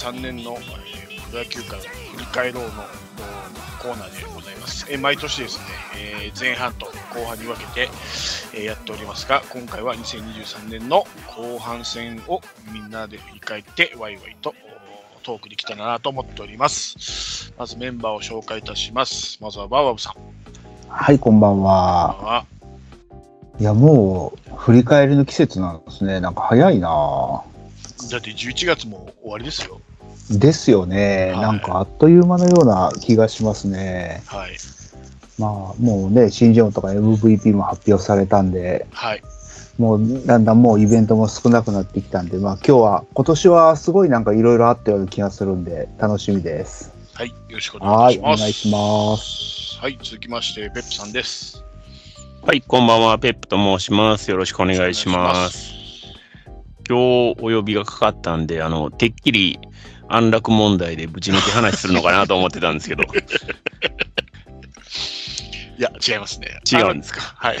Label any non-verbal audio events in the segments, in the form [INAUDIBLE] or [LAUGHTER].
ます。さあ、えー2023年の、えープロ野球から振り返ろうのおコーナーでございます。えー毎年ですね、えー前半と後半に分けて、えーやっておりますが、今回は2023年の後半戦をみんなで振り返って、ワイワイとおトークできたらなと思っております。まずメンバーを紹介いたします。まずはバーバブさん。はい、こんばんは。はいや、もう、振り返りの季節なんですね。なんか早いなだって11月も終わりですよ。ですよね。はいなんかあっという間のような気がしますね。はい。まあ、もうね、新人王とか MVP も発表されたんで、はい。もうだんだんもうイベントも少なくなってきたんで、まあ今日は、今年はすごいなんかいろいろあったような気がするんで、楽しみです。はい。よろしくお願はいい、します。お願いします。はい。続きまして、ペップさんです。はい、こんばんは、ペップと申します。よろしくお願いします。今日お呼びがかかったんで、あの、てっきり安楽問題でぶち抜き話するのかなと思ってたんですけど、[LAUGHS] いや、違いますね。違うんですか？あはい。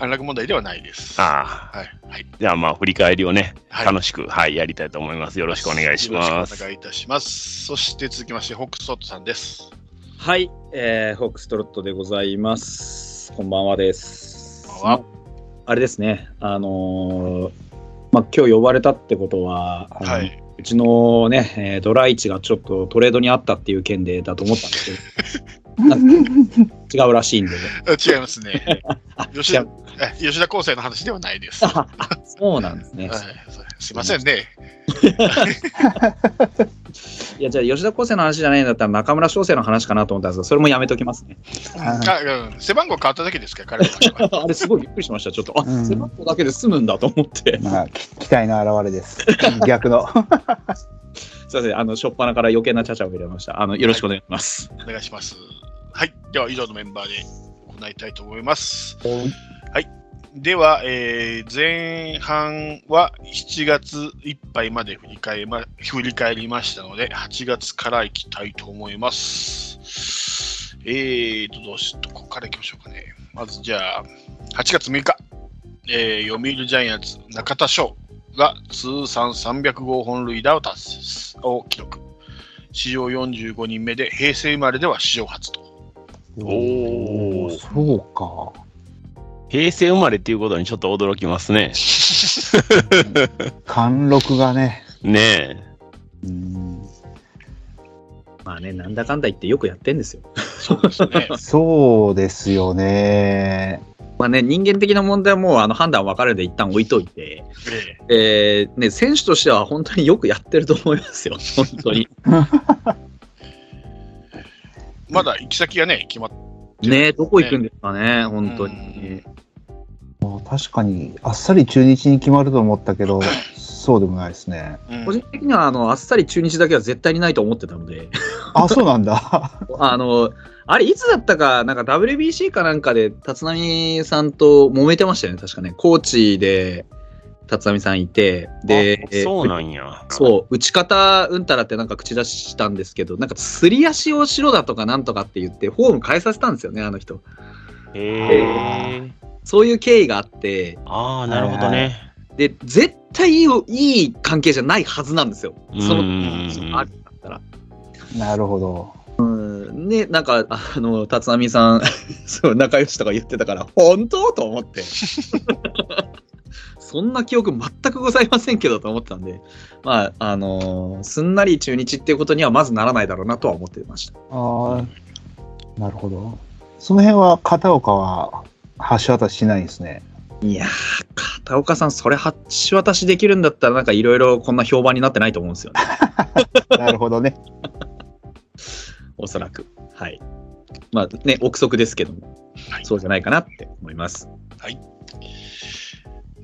安楽問題ではないです。ああ、はい。はい。じゃあまあ振り返りをね、はい楽しく、はい、やりたいと思います。よろしくお願いしよます。ろしくお願いいたします。そして続きまして、ホックストットさんです。はい、えー、ホークストロットでございます。こんばんはです。こんばんはあれですね、あのーまあ、今日呼ばれたってことは、はい。うちのね、えードライチがちょっとトレードにあったっていう件でだと思ったんですけど、[LAUGHS] 違うらしいんで、あ違いますね。[LAUGHS] あ吉田吉田康生の話ではないです。はあそうなんですね。い、すいませんね。[LAUGHS] いや、じゃあ吉田康生の話じゃないんだったら中村翔成の話かなと思ったんですが、それもやめときますね。ああうん背番号変わっただけですから、彼の話は [LAUGHS] あれすごいびっくりしました、ちょっと。あ、うん背番号だけで済むんだと思って。まあ、き期待の表れです。[LAUGHS] 逆の。[LAUGHS] すいません、あの、しょっぱなから余計なちゃちゃを入れました。あの、よろしくお願いします。お願いします。はい。では、以上のメンバーで行いたいと思います。では、えー前半は7月いっぱいまで振り返りま振り返りましたので、8月からいきたいと思います。えーと、どうし、どこからいきましょうかね。まず、じゃあ、8月6日、えー読売ジャイアンツ中田翔が通算300号本塁打を達成を記録。史上45人目で、平成生まれでは史上初と。おーそうか。平成生まれっていうことにちょっと驚きますね。[LAUGHS] 貫禄がね。ねうんまあね、なんだかんだ言ってよくやってんですよ。そうですね。[LAUGHS] そうですよね。まあね、人間的な問題はもうあの判断分かれるんで一旦置いといて、ええーね、選手としては本当によくやってると思いますよ、[LAUGHS] 本当に。えまだ行き先がね、決まってね、どこ行くんですかね、本当に。確かに、あっさり中日に決まると思ったけど、[LAUGHS] そうでもないですね。うん個人的にはあのあっさり中日だけは絶対にないと思ってたので、あ、そうなんだ。[LAUGHS] あの、あれ、いつだったか、なんか WBC かなんかで、立浪さんと揉めてましたよね、確かね。コーチで立浪さんいて、で、え。そうなんや。そう、打ち方うんたらってなんか口出ししたんですけど、なんかすり足をしろだとかなんとかって言って、フォーム変えさせたんですよね、あの人。へえ。そういう経緯があって、ああ、なるほどね。で、絶対いいよいい関係じゃないはずなんですよ。その、うんあるんだったら。なるほど。ね、なんか、あの、立浪さん、[LAUGHS] そう、仲良しとか言ってたから、本当？と思って。[LAUGHS] そんな記憶全くございませんけどと思ってたんで、まあ、あのすんなり中日っていうことにはまずならないだろうなとは思ってました。ああ、なるほど。その辺は片岡は橋渡ししないんですね。いやー、片岡さん、それ橋渡しできるんだったら、なんかいろいろこんな評判になってないと思うんですよね。[LAUGHS] なるほどね。[LAUGHS] おそらく。はい。まあね、憶測ですけども、はいそうじゃないかなって思います。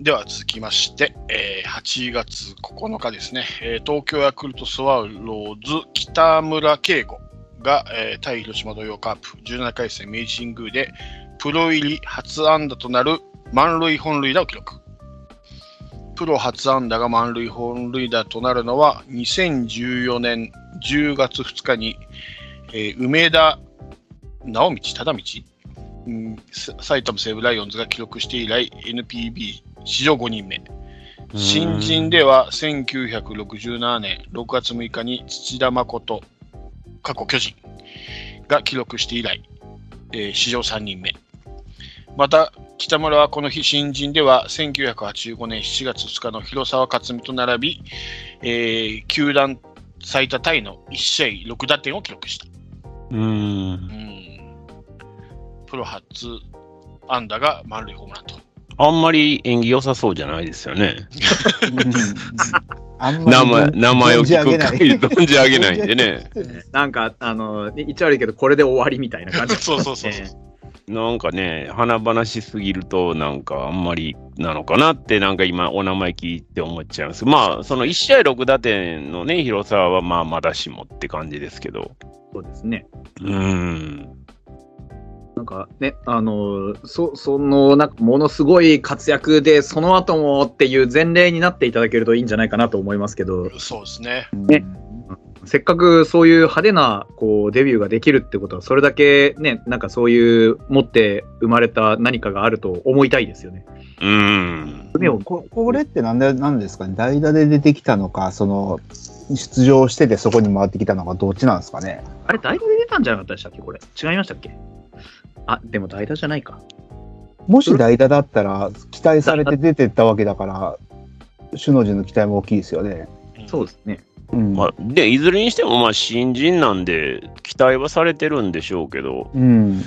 では続きまして、えー8月9日ですね、えー東京ヤクルトスワローズ北村圭吾が、えー対広島土曜カープ。17回戦明治神宮でプロ入り初安打となる満塁本塁打を記録。プロ初安打が満塁本塁打となるのは2014年10月2日に、えー梅田直道忠道。うんさ埼玉西武ライオンズが記録して以来 NPB 史上5人目。新人では1967年6月6日に土田誠、過去巨人が記録して以来、えー史上3人目。また、北村はこの日新人では1985年7月2日の広沢克美と並び、えー球団最多タイの1試合6打点を記録した。うん。うんプロ初安打が満塁ホームランと。あんまり縁起良さそうじゃないですよね。[LAUGHS] [LAUGHS] あんまり名前、名前を聞く限り [LAUGHS] 存じ上げないんでね。[LAUGHS] なんか、あの、言っちゃ悪いけど、これで終わりみたいな感じ。[LAUGHS] そうそうそうそう。なんかね、華々しすぎると、なんかあんまりなのかなって、なんか今、お名前聞いて思っちゃいます。まあ、その1試合6打点のね、広沢は、まあ、まだしもって感じですけど。そうですね。うーん。なんかね、あの、そ、その、なんか、ものすごい活躍で、その後もっていう前例になっていただけるといいんじゃないかなと思いますけど、そうですね。ねせっかくそういう派手な、こう、デビューができるってことは、それだけね、なんかそういう、持って生まれた何かがあると思いたいですよね。うーん。でもここれってなんでなんですかね？代打で出てきたのか、その、出場しててそこに回ってきたのか、どっちなんですかね？あれ、代打で出たんじゃなかったでしたっけ？これ。違いましたっけ？あ、でも代打じゃないか。もし代打だったら、期待されて出てったわけだから、首脳陣の期待も大きいですよね。そうですね。うん。まあ、で、いずれにしても、まあ、新人なんで、期待はされてるんでしょうけど、うん。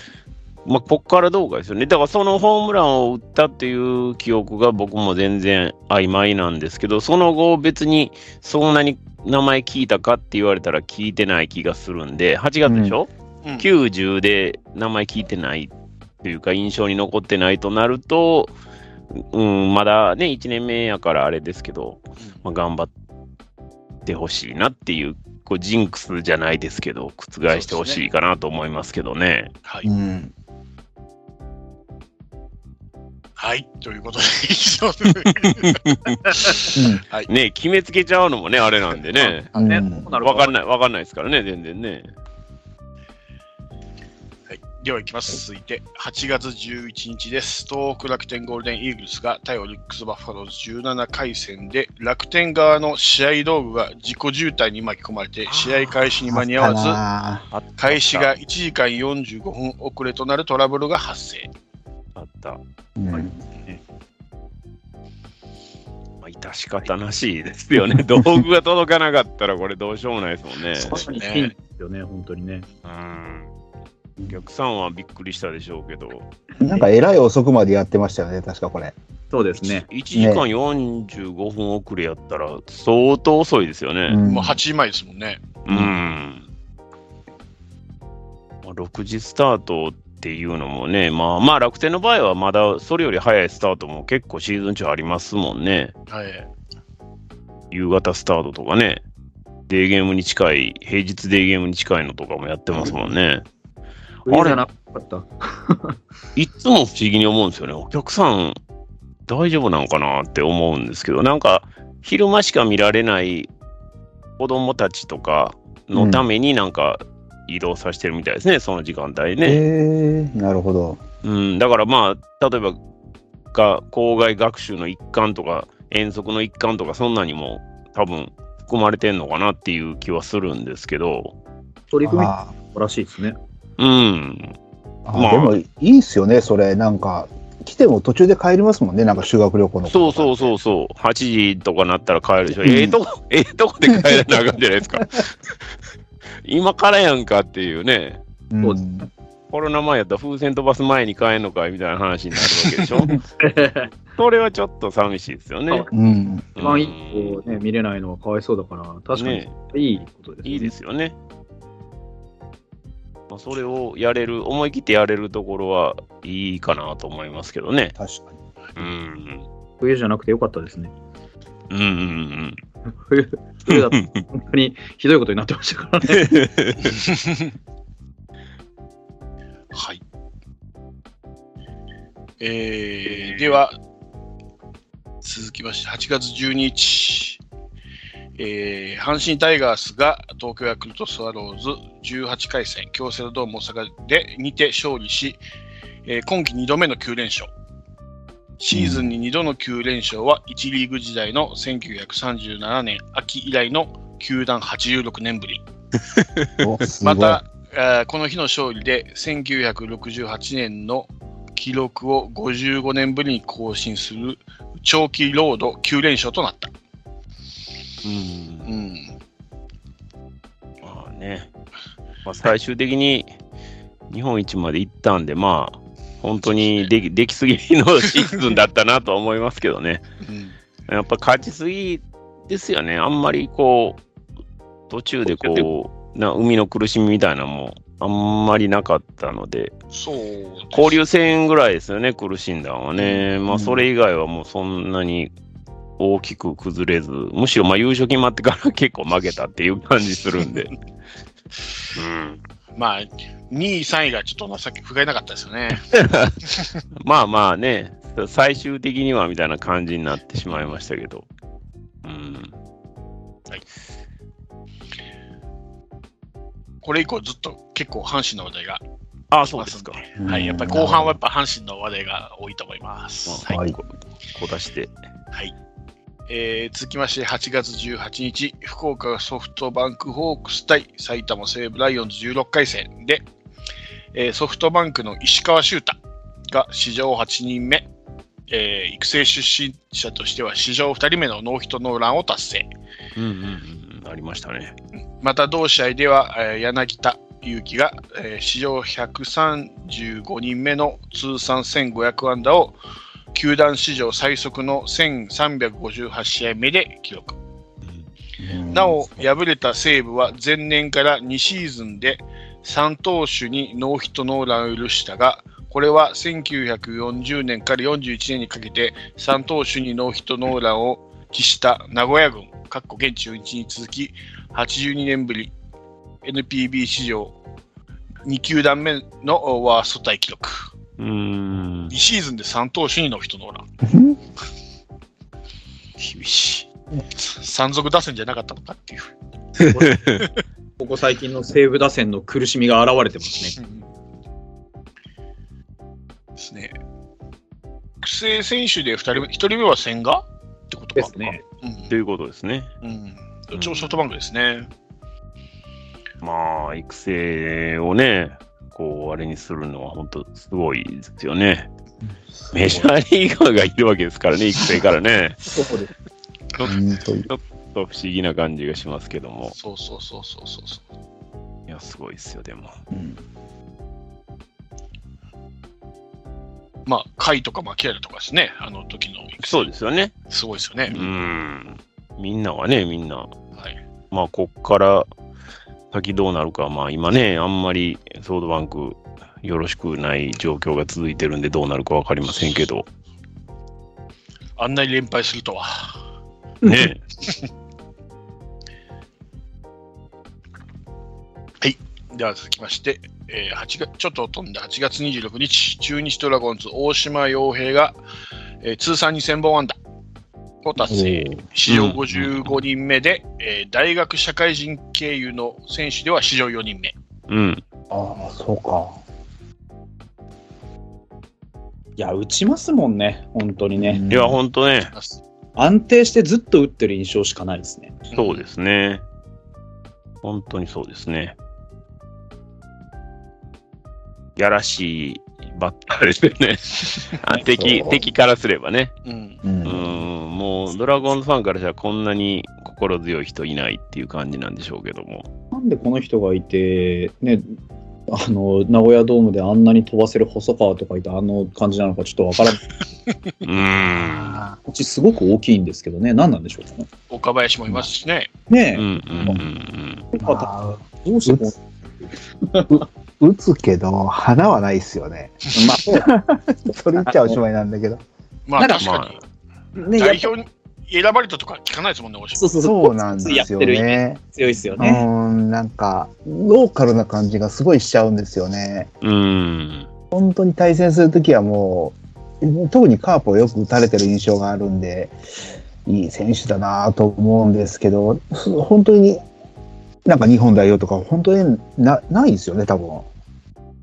まあ、こっからどうかですよね。だから、そのホームランを打ったっていう記憶が僕も全然曖昧なんですけど、その後、別にそんなに名前聞いたかって言われたら聞いてない気がするんで、8月でしょ、うん90で名前聞いてないっていうか、印象に残ってないとなると、うん、まだね、1年目やからあれですけど、まあ、頑張ってほしいなっていう、こうジンクスじゃないですけど、覆してほしいかなと思いますけどね。はい。うん。はい。ということで、[LAUGHS] 以上です。[LAUGHS] はい。ね決めつけちゃうのもね、あれなんでね。うん。ね、かんない、わかんないですからね、全然ね。はい、では行きます。続いて、8月11日です。東北楽天ゴールデンイーグルスが対オリックスバファローズ17回戦で、楽天側の試合道具が自己渋滞に巻き込まれて、試合開始に間に合わず、開始が1時間45分遅れとなるトラブルが発生。あった。うんまあ、致し方なしいですよね。[LAUGHS] 道具が届かなかったら、これどうしようもないですもんね。そうですねいいんですよね、本当にね。うん。お客さんはびっくりしたでしょうけど、なんか、えらい遅くまでやってましたよね、確かこれ。そうですね。1時間45分遅れやったら、相当遅いですよね。うんもう8時前ですもんね。うん。まあ、6時スタートっていうのもね、まあまあ楽天の場合はまだそれより早いスタートも結構シーズン中ありますもんね。はい。夕方スタートとかね。デーゲームに近い、平日デーゲームに近いのとかもやってますもんね。あれじゃなかった。いっつも不思議に思うんですよね。お客さん大丈夫なのかなって思うんですけど、なんか昼間しか見られない子供たちとかのためになんか移動させてるみたいですね、その時間帯えね。ー、なるほど。うん、だからまあ、例えばが校外学習の一環とか遠足の一環とかそんなにも多分含まれてんのかなっていう気はするんですけど、取り組みあらしいですね。うん、あまあでもいいっすよね、それ。なんか、来ても途中で帰りますもんね、なんか修学旅行の子そうそうそうそう、8時とかなったら帰るでしょ。うんええとこ、[LAUGHS] ええとこで帰らなあかんじゃないですか。[LAUGHS] 今からやんかっていうね、うんコロナ前やったら風船飛ばす前に帰んのかいみたいな話になるわけでしょ。[LAUGHS] それはちょっと寂しいですよね。うん。一番いいとこね、見れないのはかわいそうだから、確かにねいいことですね。いいですよね。まあ、それをやれる、思い切ってやれるところはいいかなと思いますけどね。確かに。うん。冬じゃなくてよかったですね。うんうんうん冬冬だと本当にひどいことになってましたからね。はい。えー、では、続きまして、8月12日、えー、阪神タイガースが東京ヤクルトスワローズ18回戦、京セラドーム大阪でにて勝利し、えー今季2度目の9連勝。シーズンに2度の9連勝は1リーグ時代の1937年秋以来の球団86年ぶり。また、えーこの日の勝利で1968年の記録を55年ぶりに更新する長期ロード9連勝となった。うんうん。まあね、まあ、最終的に日本一まで行ったんで、まあ、本当にできできすぎのシーズンだったなとは思いますけどね。うんやっぱ勝ちすぎですよね。あんまりこう、途中でこう、な海の苦しみみたいなのもあんまりなかったので、そう。交流戦ぐらいですよね、苦しんだのはね。まあ、それ以外はもうそんなに大きく崩れず、むしろまあ優勝決まってから [LAUGHS] 結構負けたっていう感じするんで。うん、まあ、2位、3位がちょっと情け不甲斐なかったですよね。[LAUGHS] まあまあね、最終的にはみたいな感じになってしまいましたけど。うん、これ以降ずっと結構阪神の話題があ来ますんで。うんはい。やっぱり後半はやっぱ阪神の話題が多いと思います。はい。は出して。はい。えー続きまして、8月18日、福岡ソフトバンクホークス対埼玉西武ライオンズ16回戦で、えーソフトバンクの石川修太が史上8人目、えー育成出身者としては史上2人目のノーヒットノーランを達成。うんうんうん、ありましたね。また同試合では、えー柳田悠岐が、えー史上135人目の通算1500安打を球団史上最速の1358試合目で記録。うんなお、敗れた西武は前年から2シーズンで3投手にノーヒットノーランを許したが、これは1940年から41年にかけて3投手にノーヒットノーランを期した名古屋軍、かっこ現地1に続き82年ぶり NPB 史上2球団目のワーストタイ記録。うーん2、シーズンで3投手にノーヒットノーラン。厳しい。山賊打線じゃなかったのかっていう。[LAUGHS] ここ最近の西武打線の苦しみが現れてますね。ですね。育成選手で2人目、1人目は千賀？ってことか。ですね。ということですね。うん。うん。超ソフトバンクですね。まあ、育成をね、こう、あれにするのは本当すごいですよね。メジャーリーガーがいるわけですからね、[LAUGHS] 育成からね。そうです。本当にちょっと不思議な感じがしますけども。そうそうそうそうそうそう。いや、すごいですよ、でも。うんまあ、甲斐とか牧原とかですね。あの時の育成そうですよね。すごいですよねう。ん。みんなはね、みんな、はい。まあ、こっから先どうなるか、まあ、今ね、あんまりソードバンクよろしくない状況が続いてるんで、どうなるかわかりませんけど、あんなに連敗するとは。ね。[LAUGHS] では続きまして、えー8月ちょっと飛んで8月26日、中日ドラゴンズ大島洋平が、えー通算2000本安打を達成。史上55人目で、えー大学社会人経由の選手では史上4人目。うん。ああ、そうか。いや、打ちますもんね、本当にね。いや、ほんとね、安定してずっと打ってる印象しかないですね。そうですね。本当にそうですね。やらしいバッターでね。あ [LAUGHS] 敵敵からすればね。うん。う。うんん、もうドラゴンズファンからしたらこんなに心強い人いないっていう感じなんでしょうけども。なんでこの人がいて、ね、あの、名古屋ドームであんなに飛ばせる細川とかいてあの感じなのかちょっとわからない。うーん。あこっちすごく大きいんですけどね、何なんでしょうかね。岡林もいますしね。ねうんうんうんーまえ、どうしてこあ、打つけど、花はないっすよね。う、まあ、[LAUGHS] それ言っちゃおしまいなんだけど。まあ確かに。ね、代表に選ばれたとか聞かないですもんね、そうそうそう、そうなんですよね。強いですようね。ん、なんか、ローカルな感じがすごいしちゃうんですよね。うん。うん。本当に対戦するときはもう、特にカープをよく打たれてる印象があるんで、いい選手だなと思うんですけど、ふ本当になんか日本代表とか本当になないですよね、多分。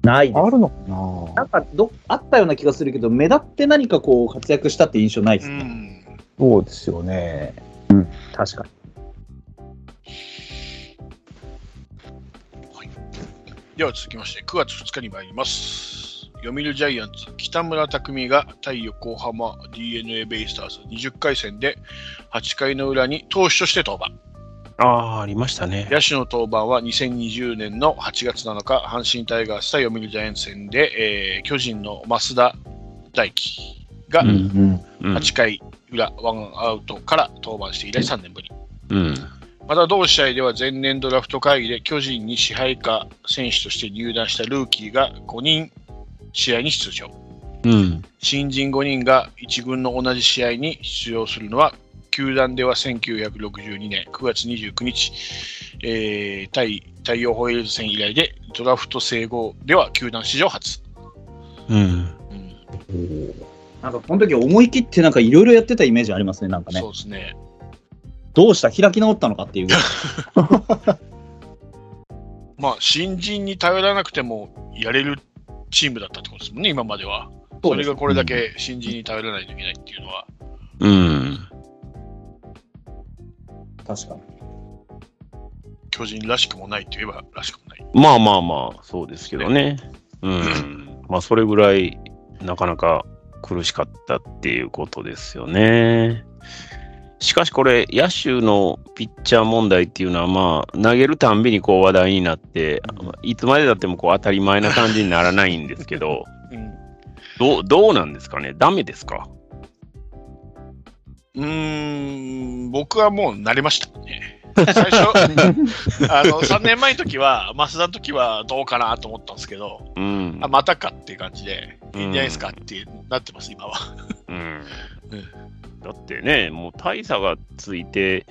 ない。あるのかななんかど、あったような気がするけど、目立って何かこう活躍したって印象ないでうすね。ん。そうですよね。確かに。では続きまして、9月2日に参ります。読売ジャイアンツ、北村匠海が対横浜 d n a ベイスターズ20回戦で8回の裏に投手として登板。ああ、ありましたね。野手の登板は2020年の8月7日、阪神タイガース対読売ジャイアンツ戦で、えー巨人の増田大輝がうんうん。うん。8回裏、ワンアウトから登板して以来3年ぶり。うん。また同試合では前年ドラフト会議で巨人に支配下選手として入団したルーキーが5人試合に出場。うん。新人5人が1軍の同じ試合に出場するのは、球団では1962年9月29日、えー対太陽ホエールズ戦以来で、ドラフト整合では球団史上初。うん。うんなんかこの時思い切ってなんかいろいろやってたイメージありますね、なんかねそ。うですね。どうした開き直ったのかっていう。[LAUGHS] まあ、新人に頼らなくてもやれるチームだったってことですもんね、今までは。それがこれだけ新人に頼らないといけないっていうのは。うん。確かに。巨人らしくもないといえばらしくもない。まあまあまあ、そうですけどね。うん。[LAUGHS] まあ、それぐらい、なかなか苦しかったっていうことですよね。しかしこれ、野手のピッチャー問題っていうのは、まあ、投げるたんびにこう話題になって、いつまでだってもこう当たり前な感じにならないんですけど、[LAUGHS] うんどう、どうなんですかね？ダメですか？うーん、僕はもう慣れましたね。[LAUGHS] 最初、あの、3年前の時は、増田の時はどうかなと思ったんですけど、うんあ、。またかっていう感じで、うんいいんじゃないですかってなってます、今は。うん [LAUGHS] だってね、もう大差がついてっ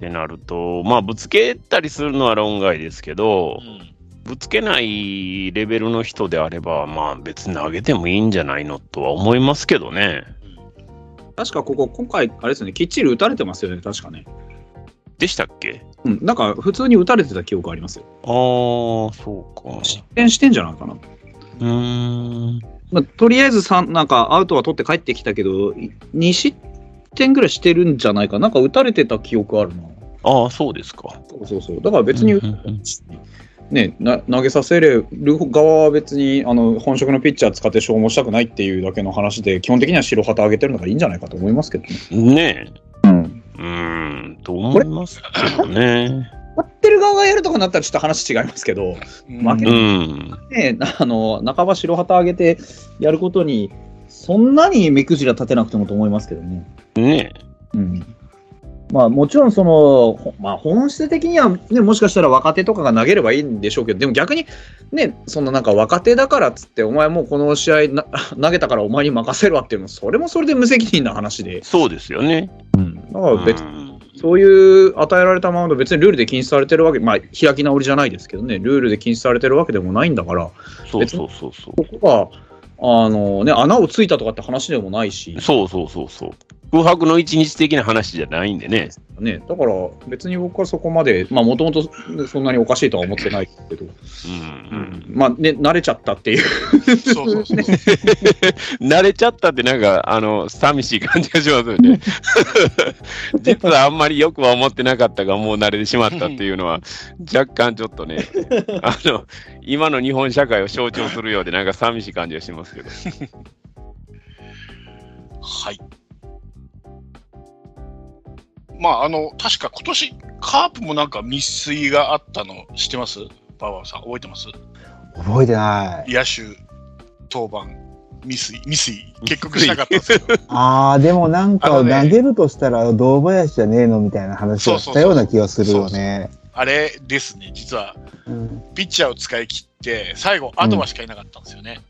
てなると、まあ、ぶつけたりするのは論外ですけど、うんぶつけないレベルの人であれば、まあ、別に投げてもいいんじゃないのとは思いますけどね。確かここ、今回、あれですよね、きっちり打たれてますよね、確かね。でしたっけ？うん、なんか普通に打たれてた記憶ありますよ。ああ、そうか。失点してんじゃないかな。うーん。まあ、とりあえず3、なんかアウトは取って帰ってきたけど、い2失点ぐらいしてるんじゃないかな。なんか打たれてた記憶あるな。ああ、そうですか。そうそうそう。だから別に、うんうんうんね、な投げさせる側は別にあの本職のピッチャー使って消耗したくないっていうだけの話で、基本的には白旗上げてるのがいいんじゃないかと思いますけどね。ねうん。え。うーん、と思いますけどね。やってる側がやるとかなったらちょっと話違いますけど、負けうるん。ね、[LAUGHS] あの半ば白旗上げてやることに、そんなに目くじら立てなくてもと思いますけどね。ねうんまあ、もちろんその、ほまあ、本質的には、ね、もしかしたら若手とかが投げればいいんでしょうけど、でも逆に、ね、そんななんか若手だからっつって、お前もうこの試合な [LAUGHS] 投げたからお前に任せるわっていうのも、それもそれで無責任な話で、そうですよね。だから別にうんそういう与えられたマウンド、別にルールで禁止されてるわけ、まあ、開き直りじゃないですけどね、ルールで禁止されてるわけでもないんだから、そうそうそうそう。ここが、あのね、穴をついたとかって話でもないし、そうそうそうそう。空白の一日的な話じゃないんでね。ね、だから別に僕はそこまで、まあもともとそんなにおかしいとは思ってないけど、うん。まあね、慣れちゃったっていう。そうそうそう。[LAUGHS] 慣れちゃったってなんか、あの、寂しい感じがしますよね。[LAUGHS] 実はあんまりよくは思ってなかったが、もう慣れてしまったっていうのは、若干ちょっとね、[LAUGHS] あの、今の日本社会を象徴するようで、なんか寂しい感じがしますけど。はい。まあ、あの、確か今年、カープもなんか密水があったの知ってます？バーバーさん、覚えてます？覚えてない。野手当番、未遂、未遂、結局しなかったんですけど、[LAUGHS] ああ、でもなんか投げるとしたら堂林じゃねえのみたいな話をしたような気がするよね。あれですね、実は、うんピッチャーを使い切って、最後、アドバしかいなかったんですよね。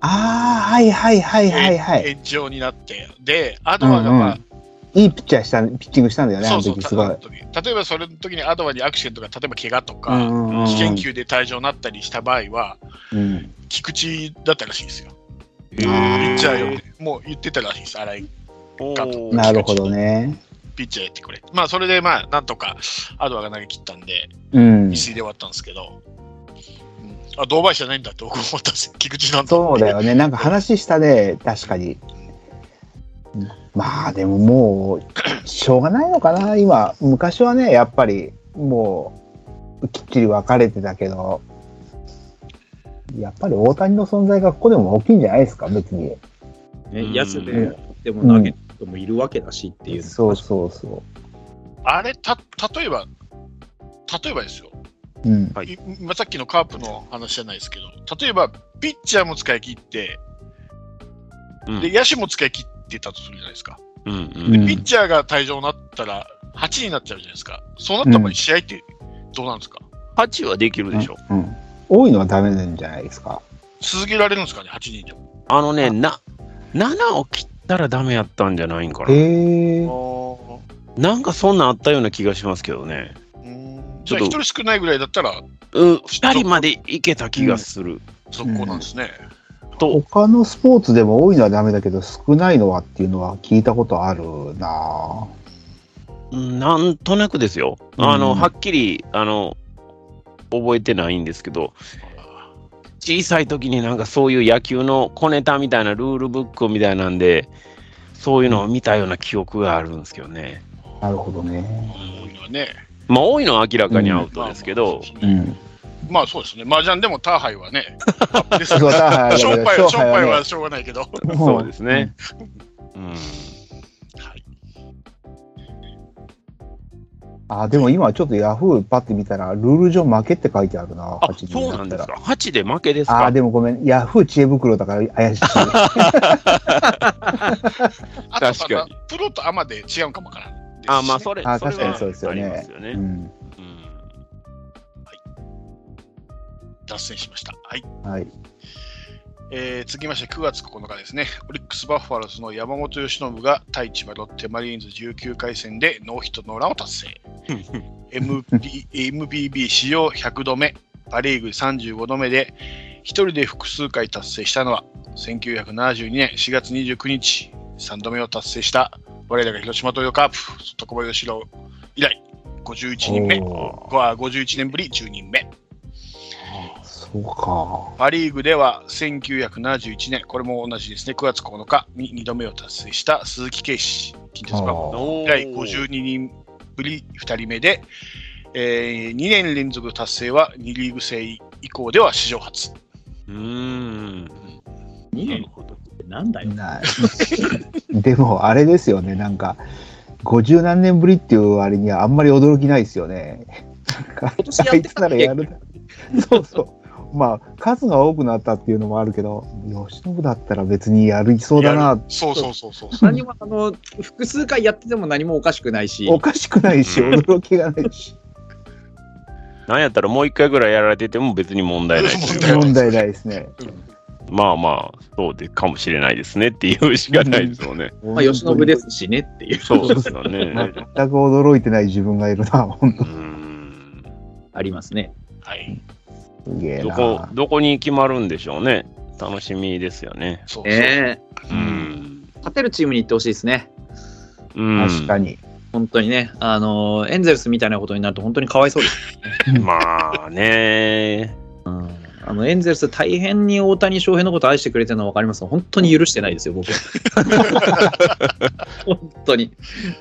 ああ、はいはいはいはいはい。延長になって。で、アドバが、まあ、いいピッチャーした、ピッチングしたんだよね、あそうそう、例えばそれの時にアドバにアクシデントが、例えば怪我とうか、危険球で退場になったりした場合は、うん菊池だったらしいんですよ。えピッチャーよ、もう言ってたらしいです、新井なるほどね。ピッチャーやってくれ。まあ、それで、まあ、なんとか、アドバが投げ切ったんで、うん。未遂で終わったんですけど、うんあ、堂林じゃないんだって僕思ったんですよ。菊池なんだ。そうだよね。なんか話したね、確かに。まあでももう、しょうがないのかな、今。昔はね、やっぱり、もう、きっちり分かれてたけど、やっぱり大谷の存在がここでも大きいんじゃないですか、別に。ね、やつうで、でも投げる人もいるわけだしっていう。そうそうそあれ、た、例えば、例えばですよ。う。うん。はいさっきのカープの話じゃないですけど、例えば、ピッチャーも使い切って、うんで、野手も使い切ってたとするじゃないですか。うんううんん。ピッチャーが退場になったら、8になっちゃうじゃないですか。そうなった場合、試合ってどうなんですか、8はできるでしょ。うん。多いのはダメなんじゃないですか？続けられるんですかね、8人でも。あのね、な、7を切ったらダメやったんじゃないんかな。へえ。なんかそんなんあったような気がしますけどね。うんちょっとじゃあ、1人少ないぐらいだったら、うん、2人までいけた気がする。続行なんですね。と、他のスポーツでも多いのはダメだけど、少ないのはっていうのは聞いたことあるなぁなんとなくですよ。あの、うんはっきり、あの、覚えてないんですけど、小さい時になんかそういう野球の小ネタみたいなルールブックみたいなんで、そういうのを見たような記憶があるんですけどね。なるほどね。多いのはね。まあ多いのは明らかにアウトですけど、うん。まあそうですね。麻雀でもターハイはね。で [LAUGHS] すそう、ターハイはしょうがないけど。そうですね。うん。はい。あ、でも今ちょっとヤフーパッて見たら、ルール上負けって書いてあるな。あ、8そうなんです。から8で負けですあか？ーでもごめん。ヤフー知恵袋だから怪しい。[LAUGHS] 確かにプロとアマで違うかもわから。あ、まあそれ、あ確かにそうですよね。うん。脱線しました。はい。はい。えー続きまして9月9日ですね、オリックス・バファローズの山本由伸が対千葉ロッテマリーンズ19回戦でノーヒットノーランを達成。[LAUGHS] MP MPB 史上100度目、パ・リーグ35度目で、1人で複数回達成したのは、1972年4月29日、3度目を達成した我らが広島東洋カープ、外小林郎以来、51人目、おは51年ぶり10人目。そうか。パ・リーグでは1971年、これも同じですね、9月9日に2度目を達成した鈴木啓士、近鉄バファローズおー以来52人ぶり2人目で、え2年連続達成は2リーグ制以降では史上初。うーん。2年ってなんだよ。ない。[LAUGHS] でも、あれですよね。なんか、50何年ぶりっていう割にはあんまり驚きないですよね。なんか今年やあいつってたらやるな。[LAUGHS] そうそう。まあ、数が多くなったっていうのもあるけど、吉信だったら別にやりそうだやなる。そうそうそうそう。[LAUGHS] 何も、あの、複数回やってても何もおかしくないし、おかしくないし、うん驚きがないし。[LAUGHS] なんやったらもう一回ぐらいやられてても別に問題ない。[LAUGHS] 問題ないですね。まあまあ、そうでかもしれないですねっていうしかないですよね。まあ、吉信ですしねっていう、そうですよね。全く驚いてない自分がいるな、本当。ありますね。はい。どこ、どこに決まるんでしょうね。楽しみですよね。そうそうええうん。勝てるチームに行ってほしいですね。うん、確かに。本当にね、あのエンゼルスみたいなことになると本当にかわいそうです。[LAUGHS] まあね。うんあのエンゼルス大変に大谷翔平のこと愛してくれてるのは分かります？が本当に許してないですよ、僕は。[LAUGHS] 本当に。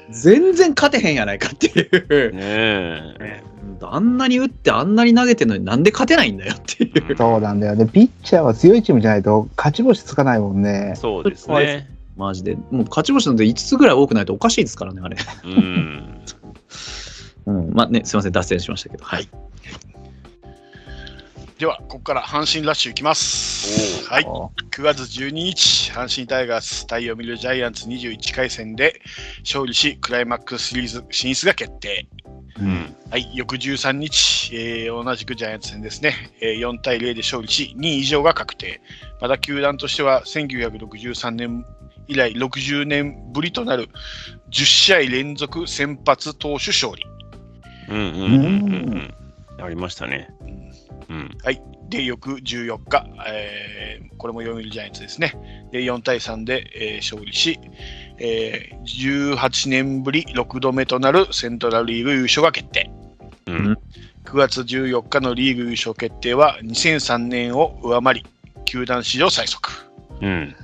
全然勝てへんやないかっていう。ねえ。あんなに打ってあんなに投げてるのになんで勝てないんだよっていう。そうなんだよね。ピッチャーは強いチームじゃないと勝ち星つかないもんね。そうですね。マジで。もう勝ち星なんて5つぐらい多くないとおかしいですからね、あれ。うん。[LAUGHS] うん。まあね、すいません、脱線しましたけど。はい。では、ここから阪神ラッシュいきます。はい。9月12日、阪神タイガース対読売ジャイアンツ21回戦で勝利し、クライマックスシリーズ進出が決定。うん。はい、翌13日、えー同じくジャイアンツ戦ですね、えー4対0で勝利し、2位以上が確定。また球団としては1963年以来60年ぶりとなる10試合連続先発投手勝利。うんうんうんうんうん。ありましたね。うん。で、翌14日、えーこれも読売ジャイアンツですね。で、4対3で、えー勝利し、えー18年ぶり6度目となるセントラルリーグ優勝が決定。うん。9月14日のリーグ優勝決定は2003年を上回り、球団史上最速。うん。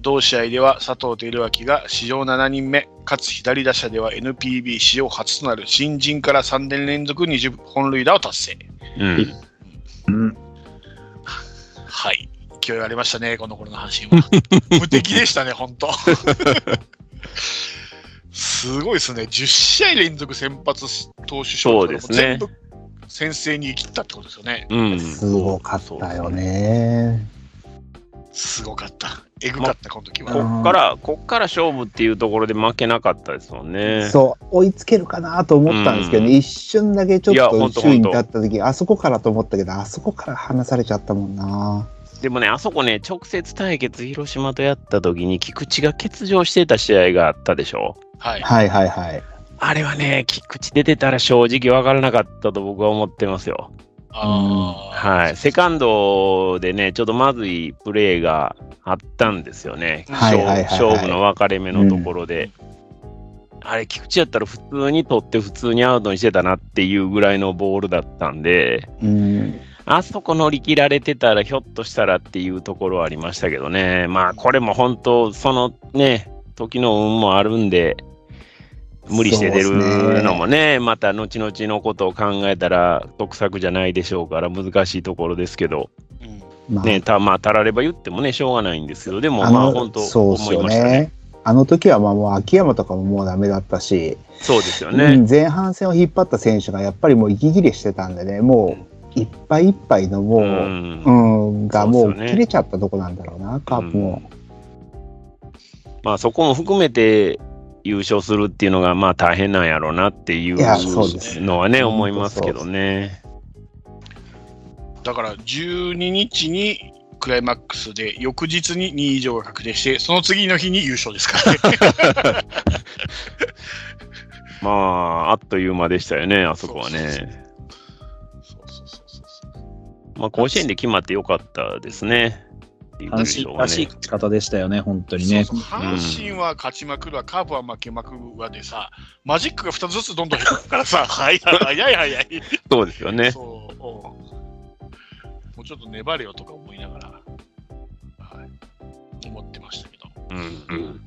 同試合では佐藤輝明が史上7人目、かつ左打者では NPB 史上初となる新人から3年連続20本塁打を達成。うん。うん。はい。勢いありましたね、この頃の阪神は。[LAUGHS] 無敵でしたね、本当すごいですね。10試合連続先発投手賞そうですね全部先制に生きったってことですよね。うん。すごかったよね。すごかった。えぐかった、この時は。こっから、こっから勝負っていうところで負けなかったですもんね。そう、追いつけるかなと思ったんですけどね、うん一瞬だけちょいやっとほんと周囲に立った時、あそこからと思ったけど、あそこから離されちゃったもんな。でもね、あそこね、直接対決、広島とやった時に、菊池が欠場してた試合があったでしょ。はい。はいはいはい。あれはね、菊池出てたら正直分からなかったと僕は思ってますよ。ああ。はい。セカンドでね、ちょっとまずいプレーがあったんですよね。勝勝負の分かれ目のところで。あれ、菊池やったら普通に取って普通にアウトにしてたなっていうぐらいのボールだったんで、うん。あそこ乗り切られてたらひょっとしたらっていうところはありましたけどね。まあこれも本当、そのね、時の運もあるんで、無理して出るのもね、また後々のことを考えたら得策じゃないでしょうから難しいところですけど、うんまあ、ね、たまあ、たられば言ってもね、しょうがないんですけど、でもまあ本当そうっすよ思いましたね。ね。あの時はまあもう秋山とかももうダメだったし、そうですようね。ん前半戦を引っ張った選手がやっぱりもう息切れしてたんでね、もういっぱいいっぱいのもう、うんうん、がもう切れちゃったとこなんだろうな、カープも。まあそこも含めて優勝するっていうのがまあ大変なんやろうなっていうのはね、うん思いますけどね。だから12日にクライマックスで、翌日に2位以上が確定して、その次の日に優勝ですからね。[LAUGHS] まあ、あっという間でしたよね、あそこはね。そうそうそうそう。まあ、甲子園で決まってよかったですね。っていう阪神らしいね。勝ち方でしたよね、本当にね。そうそう阪神は勝ちまくるわ、カープは負けまくるわでさ、マジックが2つずつどんどん減るからさ、[LAUGHS] 早い早い早い。そうですよね。そう、うんもうちょっと粘れよとか思いながら、はい、思ってましたけど、うんうん。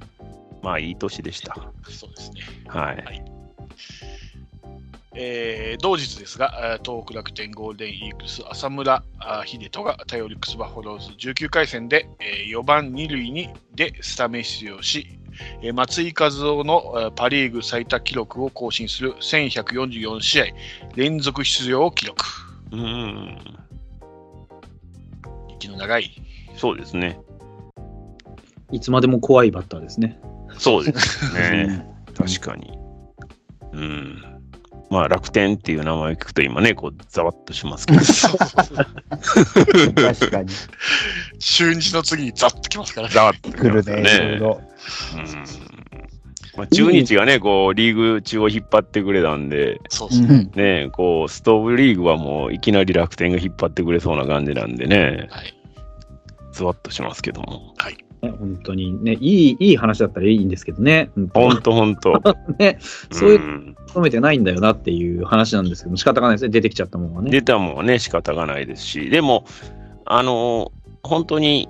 まあ、いい年でした。そうですね。はい。えー同日ですが、えー東北楽天ゴールデンイーグルス、浅村秀人がタイオリックスバファローズ19回戦で、え4番2塁にでスタメン出場し、えー松井一夫のえーパ・リーグ最多記録を更新する1144試合連続出場を記録。うん。息の長い。そうですね。いつまでも怖いバッターですね。そうですね。[LAUGHS] 確かに。うん。まあ、楽天っていう名前を聞くと今ね、こう、ざわっとしますけど。確かに。中日の次にザッときますからね。ざわっとき来るますよね、んまあ、中日がね、こう、リーグ中を引っ張ってくれたんで、そうですね。うんね、こう、ストーブリーグはもういきなり楽天が引っ張ってくれそうな感じなんでね、はい。ズワッとしますけども。はい。ね本当にね、いい、いい話だったらいいんですけどね。本当ほんとほんと。[LAUGHS] ね、そういううん求めてないんだよなっていう話なんですけども、仕方がないですね。出てきちゃったものはね。出たもんはね、仕方がないですし、でも、あの、本当に、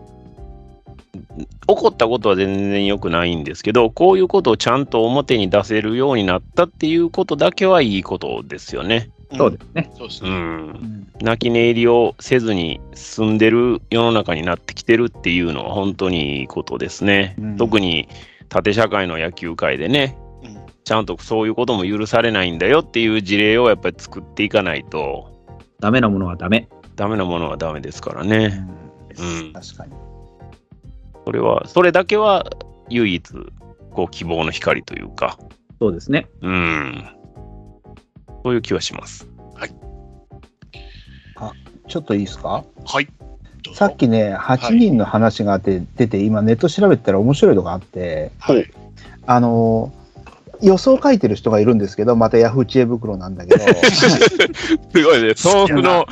起こったことは全然良くないんですけど、こういうことをちゃんと表に出せるようになったっていうことだけはいいことですよね。そうですね。うそうですね。ん。泣き寝入りをせずに進んでる世の中になってきてるっていうのは本当にいいことですね。うん特に縦社会の野球界でね、うんちゃんとそういうことも許されないんだよっていう事例をやっぱり作っていかないと、ダメなものはダメ。ダメなものはダメですからね。うん確かに。それは、それだけは唯一、こう希望の光というか、そうですね。うん。そういう気はします。ちょっといいですか？はい。さっきね、8人の話があって出て、今ネット調べてたら面白いのがあって、はい。あの、予想書いてる人がいるんですけど、またヤフー知恵袋なんだけど、[LAUGHS] すごいね。豆腐の、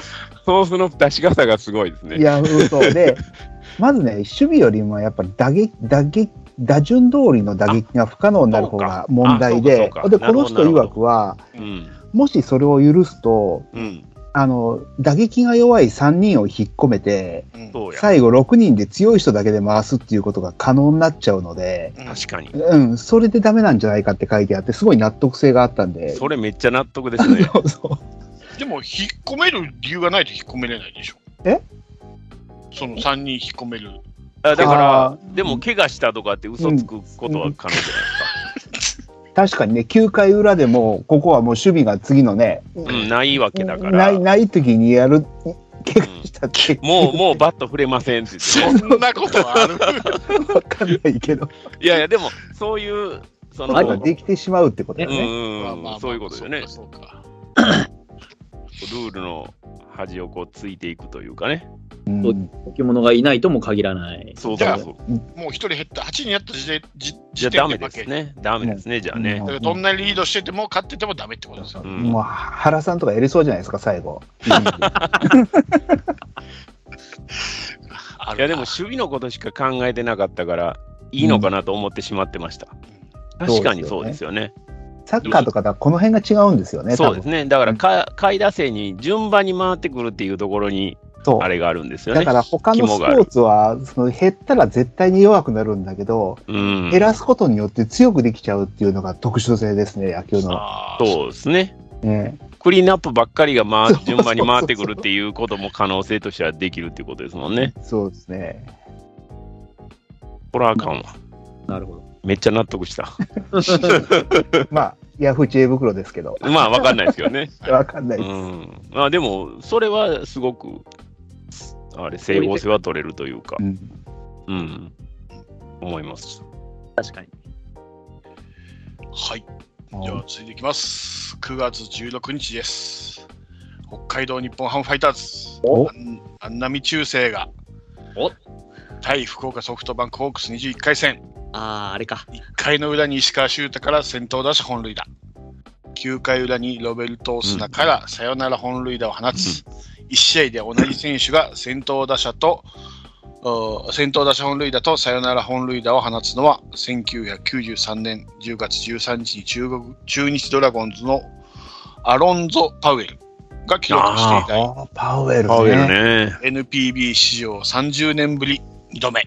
豆腐の出し方がすごいですね。ヤフーと、で、[LAUGHS] まずね、守備よりもやっぱり打撃、打撃、打順通りの打撃が不可能になる方があ問題でで、この人曰くは、うん。もしそれを許すと、うん。あの、打撃が弱い3人を引っ込めて、うん。最後6人で強い人だけで回すっていうことが可能になっちゃうので、うん確かに。うん、それでダメなんじゃないかって書いてあって、すごい納得性があったんで。それめっちゃ納得ですね。[LAUGHS] そうそうでも、引っ込める理由がないと引っ込めれないでしょ。え？その3人引っ込める。あだからあ、でも怪我したとかって嘘つくことは可能じゃ確かにね、9回裏でも、ここはもう守備が次のね。うん、ないわけだから。ない、ない時にやる、怪我したって、もう、もうバット触れませんって言ってね。[LAUGHS] そんなことはある？[LAUGHS] わかんないけど、いやいや、でも、そういう、その、できてしまうってことだうんね。うんまあまあまあうん、そういうことよね。そうか。[LAUGHS] ルールの端をこうついていくというかね。うん置物がいないとも限らない。そうそうそう。もう1人減った、8人やった時点じじゃダメ点ですね。ダメですね、じゃあねうん。だからどんなリードしてても勝っててもダメってことですよ。うんもう原さんとかやりそうじゃないですか、最後。[LAUGHS] いやでも守備のことしか考えてなかったからいいのかなと思ってしまってました。確かにそうですよね。サッカーとかだこの辺が違うんですよね、ね。そうですね。だからか下位打線に順番に回ってくるっていうところにあれがあるんですよねだか。ら他のスポーツはその減ったら絶対に弱くなるんだけど、うん減。らすことによって強くできちゃうっていうのが特殊性ですね、野球の。そうですね。ね、クリーンアップばっかりが回順番に回ってくるっていうことも可能性としてはできるっていうことですもんね。そうですね。これはあかんわ。なるほど。めっちゃ納得した。[LAUGHS] まあ、ヤフー知恵袋ですけど、まあわかんないですけどね。[LAUGHS] わかんないうです。ん。まあでも、それはすごく、あれ、整合性は取れるというかう、んうん。思います。確かに。はい。では続いていきます。9月16日です。北海道日本ハムファイターズ。お安安波中世がお対福岡ソフトバンクホークス21回戦。ああ、あれか。1回の裏に石川修太から先頭打者本塁打。9回裏にロベルト・オスナからサヨナラ本塁打を放つ。1試合で同じ選手が先頭打者と、お先頭打者本塁打とサヨナラ本塁打を放つのは1993年10月13日に中国中日ドラゴンズのアロンゾ・パウエルが記録して以来あーパウエルパウエルね。ね。NPB 史上30年ぶり2度目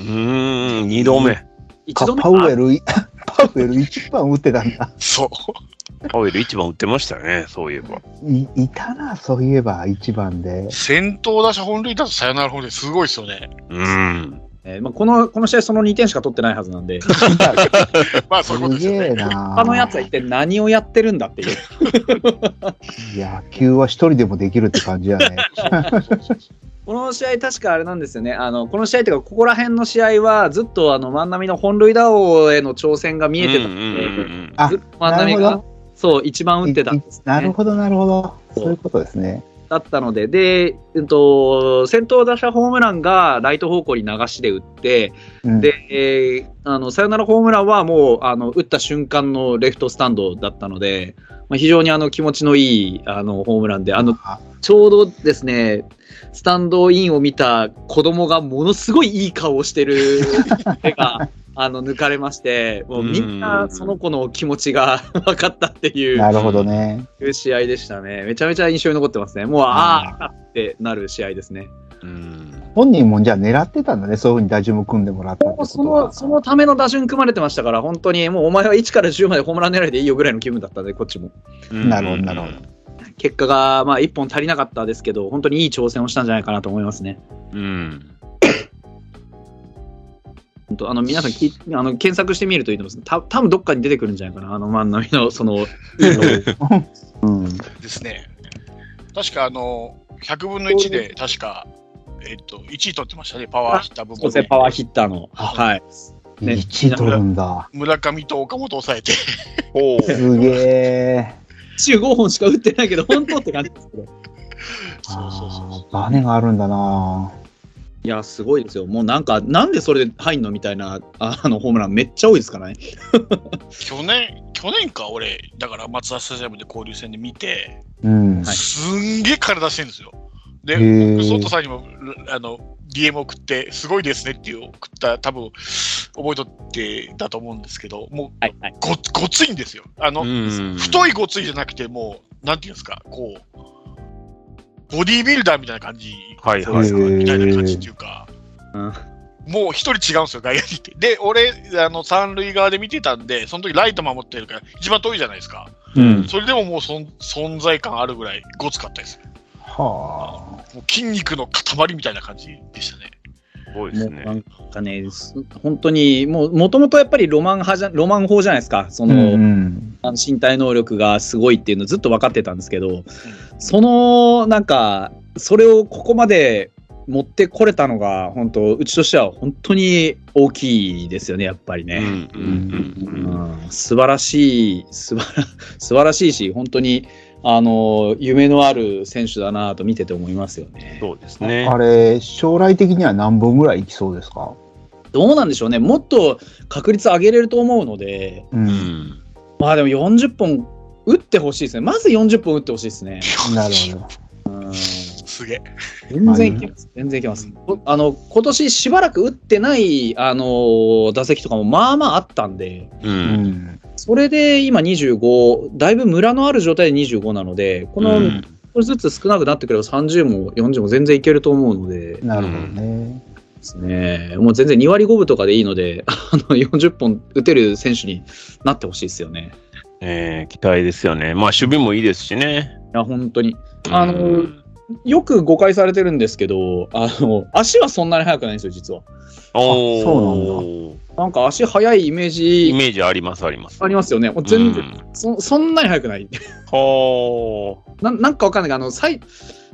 うーん、二度目。一度目パウエル、[LAUGHS] パウエル一番打ってたんだ。そうパウエル一番打ってましたね、そういえば。いいたな、そういえば一番で。先頭打者本塁打とサヨナラ本塁打すごいですよねうん。えーまあ、このこの試合、その2点しか取ってないはずなんで、[LAUGHS] まあそういうことですねな。他のやつは一体何をやってるんだっていう。野球は一人でもできるって感じやね。[LAUGHS] この試合、確かあれなんですよね。あのこの試合っていうか、ここら辺の試合は、ずっとあの万波の本塁打王への挑戦が見えてたので、うんうんうんあずっと万波がなるほ、そう、一番打ってたんです、ね。なるほど、なるほど。そういうことですね。だったので、で、うんと、先頭打者ホームランがライト方向に流しで打って、うん。で、えーあの、サヨナラホームランはもう、あの、打った瞬間のレフトスタンドだったので、まあ、非常にあの、気持ちのいい、あの、ホームランで、あの、あちょうどですね、スタンドインを見た子供がものすごいいい顔をしてる手が、あの、抜かれまして、もうみんなその子の気持ちが [LAUGHS] 分かったっていうなるほどね。試合でしたね。めちゃめちゃ印象に残ってますね。もう、ああってなる試合ですね。うん。本人もじゃあ狙ってたんだね。そういうふうに打順も組んでもらったってことその、そのための打順組まれてましたから、本当にもうお前は1から10までホームラン狙いでいいよぐらいの気分だったんで、こっちも。なるほどなるほど結果が、まあ、1本足りなかったですけど、本当にいい挑戦をしたんじゃないかなと思いますね。うん。あの皆さんきあの検索してみるといいと思います。た多分どっかに出てくるんじゃないかな、あの万波の [LAUGHS] その、うん。ですね。確かあの、100分の1で、確か、えっと、1位取ってましたね、パワーヒッター部門で。パワーヒッターの。はい。ね1取るんだ。村上と岡本抑えて、ほう。すげえ。15本しか打ってないけど、本当って感じですけど。[LAUGHS] そうそうそうあーバネがあるんだないや、すごいですよ。もうなんか、なんでそれで入んのみたいな [LAUGHS] あのホームランめっちゃ多いですからね。[LAUGHS] 去年、去年か、俺、だから松田スタジアムで交流戦で見て、うん。はいすんげえ体してるんですよ。で、ソトさんにもあの DM 送って、すごいですねっていう送った、多分覚えとってだと思うんですけど、もうはいはい。ごごついんですよ。あの、うん太いごついじゃなくて、もう、なんていうんですか、こう、ボディービルダーみたいな感じ、はいはいみたいな感じっていうか、うんもう一人違うんですよ、外野にいて。で、俺、あの、三塁側で見てたんで、その時ライト守ってるから、一番遠いじゃないですか。うん。それでももうそん存在感あるぐらいごつかったです。はもう筋肉の塊みたいな感じでしたね。すごいですね。もうなんかね、す本当に、もう、もともとやっぱりロマン派じゃ、ロマン法じゃないですか。そあ。の、うん。あの身体能力がすごいっていうのずっと分かってたんですけど、その、なんか、それをここまで持ってこれたのが、本当うちとしては本当に大きいですよね、やっぱりね。素晴らしい、素晴ら素晴らしいし、本当に、あの、夢のある選手だなと見てて思いますよね。そうですね。あれ、将来的には何本ぐらいいきそうですか？どうなんでしょうね。もっと確率上げれると思うので、う。うんん。まあでも40本打ってほしいですね。まず40本打ってほしいですね。なるほど。う [LAUGHS] んすげえ。全然いけます。全然いけます。こあの、今年しばらく打ってない、あの打席とかもまあまああったんで、う。うんん。それで今25、だいぶムラのある状態で25なので、このうん少しずつ少なくなってくれば30も40も全然いけると思うので、なるほどね。ですね。もう全然2割5分とかでいいので、[LAUGHS] あの40本打てる選手になってほしいですよね。えー期待ですよね。まあ、守備もいいですしね。いや、本当に。あのうんよく誤解されてるんですけど、あの、足はそんなに速くないんですよ、実は。おーそうなんか足速いイメーイジメージあります、あります。ありますよね。もう全然、うんそそんなに速くない。はななんかわかんないけど、あの、最、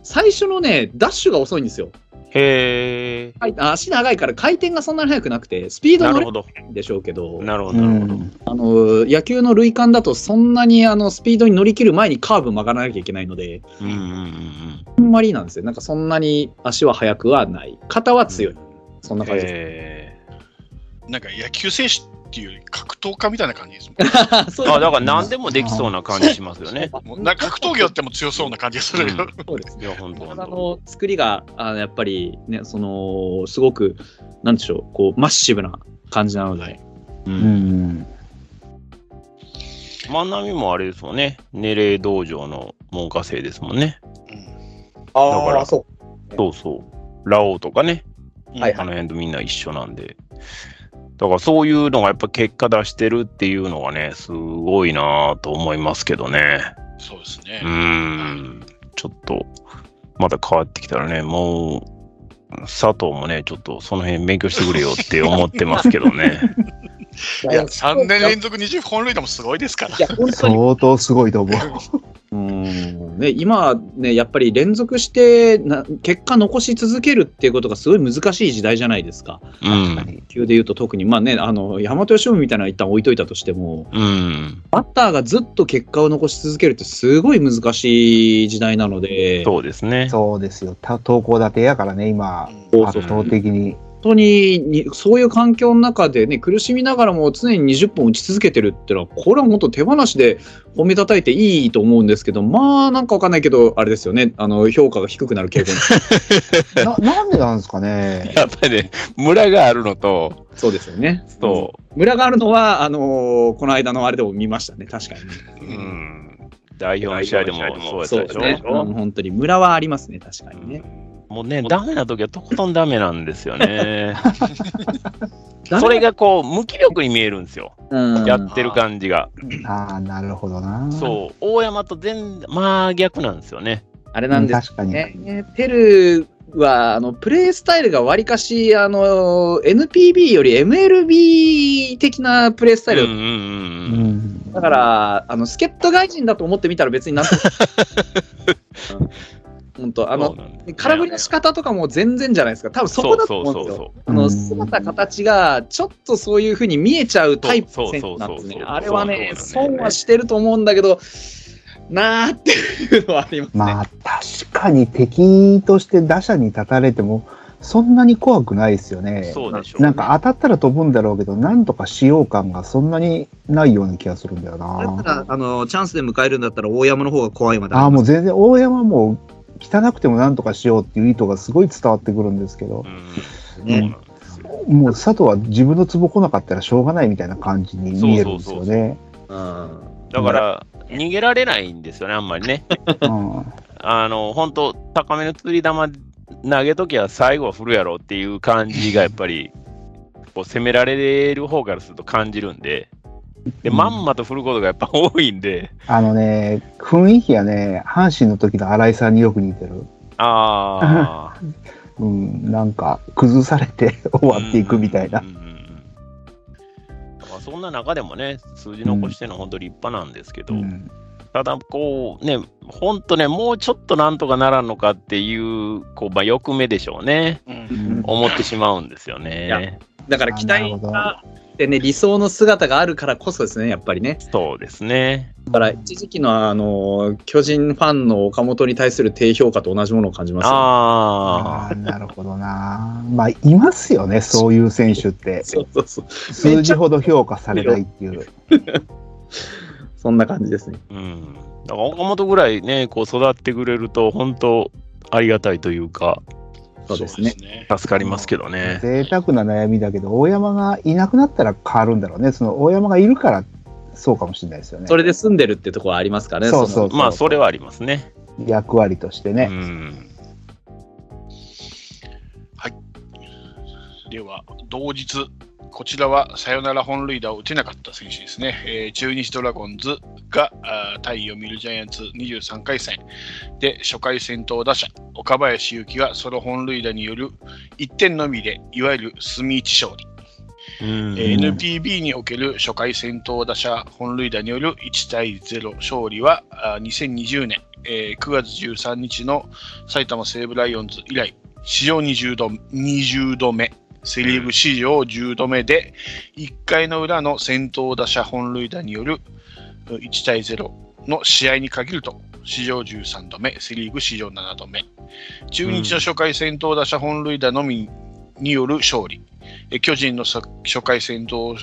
最初のね、ダッシュが遅いんですよ。あ。へえ。はい足長いから回転がそんなに速くなくて、スピード乗れなるほど。ないんでしょうけど、なるほうど、なるほど。ん。あの、野球の塁間だとそんなにあの、スピードに乗り切る前にカーブ曲がらなきゃいけないので、うんうんうんあんまりなんですよ。なんかそんなに足は速くはない。肩は強い。そんう。なん感じです。へなんか野球選手っていうより格闘家みたいな感じですもー [LAUGHS] あ、だから何でもできそうな感じしますよね。ん。[LAUGHS] もうなんか格闘技やっても強そうな感じがするよ。そうですいや、本当体。の作りがあやっぱりねそのすごくなんでしょうこうマッシブな感じなので、う。うんん。万波もあれですもんね。年齢道場の門下生ですもんね。あだからそそうそう。ラオウとかね。うんはいあの辺とみんな一緒なんで。だからそういうのがやっぱ結果出してるっていうのがね、すごいなぁと思いますけどね。そうですねうー。ん。ちょっと、また変わってきたらね、もう、佐藤もね、ちょっとその辺勉強してくれよって思ってますけどね。[LAUGHS] いや、3年連続20本塁打もすごいですからい。や本当に相当すごいと思う。[LAUGHS] うんね今ねやっぱり連続してな結果残し続けるっていうことがすごい難しい時代じゃないですかうん。でいうと特にまあねあの山本由伸みたいなのは一旦置いといたとしてもうん。バッターがずっと結果を残し続けるってすごい難しい時代なのでそうですね。そうですよ。た投稿立てやからね、今、うん圧倒的に。本当ににそういう環境の中でね苦しみながらも常に20本打ち続けてるってのはこれは本当手放しで褒めたたいていいと思うんですけどまあなんかわかんないけどあれですよね。あの評価が低くなる傾向に。[LAUGHS] な、なんでなんですかね。やっぱりね、村があるのと、そうですよね。そ村があるのはあのーこの間のあれでも見ましたね。確かに。ねう、うん。代表の試合でもそうやそうったでしょ。ですね、うん本当に村はありますね。確かにね、もうね、ダメな時はとことんダメなんですよね。[LAUGHS] それがこう、無気力に見えるんですよ。うんやってる感じが。ああ、なるほどな。そう。大山と全、まあ逆なんですよね。あれなんです確かに。ね、テルはあのプレースタイルがわりかしあの NPB より MLB 的なプレースタイル、うんうんうんううん。ん。だからあの助っ人外人だと思ってみたら別になんと [LAUGHS] 本当あのね。空振りの仕方とかも全然じゃないですか。多分そこだと思うんですよ。そうあのうん。姿形がちょっとそういうふうに見えちゃうタイプの選手なんですね。あれはね損はしてると思うんだけどなーっていうのはありますね、まあ、確かに敵として打者に立たれても、そんなに怖くないですよね。そうでしょう。なんか当たったら飛ぶんだろうけど、なんとか使用感がそんなにないような気がするんだよだったらな。あのチャンスで迎えるんだったら大山の方が怖いまでああ、もうず全然、大山も汚くてもなんとかしようっていう意図がすごい伝わってくるんですけどう、ん。ねもう佐藤は自分のツボ来なかったらしょうがないみたいな感じに見えるんですよね。だから、逃げられないんですよね、あんまりね。うんあ [LAUGHS] あの、本当高めの釣り玉投げときは最後は振るやろっていう感じがやっぱり、こう攻められる方からすると感じるんで、で、まんまと振ることがやっぱ多いんで、あのね、雰囲気がね、阪神の時の新井さんによく似てる。ああ。[LAUGHS] うん、なんか、崩されて終わっていくみたいなうん。うんうんそんな中でもね、数字残してるのは本当立派なんですけど、うんただ、こうね、本当ね、もうちょっとなんとかならんのかっていう、こう、まあ、欲目でしょうね。うん思ってしまうんですよね。だから期待あなるほどがでね、理想の姿があるからこそですね、やっぱりね。そうですね。だから一時期のあの、巨人ファンの岡本に対する低評価と同じものを感じますよ、あああ、なるほどな。まあ、いますよね、そういう選手って。そうそうそう。数字ほど評価されないっていう。[LAUGHS] そんな感じですね。あ、うん。だから岡本ぐらいね、こう育ってくれると、本当ありがたいというか、そうですね。ね。助かりますけどね。贅沢な悩みだけど、大山がいなくなったら変わるんだろうね。その大山がいるから、そうかもしれないですよね。それで住んでるってところありますからね。そうそうのまあ、それはありますね。役割としてうね。ん。では、同日、こちらはサヨナラ本塁打を打てなかった選手ですね。えー中日ドラゴンズが対読売ジャイアンツ23回戦で初回先頭打者、岡林勇希がソロ本塁打による1点のみで、いわゆる隅一勝利。うんえー NPB における初回先頭打者本塁打による1対0勝利はあー2020年、えー9月13日の埼玉西武ライオンズ以来史上20度 ,20 度目セ・リーグ史上10度目で1回の裏の先頭打者本塁打による1対0の試合に限ると史上13度目セ・リーグ史上7度目中日の初回先頭打者本塁打のみによる勝利、え巨人の初回先頭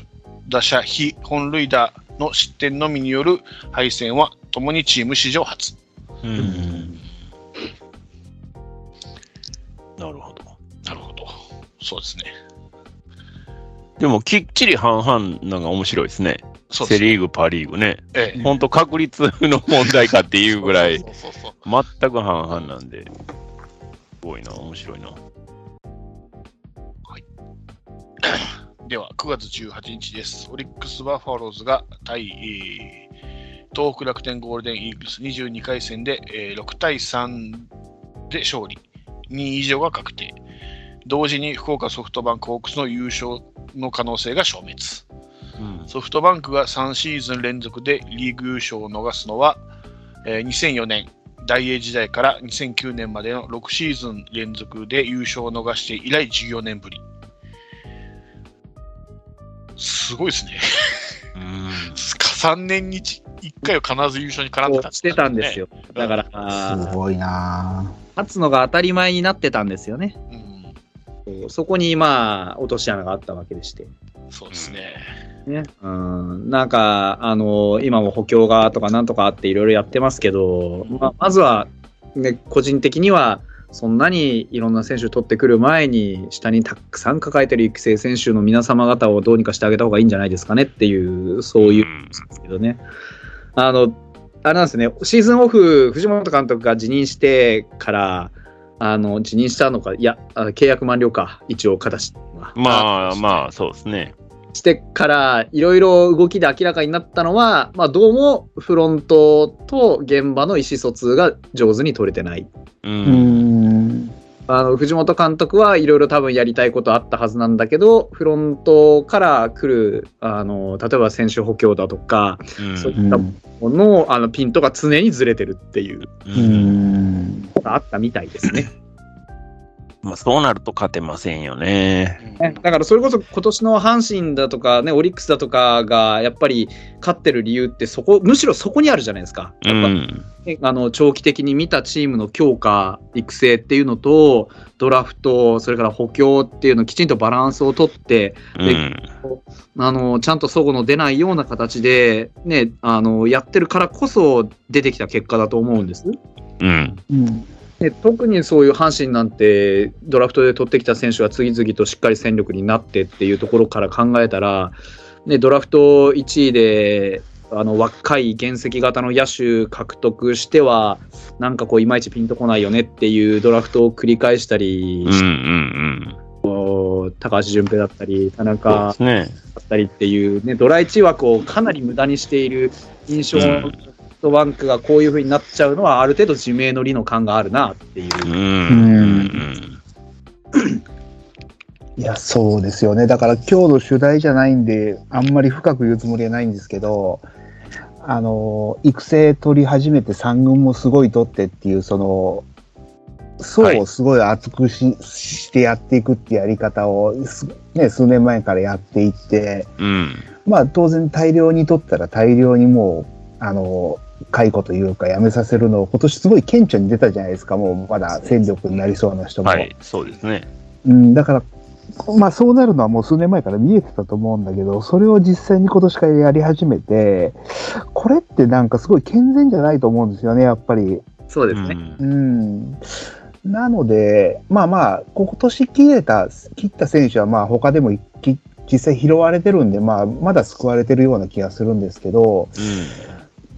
打者非本塁打の失点のみによる敗戦はともにチーム史上初。うんなるほど。そうですね。でも、きっちり半々なんか面白いですね。そうですね。セ・リーグ、パ・リーグね。ええ本当確率の問題かっていうぐらい、そうそう全く半々なんで、すごいな、面白いな。[COUGHS] では、9月18日です。オリックス・バファローズが対、えー東北楽天ゴールデンイーグルス22回戦で、えー6対3で勝利。2位以上が確定。同時に福岡ソフトバンクホークスの優勝の可能性が消滅。うんソフトバンクが3シーズン連続でリーグ優勝を逃すのは、えー2004年大英時代から2009年までの6シーズン連続で優勝を逃して以来14年ぶり。すごいですね。3年に1回は必ず優勝に絡んでたしてたんですよ。だから、すごいな勝つのが当たり前になってたんですよね。うん、そこに、まあ、落とし穴があったわけでして。そうですね。ね。うん。なんか、あの、今も補強がとかなんとかあっていろいろやってますけど、まあ、まずは、ね、個人的には、そんなにいろんな選手取ってくる前に、下にたくさん抱えてる育成選手の皆様方をどうにかしてあげた方がいいんじゃないですかねっていう、そういううんですけどね。あの、あれなんですね、シーズンオフ、藤本監督が辞任してから、あの辞任したのか、いや、あ契約満了か、一応、形は。まあまあ、そうですね。してから、いろいろ動きで明らかになったのは、まあ、どうもフロントと現場の意思疎通が上手に取れてない。う。うんん。あの藤本監督はいろいろ多分やりたいことあったはずなんだけど、フロントから来る、あの例えば選手補強だとか、うんそういったもののあのピントが常にずれてるっていうううんん。のがあったみたいですね。まあ、そうなると勝てませんよね。ねだからそれこそ今年の阪神だとか、ね、オリックスだとかがやっぱり勝ってる理由ってそこ、むしろそこにあるじゃないですか。うやっぱん。ねあの長期的に見たチームの強化、育成っていうのと、ドラフト、それから補強っていうのをきちんとバランスをとって、うん。あのちゃんと齟齬の出ないような形で、ね、あのやってるからこそ出てきた結果だと思うんです。うん。うん。で特にそういう阪神なんて、ドラフトで取ってきた選手が次々としっかり戦力になってっていうところから考えたら、ね、ドラフト1位であの若い原石型の野手獲得しては、なんかこう、いまいちピンとこないよねっていうドラフトを繰り返したりうんうんうん。高橋純平だったり、田中。だったりっていう、ね、ドラ1枠をかなり無駄にしている印象トバンクがこういう風になっちゃうのは、ある程度自明の理の感があるなっていうう。んうんいや、そうですよね。だから今日の主題じゃないんで、あんまり深く言うつもりはないんですけど、あの、育成取り始めて3軍もすごい取ってっていう、その、層をすごい厚くし,、してやっていくっていうやり方を、すね、数年前からやっていって、うん。まあ当然大量に取ったら大量にもう、あの、解雇というかやめさせるのを今年すごい顕著に出たじゃないですか、もうまだ戦力になりそうな人も。はい、そうですね。うん、だから、まあそうなるのはもう数年前から見えてたと思うんだけど、それを実際に今年からやり始めて、これってなんかすごい健全じゃないと思うんですよね、やっぱり。そうですね。うんうん。なので、まあまあ、今年切れた、切った選手はまあ他でもき実際拾われてるんで、まあまだ救われてるような気がするんですけど、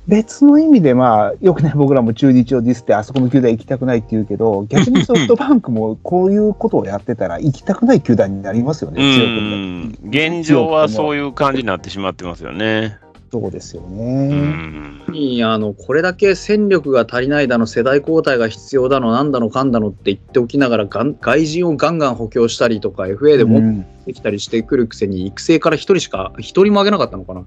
別の意味でまあ、よくね、僕らも中日をディスってあそこの球団行きたくないって言うけど、逆にソフトバンクもこういうことをやってたら行きたくない球団になりますよね、う強くんも。現状はそういう感じになってしまってますよね。そうですようね。あのこれだけ戦力が足りないだの、世代交代が必要だの、なんだのかんだのって言っておきながら、がん外人をガンガン補強したりとか、FA で持っうんてきたりしてくるくせに、育成から1人しか、1人も上げなかったのかな。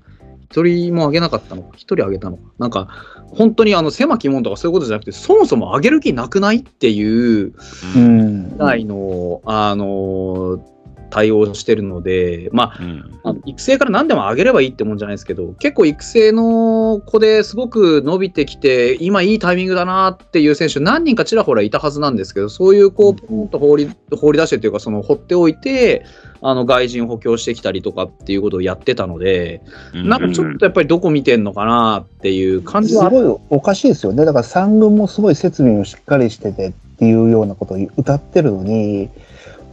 1人も上げなかったのか、1人上げたのか。なんか、本当にあの狭き門とかそういうことじゃなくて、そもそも上げる気なくないっていううんぐらいの、あの対応してるので、まあ、うん。育成から何でも上げればいいってもんじゃないですけど、結構育成の子ですごく伸びてきて、今いいタイミングだなっていう選手、何人かちらほらいたはずなんですけど、そういう子をポンと放り放り出してというか、その放っておいて、あの外人補強してきたりとかっていうことをやってたので、なんかちょっとやっぱりどこ見てんのかなっていう感じはすごいおかしいですよね。だから三軍もすごい設備もしっかりしててっていうようなことを歌ってるのに、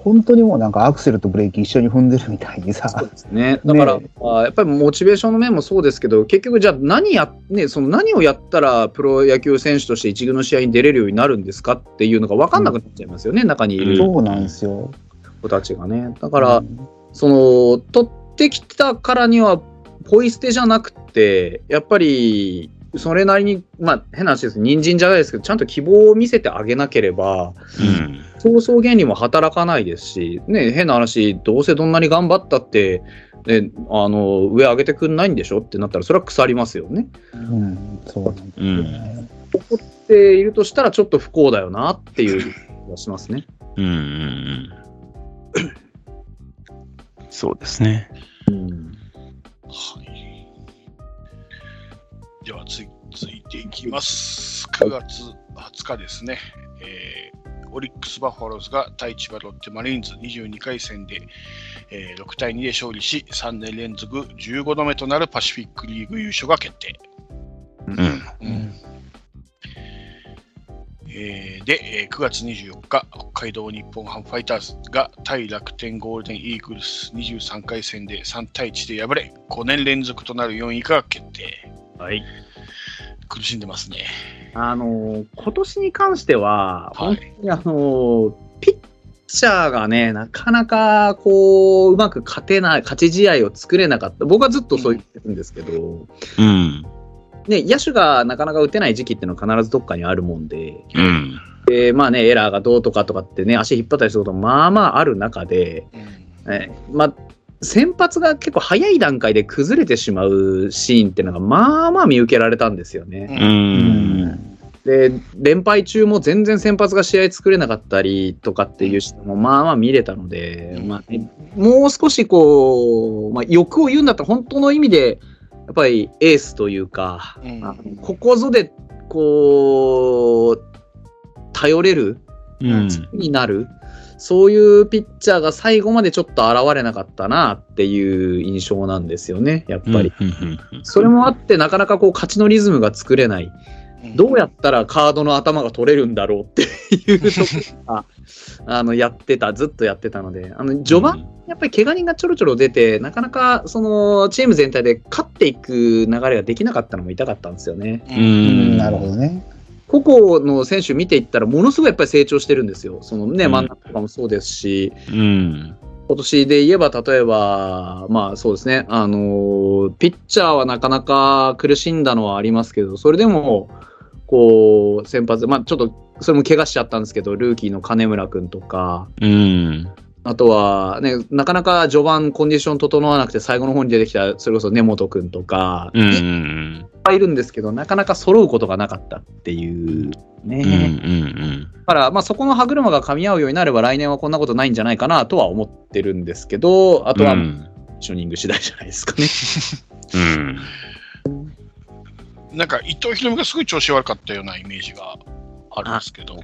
本当にもうなんかアクセルとブレーキ一緒に踏んでるみたいにさ。そうですね。だから、ねあやっぱりモチベーションの面もそうですけど、結局じゃあ何や、ね、その何をやったらプロ野球選手として一軍の試合に出れるようになるんですかっていうのが分かんなくなっちゃいますよね、中にいるそうなんですよ。子たちがね。だから、うんその、取ってきたからには、ポイ捨てじゃなくて、やっぱり、それなりに、まあ変な話です。人参じゃないですけど、ちゃんと希望を見せてあげなければ、うん。競争原理も働かないですし、ね、変な話、どうせどんなに頑張ったって、ね、あの上上げてくんないんでしょってなったら、それは腐りますよね。うん、そうなん。怒っているとしたら、ちょっと不幸だよなっていう気がしますね。うんうんうん。そうですね。はい。ではつい、続いていきます。9月20日ですね。えーオリックス・バファローズが対千葉ロッテ・マリーンズ22回戦で、えー6対2で勝利し、3年連続15度目となるパシフィックリーグ優勝が決定。うん。うんえーで、えー9月24日、北海道日本ハムファイターズが対楽天ゴールデンイーグルス23回戦で3対1で敗れ、5年連続となる4位が決定。はい。苦しんでますね。あの今年に関しては、はい本当にあのピッチャーがね、なかなかこう、うまく勝てない、勝ち試合を作れなかった。僕はずっとそう言ってるんですけど、うん。ね、野手がなかなか打てない時期っていうのは必ずどっかにあるもんで、うん。で、まあね、エラーがどうとかとかってね、足引っ張ったりすることもまあまあある中で、うんえまあ、先発が結構早い段階で崩れてしまうシーンっていうのがまあまあ見受けられたんですよね。う。うんん。で、連敗中も全然先発が試合作れなかったりとかっていう人もまあまあ見れたので、うんまあね、もう少しこう、まあ、欲を言うんだったら本当の意味で、やっぱりエースというか、ここぞでこう、頼れるうん。になる、そういうピッチャーが最後までちょっと現れなかったなっていう印象なんですよね、やっぱり。うん。それもあって、なかなかこう勝ちのリズムが作れない。どうやったらカードの頭が取れるんだろうっていうところが [LAUGHS] あのやってた、ずっとやってたので、あの序盤やっぱり怪我人がちょろちょろ出て、なかなかそのチーム全体で勝っていく流れができなかったのも痛かったんですよね。ううんん。なるほどね。個々の選手見ていったら、ものすごいやっぱり成長してるんですよ。そのね、うん真ん中とかもそうですし、うん。今年で言えば、例えば、まあそうですね、あのーピッチャーはなかなか苦しんだのはありますけど、それでも、こう、先発、まあちょっと、それも怪我しちゃったんですけど、ルーキーの金村君とか、うん。あとはね、なかなか序盤コンディション整わなくて最後の方に出てきた、それこそ根本君とか、うん。ういっん。ぱいいるんですけど、なかなか揃うことがなかったっていうね。うん。うん。だから、まあ、そこの歯車が噛み合うようになれば来年はこんなことないんじゃないかなとは思ってるんですけど、あとは、うん。チューニング次第じゃないですかね。うん。なんか伊藤博美がすごい調子悪かったようなイメージがあるんですけど。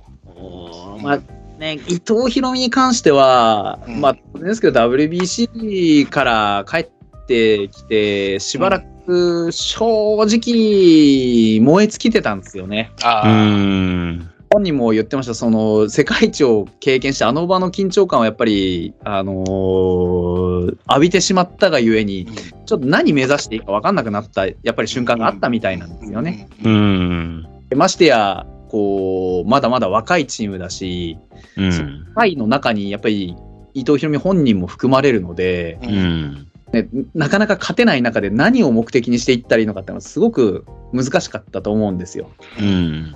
まあね、伊藤博美に関しては、うんまあ、ですけど WBC から帰ってきて、しばらく正直燃え尽きてたんですよね。うああ、ん。本人も言ってました、その世界一を経験して、あの場の緊張感をやっぱり、あのー浴びてしまったがゆえに、ちょっと何目指していいか分かんなくなった、やっぱり瞬間があったみたいなんですよね。ううん。ん。でましてや、こう、まだまだ若いチームだし、うん。会の中にやっぱり伊藤博美本人も含まれるので、う。うんん。ね、なかなか勝てない中で何を目的にしていったらいいのかっていうのはすごく難しかったと思うんですよ。うん。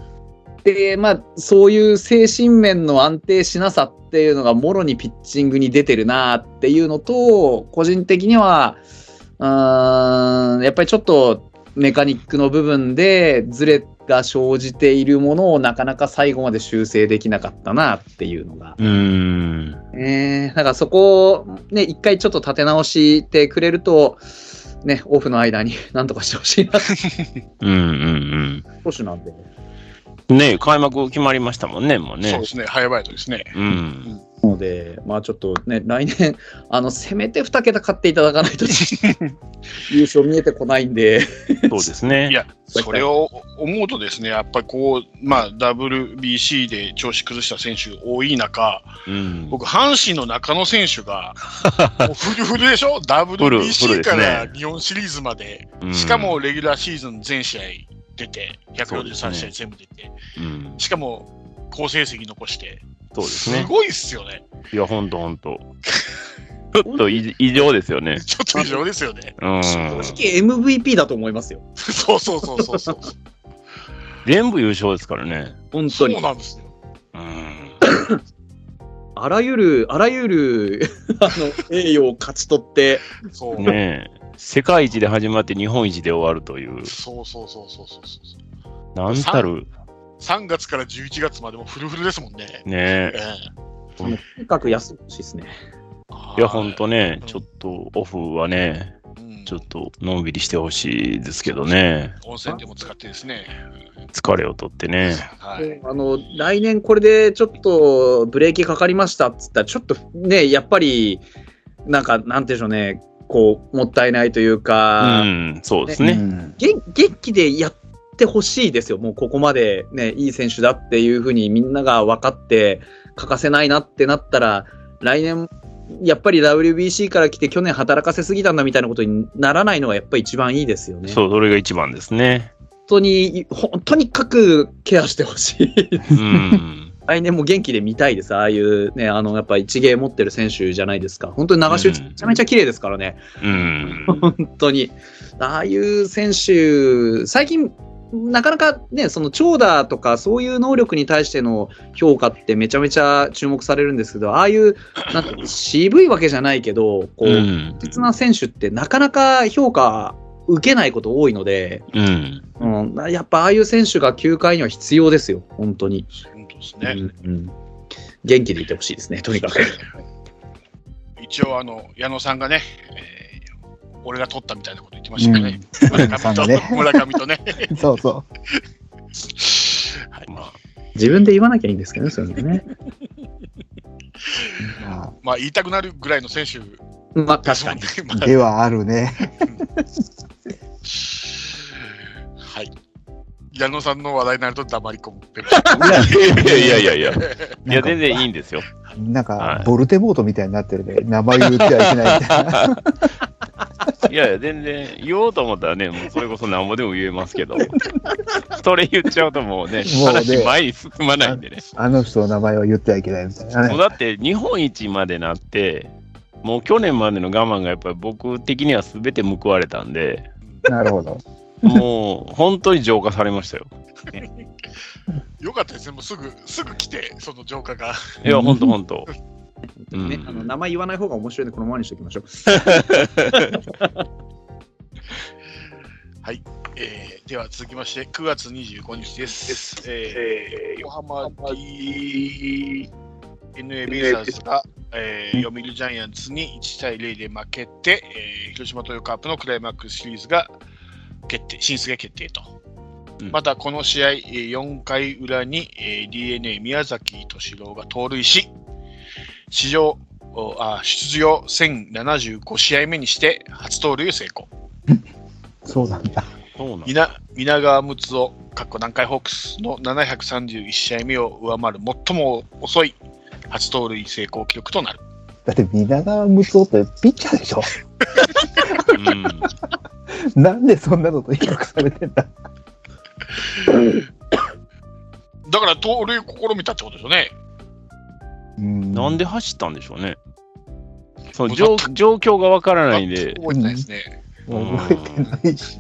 で、まあ、そういう精神面の安定しなさっていうのがもろにピッチングに出てるなっていうのと、個人的には、うーん、やっぱりちょっとメカニックの部分でズレが生じているものをなかなか最後まで修正できなかったなっていうのが。うん。えー、だからそこをね、一回ちょっと立て直してくれると、ね、オフの間になんとかしてほしいなって [LAUGHS] うん。うん。投手なんで。ね開幕決まりましたもんね、もうねそうで。すね、早々とですね。うん。ので、まあちょっとね、来年、[LAUGHS] あの、せめて2桁勝っていただかないと、[LAUGHS] 優勝見えてこないんで、そうですね。いや、それを思うとですね、やっぱりこう、まあ、WBC で調子崩した選手多い中、うん。僕、阪神の中野選手が、もうフルフルでしょ？[LAUGHS] フルフル ?WBC から日本シリーズまで、うんしかも、レギュラーシーズン全試合出て、143そうですね試合全部出て、うん。しかも好成績残して、そうですね。すごいっすよね。いや、ほんとほんと。[LAUGHS] ちょっと異異常ですよね。[LAUGHS] ちょっと異常ですよね。うん。正直 MVP だと思いますよ。そうそうそうそうそう。[LAUGHS] 全部優勝ですからね。本当に。そうなんですよ。うん。[COUGHS] あらゆる、あらゆる、あの、栄誉を勝ち取って、そう。ねえ。世界一で始まって日本一で終わるという、そうそうそうそうそうそう。なんたる、3月から11月までもフルフルですもんね。ねええ。とにかく安く欲しいですね。えいや、ほんとねう、んちょっとオフはね、うんちょっとのんびりしてほしいですけどね。温泉でも使ってですね。疲れを取ってね。はい。あの、来年これでちょっとブレーキかかりましたっつったら、ちょっとね、やっぱり、なんか、なんていうんでしょうね、こう、もったいないといううか、ん、そうですね。うん元元気でやってほしいですよ。もうここまでね、いい選手だっていうふうにみんなが分かって、欠かせないなってなったら、来年、やっぱり WBC から来て去年働かせすぎたんだみたいなことにならないのがやっぱり一番いいですよね。そう、それが一番ですね。本当に、ほとにかくケアしてほしい。うん。[LAUGHS] 来年も元気で見たいです。ああいうね、あの、やっぱ一芸持ってる選手じゃないですか。本当に流し打ちうんめちゃめちゃ綺麗ですからね。うん。[LAUGHS] 本当に。ああいう選手、最近、なかなかね、その長打とかそういう能力に対しての評価ってめちゃめちゃ注目されるんですけど、ああいう、なん渋いわけじゃないけど、こう、うん。実な選手ってなかなか評価受けないこと多いので、うん。うん、やっぱああいう選手が球界には必要ですよ、本当に。本当ですね。うんうん元気でいてほしいですね、とにかく。[LAUGHS] 一応、あの、矢野さんがね、えー俺が取ったみたいなこと言ってましたよね。村矢野さ上と、[LAUGHS] んがね村上とね。[LAUGHS] そうそはいまあ、自分で言わなきゃいいんですけどね、そういうのね。う。ままあ、言いたくなるぐらいの選手まあ、確かに。[LAUGHS] ではあるね。あはい。矢野さんの話題になると黙り込む。いやいやいやいや。いや、全然いいんですよ。なんはい、かボルテモートみたいになってるね。名前言ってはいけないみたいな。いやいや、全然言おうと思ったらね、もうそれこそ何ぼでも言えますけど、[LAUGHS] それ言っちゃうともうね、もうね話前に進まないんでね。あの人の名前は言ってはいけないみたいなね。もうだって日本一までなって、もう去年までの我慢がやっぱり僕的には全て報われたんで、なるほど。もう本当に浄化されましたよ。[LAUGHS] よかったですね。もうすぐ、すぐ来て、その浄化が。いや、本当本当。うんね、あの名前言わない方が面白いんで、このままにしておきましょう。[LAUGHS] えーでは続きまして、9月25日です。えー横浜 d n a ベイスターズが、えー読売ジャイアンツに1対0で負けて、えー広島東洋カープのクライマックスシリーズが決定、進出が決定と。うんまたこの試合、えー4回裏に、えー d n a 宮崎敏郎が盗塁し、史上おあ出場1075試合目にして初盗塁を成功。そうなんだ。そうなんみな皆川睦夫、かっこ南海ホークスの731試合目を上回る最も遅い初盗塁成功記録となる。だって皆川睦夫ってピッチャーでしょ？うんなんでそんなのと比較されてんだ？だから盗塁試みたってことですよね。うんなんで走ったんでしょうね。そう状状況がわからないんで、覚えてないですね。覚えてないし。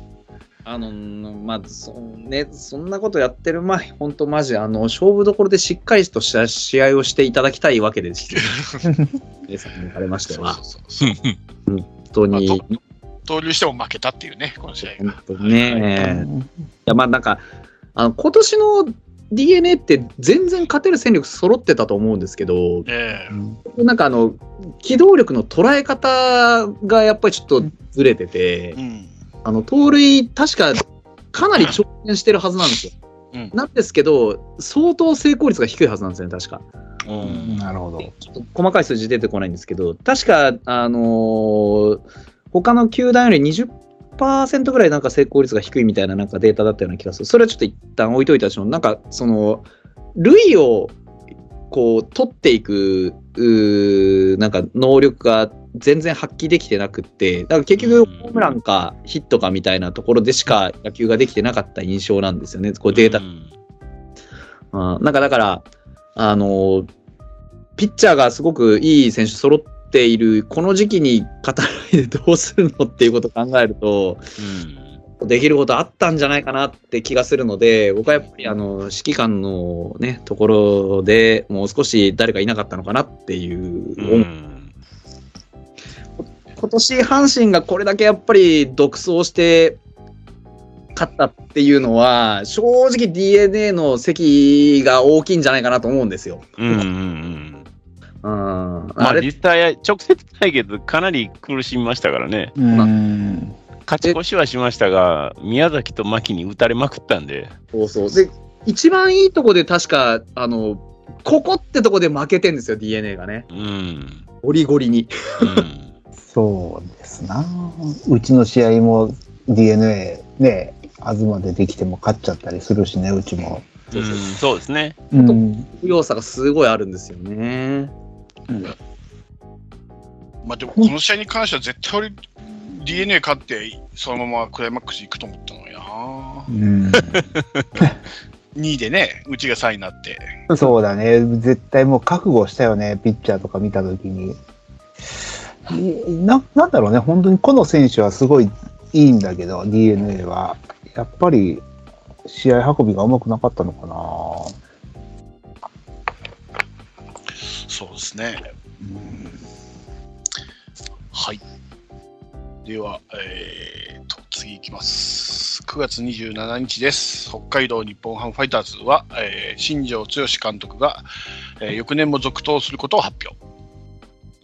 あの、まあ、そね、そんなことやってる前、本当マジ、あの、勝負どころでしっかりとした試合をしていただきたいわけですよ。[LAUGHS] 皆さんに言われましては、そうそうそうそう。本当に、あ盗塁しても負けたっていうね、この試合が。本当にね、いや、まあなんか、あの、今年の DNA って全然勝てる戦力揃ってたと思うんですけど、えなんかあの、機動力の捉え方がやっぱりちょっとずれててえ、うんあの、盗塁、確かかなり挑戦してるはずなんですよ。うんなんですけど、相当成功率が低いはずなんですよね、確か。うんなるほど。ちょっと細かい数字出てこないんですけど、確か、あのー他の球団より20%ぐらいなんか成功率が低いみたいななんかデータだったような気がする。それはちょっと一旦置いといたとしても、なんかその、塁をこう取っていく、なんか能力が全然発揮できてなくって、だから結局うん。ホームランかヒットかみたいなところでしか野球ができてなかった印象なんですよね、こうデータ。うん。うんなんかだから、あのーピッチャーがすごくいい選手揃っている、この時期に勝たないでどうするのっていうことを考えると、うん。できることあったんじゃないかなって気がするので、僕はやっぱりあの指揮官のね、ところでもう少し誰かいなかったのかなっていう、うん今年阪神がこれだけやっぱり独走して勝ったっていうのは、正直 DNA の席が大きいんじゃないかなと思うんですよ。うんうんうんうん、まあ実際、直接対決かなり苦しみましたからね。うん。勝ち越しはしましたが、宮崎と牧に打たれまくったんで、そうそう。で、一番いいとこで確か、あの、ここってとこで負けてんですよ、DNA がね。うん。ゴリゴリに。うんそうですな。うちの試合も DNA ね、東でできても勝っちゃったりするしね、うちも。そうですね。うん。要素がすごいあるんですよね。まあでもこの試合に関しては絶対俺 DNA 勝ってそのままクライマックス行くと思ったのよな。うん、2位でね、うちが3位になって。そうだね。絶対もう覚悟したよね、ピッチャーとか見たときに。な、なんだろうね、本当にこの選手はすごいいいんだけど、DNA は。やっぱり、試合運びがうまくなかったのかな。そうですね。うんはい。では、えー、と、次いきます。9月27日です。北海道日本ハムファイターズは、えー新庄剛志監督が、えー翌年も続投することを発表。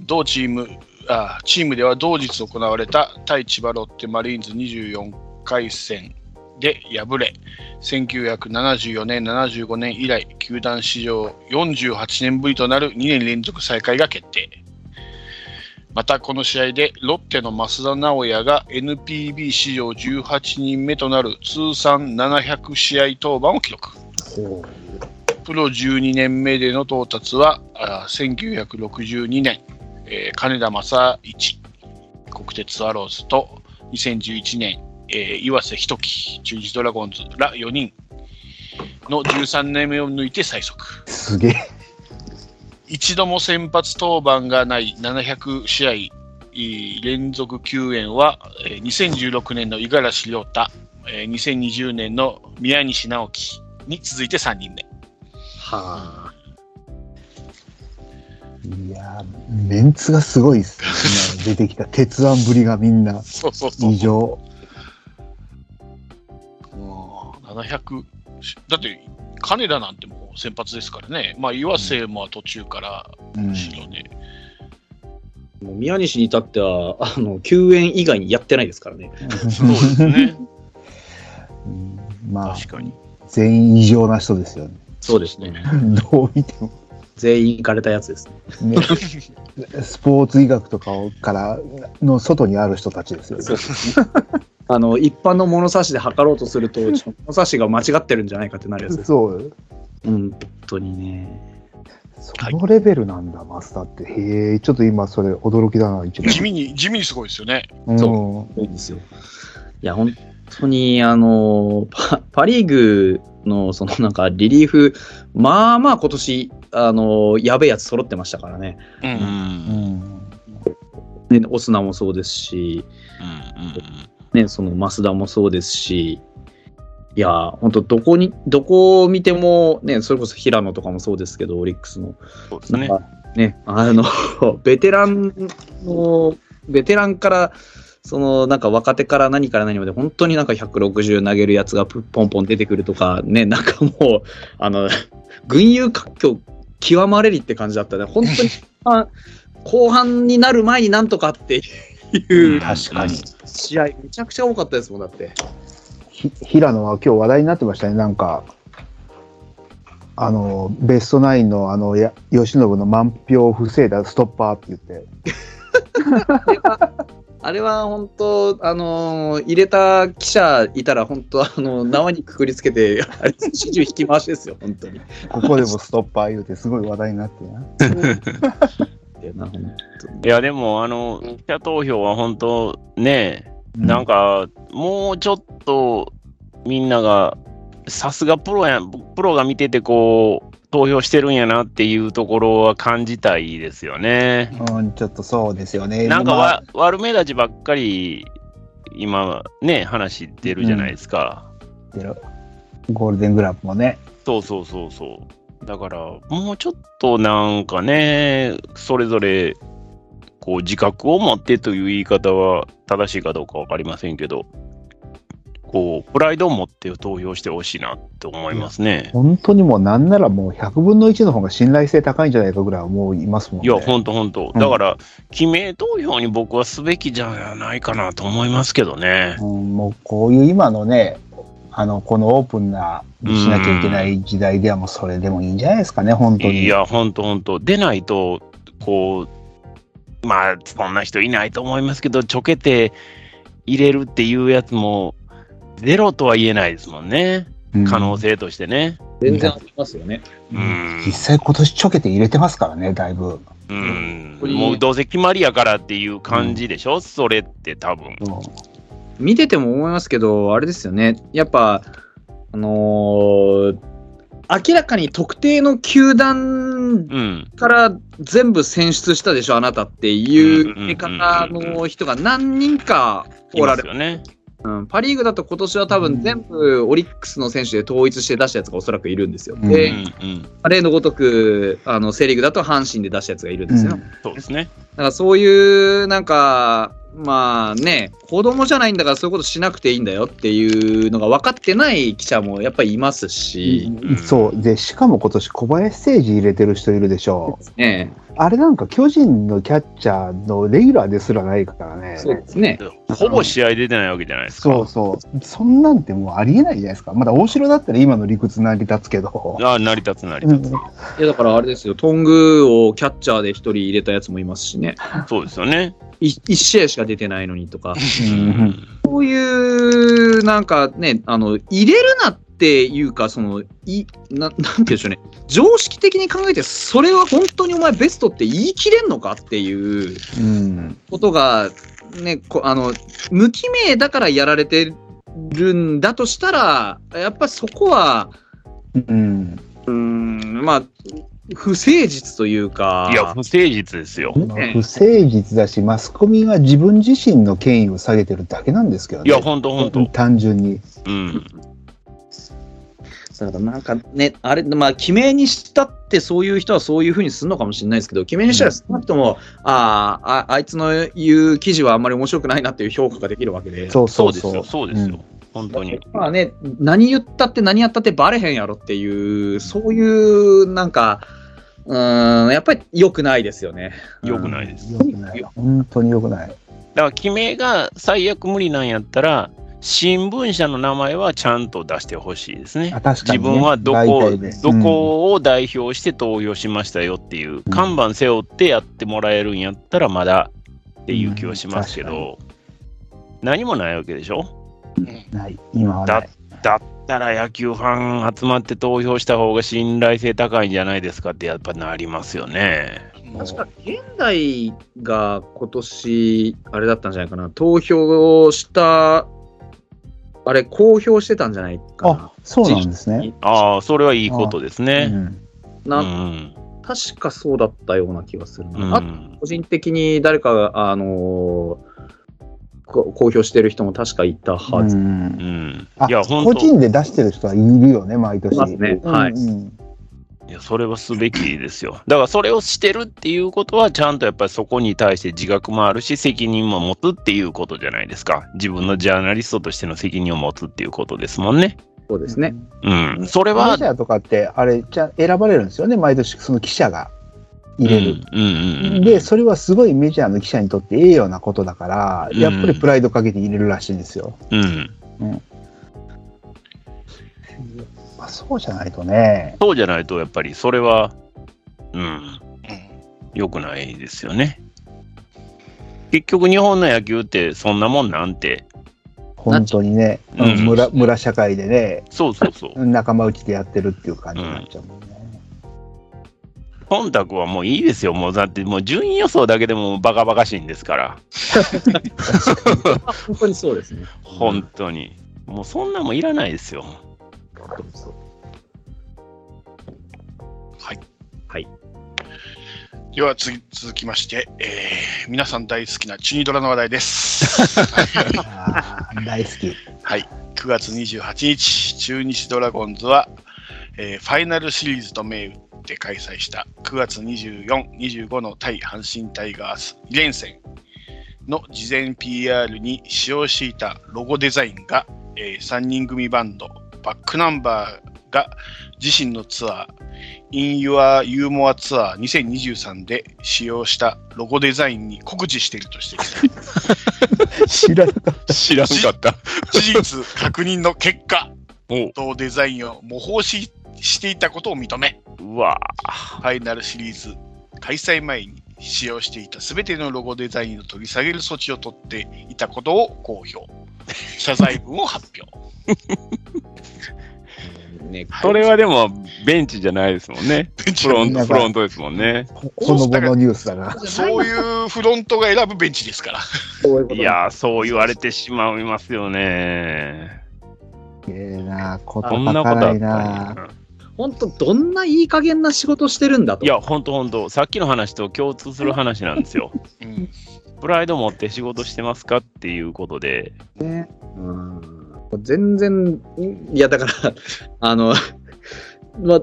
同チーム、あチームでは同日行われた対千葉ロッテマリーンズ24回戦で敗れ、1974年、75年以来、球団史上48年ぶりとなる2年連続再開が決定。またこの試合でロッテの増田直也が NPB 史上18人目となる通算700試合登板を記録。プロ12年目での到達はあ1962年、えー金田正一国鉄スワローズと2011年、えー岩瀬仁樹中日ドラゴンズら4人の13年目を抜いて最速。すげえ。一度も先発登板がない700試合えー連続救援は、えー2016年の五十嵐亮太、えー2020年の宮西直樹に続いて3人目。はあ。いやー、メンツがすごいっすね。出てきた鉄腕ぶりがみんな [LAUGHS] そうそうそう。異常。うん700しだって金田なんてもう先発ですからね、まあ、岩瀬も途中からうん後ろで、もう宮西に至っては、あの、救援以外にやってないですからね。そうですね。[LAUGHS] うんまあ、確かに。全員異常な人ですよね。そうですね。[LAUGHS] どう見ても。全員行かれたやつですね。ね、[LAUGHS] スポーツ医学とかをからの外にある人たちですよね。あの、一般の物差しで測ろうとすると、[LAUGHS] 物差しが間違ってるんじゃないかってなるやつです。そう。うん、本当にね。そのレベルなんだ、マスターって。へえ、ちょっと今それ驚きだな、一番。地味に地味にすごいですよね。うんそそうですよ。いや、本当に、あの、パパ・リーグの、そのなんか、リリーフ、まあまあ今年、あの、やべえやつ揃ってましたからね。うんうん。うんねオスナもそうですし、うんね、その増田もそうですし、いや、本当どこに、どこを見ても、ね、それこそ平野とかもそうですけど、オリックスの。そうですね。ね、あの、[LAUGHS] ベテランの、ベテランから、そのなんか若手から何から何まで本当になんか160投げるやつがプポンポン出てくるとかね、なんかもう、あの、[LAUGHS] 群雄割拠極まれりって感じだったね。本当に、あ後半になる前になんとかっていう確かに。試合めちゃくちゃ多かったですもん、だって。ひ平野は今日話題になってましたね、なんか。あの、ベストナインの、あの、や、吉信の満票を防いだストッパーって言って。[LAUGHS] あれは、本当、あのー入れた記者いたら、本当、あの縄にくくりつけて、あれ、始終引き回しですよ、本当に。ここでもストッパー言うて、すごい話題になってな。いや、でも、あの、記者投票は本当、ね、なんか、もうちょっと、みんなが、さすがプロやん、プロが見てて、こう、投票してるんやなっていうところは感じたいですよね。うん、ちょっとそうですよね。なんかまあわ悪目立ちばっかり、今、ね、話出るじゃないですか。ゴールデングラブもね。そうそうそうそう。だから、もうちょっとなんかね、それぞれ、こう、自覚を持ってという言い方は正しいかどうかわかりませんけど、こう、プライドを持って投票してほしいなって思いますね。本当にもうなんならもう100分の1の方が信頼性高いんじゃないかぐらいはもういますもんね。いや、ほんとほんと。うんだから、記名投票に僕はすべきじゃないかなと思いますけどね。うん、もうこういう今のね、あの、このオープンな、しなきゃいけない時代ではもうそれでもいいんじゃないですかね、本当に。いや、ほんとほんと。出ないと、こう、まあ、そんな人いないと思いますけど、ちょけて入れるっていうやつも、ゼロとは言えないですもんね。うん可能性としてね。全然ありますよね。うん。実際今年ちょけて入れてますからね、だいぶ。うん。もうどうせ決まりやからっていう感じでしょ、それって多分。見てても思いますけど、あれですよね。やっぱ、あのー明らかに特定の球団うん。から全部選出したでしょ、あなたっていう見方の人が何人かおられる。すよね。うん、パ・リーグだと今年は多分全部オリックスの選手で統一して出したやつがおそらくいるんですよ。うんで、うんうん。例のごとくあのセ・リーグだと阪神で出したやつがいるんですよ。うんだそうですね。からそういうなんかまあね、子供じゃないんだからそういうことしなくていいんだよっていうのが分かってない記者もやっぱりいますし、うんそう。で、しかも今年小林誠司入れてる人いるでしょ。ね、あれなんか巨人のキャッチャーのレギュラーですらないからね。そうですね。ほぼ試合出てないわけじゃないですか。そうそう。そんなんてもうありえないじゃないですか。まだ大城だったら今の理屈成り立つけど。ああ、成り立つ成り立つ。うんいやだからあれですよ、トングをキャッチャーで一人入れたやつもいますしね、そうですよね。い一試合しか出てないのにとか、[LAUGHS] うんそういうなんかね、あの入れるなっていうか、そのいな [LAUGHS] なんて言うんでしょうね、常識的に考えて、それは本当にお前ベストって言い切れんのかっていううん。ことが、ね、こあの無記名だからやられてるんだとしたら、やっぱそこは、うん。うーん、まあ、不誠実というか、いや、不誠実ですよ。不誠実だし、マスコミが自分自身の権威を下げてるだけなんですけどね。いや、ほんとほんと。単純に。うん。だからなんかね、あれ、まあ、記名にしたって、そういう人はそういうふうにするのかもしれないですけど、記名にしたら少なくとも、あーあ、あいつの言う記事はあんまり面白くないなっていう評価ができるわけで、そうそううそう。そですよ。そうですよ。本当に。まあね、何言ったって何やったってバレへんやろっていう、そういう、なんか、うーん、やっぱり良くないですよね。[LAUGHS] 良くないです。良くない。本当に良くない。だから、記名が最悪無理なんやったら、新聞社の名前はちゃんと出してほしいですねあ。確か自に、ね。分はどこ大体ねどこを代表して投票しましたよっていう、看板背負ってやってもらえるんやったらまだっていう気はしますけど、何もないわけでしょ？うんない。今はない。だったら野球ファン集まって投票した方が信頼性高いんじゃないですかってやっぱなりますよね。確か、現代が今年、あれだったんじゃないかな、投票した、あれ、公表してたんじゃないかなあ。、そうなんですね。ああ、それはいいことですうね。ん。なうん。確かそうだったような気がするうな。あん。個人的に誰かが、あのーこ公表してる人も確かいたはず。うんいや、個人で出してる人はいるよね、毎年。いますねはいいや、それはすべきですよ。だからそれをしてるっていうことは、ちゃんとやっぱりそこに対して自覚もあるし、責任も持つっていうことじゃないですか。自分のジャーナリストとしての責任を持つっていうことですもんね。そうですね。。うん。それはメジ、ャーとかって、あれ、じゃ選ばれるんですよね、毎年、その記者が入れる。うんうんうんうん。で、それはすごいメジャーの記者にとって栄誉なことだから、うんやっぱりプライドかけて入れるらしいんですよ。うん。まあ、そうじゃないとね。そうじゃないと、やっぱりそれは、うん、うん良くないですよね。結局、日本の野球ってそんなもんなんて、本当にね、うんうん村村社会でね、そうそうそう。仲間内でやってるっていう感じになっちゃうもんね。忖度はもういいですよ。もうだってもう順位予想だけでもバカバカしいんですから。[LAUGHS] 本当にそうですね。本当に。もうそんなもんいらないですよ。はい。はい。では次続きまして、えー皆さん大好きなチュニドラの話題です。[LAUGHS] 大好き。はい。9月28日、中日ドラゴンズは、えーファイナルシリーズと銘打って開催した9月24、25の対阪神タイガース2連戦の事前 PR に使用していたロゴデザインが、え3人組バンドバックナンバーが自身のツアー In Your Humor ツアー2023で使用したロゴデザインに酷似しているとして [LAUGHS] 知らなかっ知らんかった。事実確認の結果お。う同デザインを模倣ししていたことを認めうわファイナルシリーズ開催前に使用していたすべてのロゴデザインを取り下げる措置を取っていたことを公表謝罪文を発表 [LAUGHS] ね、それはでもベンチじゃないですもんね。フロント、フロントですもんね。た。ほのぼのニュースだな。そういうフロントが選ぶベンチですからいやー、そう言われてしまいますよね。ええな、ことこんないなことあった。本当、どんないい加減な仕事してるんだと。いや、ほんとほんと、さっきの話と共通する話なんですよ。うん。プライド持って仕事してますかっていうことで、ね。うん。全然、いや、だから、[LAUGHS] あの、[LAUGHS] まあ、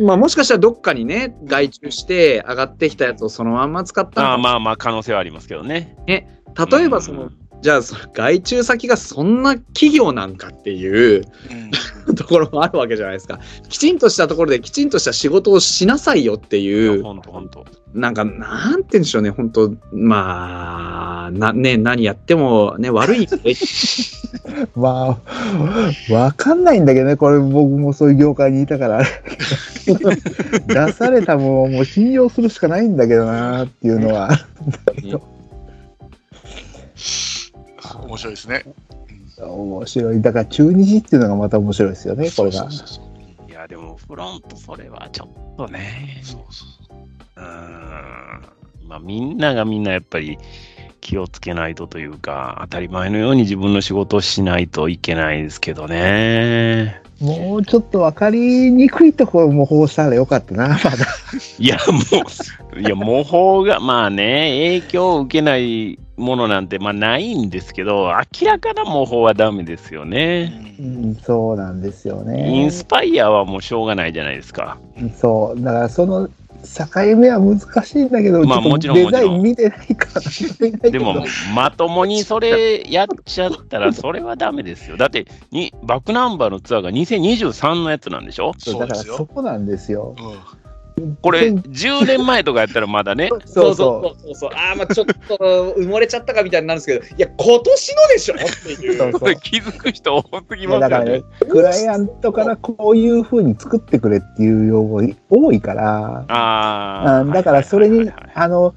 まあ、もしかしたらどっかにね、外注して上がってきたやつをそのまんま使ったああまあまあ可能性はありますけどね。例えばその、じゃあその外注先がそんな企業なんかっていううんところもあるわけじゃないですか。きちんとしたところできちんとした仕事をしなさいよっていう。なんか、なんて言うんでしょうね、本当まあ、な、ね、何やってもね、悪い。[LAUGHS] まあ、わかんないんだけどね、これ僕もそういう業界にいたから。[LAUGHS] 出されたものをもう信用するしかないんだけどなっていうのは。面白いですね。面白い。だから中日っていうのがまた面白いですよね、これがいや、でもフロントそれはちょっとね。そうそううーん。まあみんながみんなやっぱり気をつけないとというか、当たり前のように自分の仕事をしないといけないですけどね。もうちょっと分かりにくいところ模倣したらよかったな、まだ。いや、もう、いや、模倣が、まあね、影響を受けないものなんて、まあないんですけど、明らかな模倣はダメですよね。ううんん、そうなんですよイねン。スパイアはもうしょうがないじゃないですか。そう。だからその境目は難しいんだけど、まあちょっもちろんとデザイン見てないから。でも、まともにそれやっちゃったら、それはダメですよ。だって、にバックナンバーのツアーが2023のやつなんでしょ？そうだからそこなんですよ。うんこれ、10年前とかやったらまだね、[LAUGHS] そうそそうそうそう。ああ、まあちょっと埋もれちゃったかみたいになるんですけど、いや、今年のでしょってう。いう。そうそう。[LAUGHS] 気づく人多すぎいますよねやだからね。、クライアントからこういう風に作ってくれっていう要望多いから、あだからそれにはいはいはいはい、あの、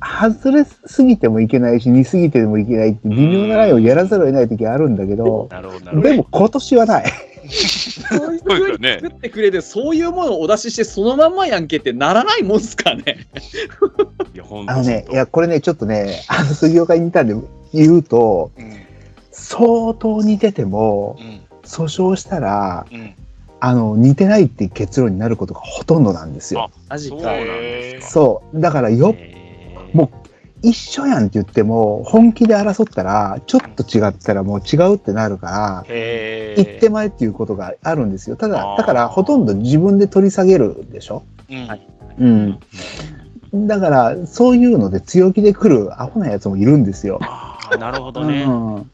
外れすぎてもいけないし、似すぎてもいけないって微妙なラインをやらざるを得ない時あるんだけど、なるほど、なるほど。でも今年はない。そういうそうですよね作ってくれて、そういうものをお出しして、そのまんまやんけってならないもんすかね。いや、本当あのね、いや、これね、ちょっとね、あの、杉岡にいたんで言うと、うん相当似ててもう、ん訴訟したら、うんあの、似てないっていう結論になることがほとんどなんですよ。そう。だからよっも一緒やんって言っても、本気で争ったら、ちょっと違ったらもう違うってなるから、へー一手前っていうことがあるんですよ。ただだからほとんど自分で取り下げるでしょ？うんはいうん。だから、そういうので強気で来るアホなやつもいるんですよ。なるほどね。うん。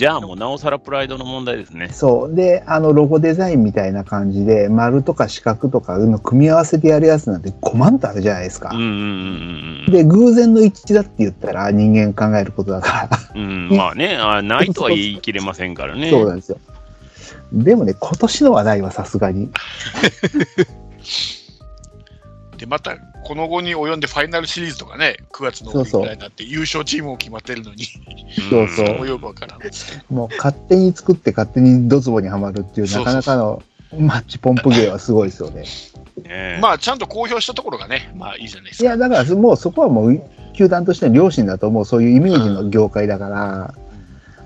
じゃあもうなおさらプライドの問題ですね。そう。で、あの、ロゴデザインみたいな感じで、丸とか四角とかの組み合わせてやるやつなんて5万とあるじゃないですかうん。うんうんうんで、偶然の一致だって言ったら人間考えることだから。うん。うん、まあねあ、ないとは言い切れませんからね。[LAUGHS] そうなんですよ。でもね、今年のはないわ、さすがに。[LAUGHS] で、また、この後に及んでファイナルシリーズとかね、9月の終わりぐらいになって優勝チームも決まってるのに、そうそう。うん。もうよくわからんですけど。もう勝手に作って勝手にドツボにはまるっていう、なかなかのマッチポンプ芸はすごいですよね。ねまあ、ちゃんと公表したところがね、まあいいじゃないですか。いや、だからもうそこはもう、球団としての良心だと思う、そういうイメージの業界だから、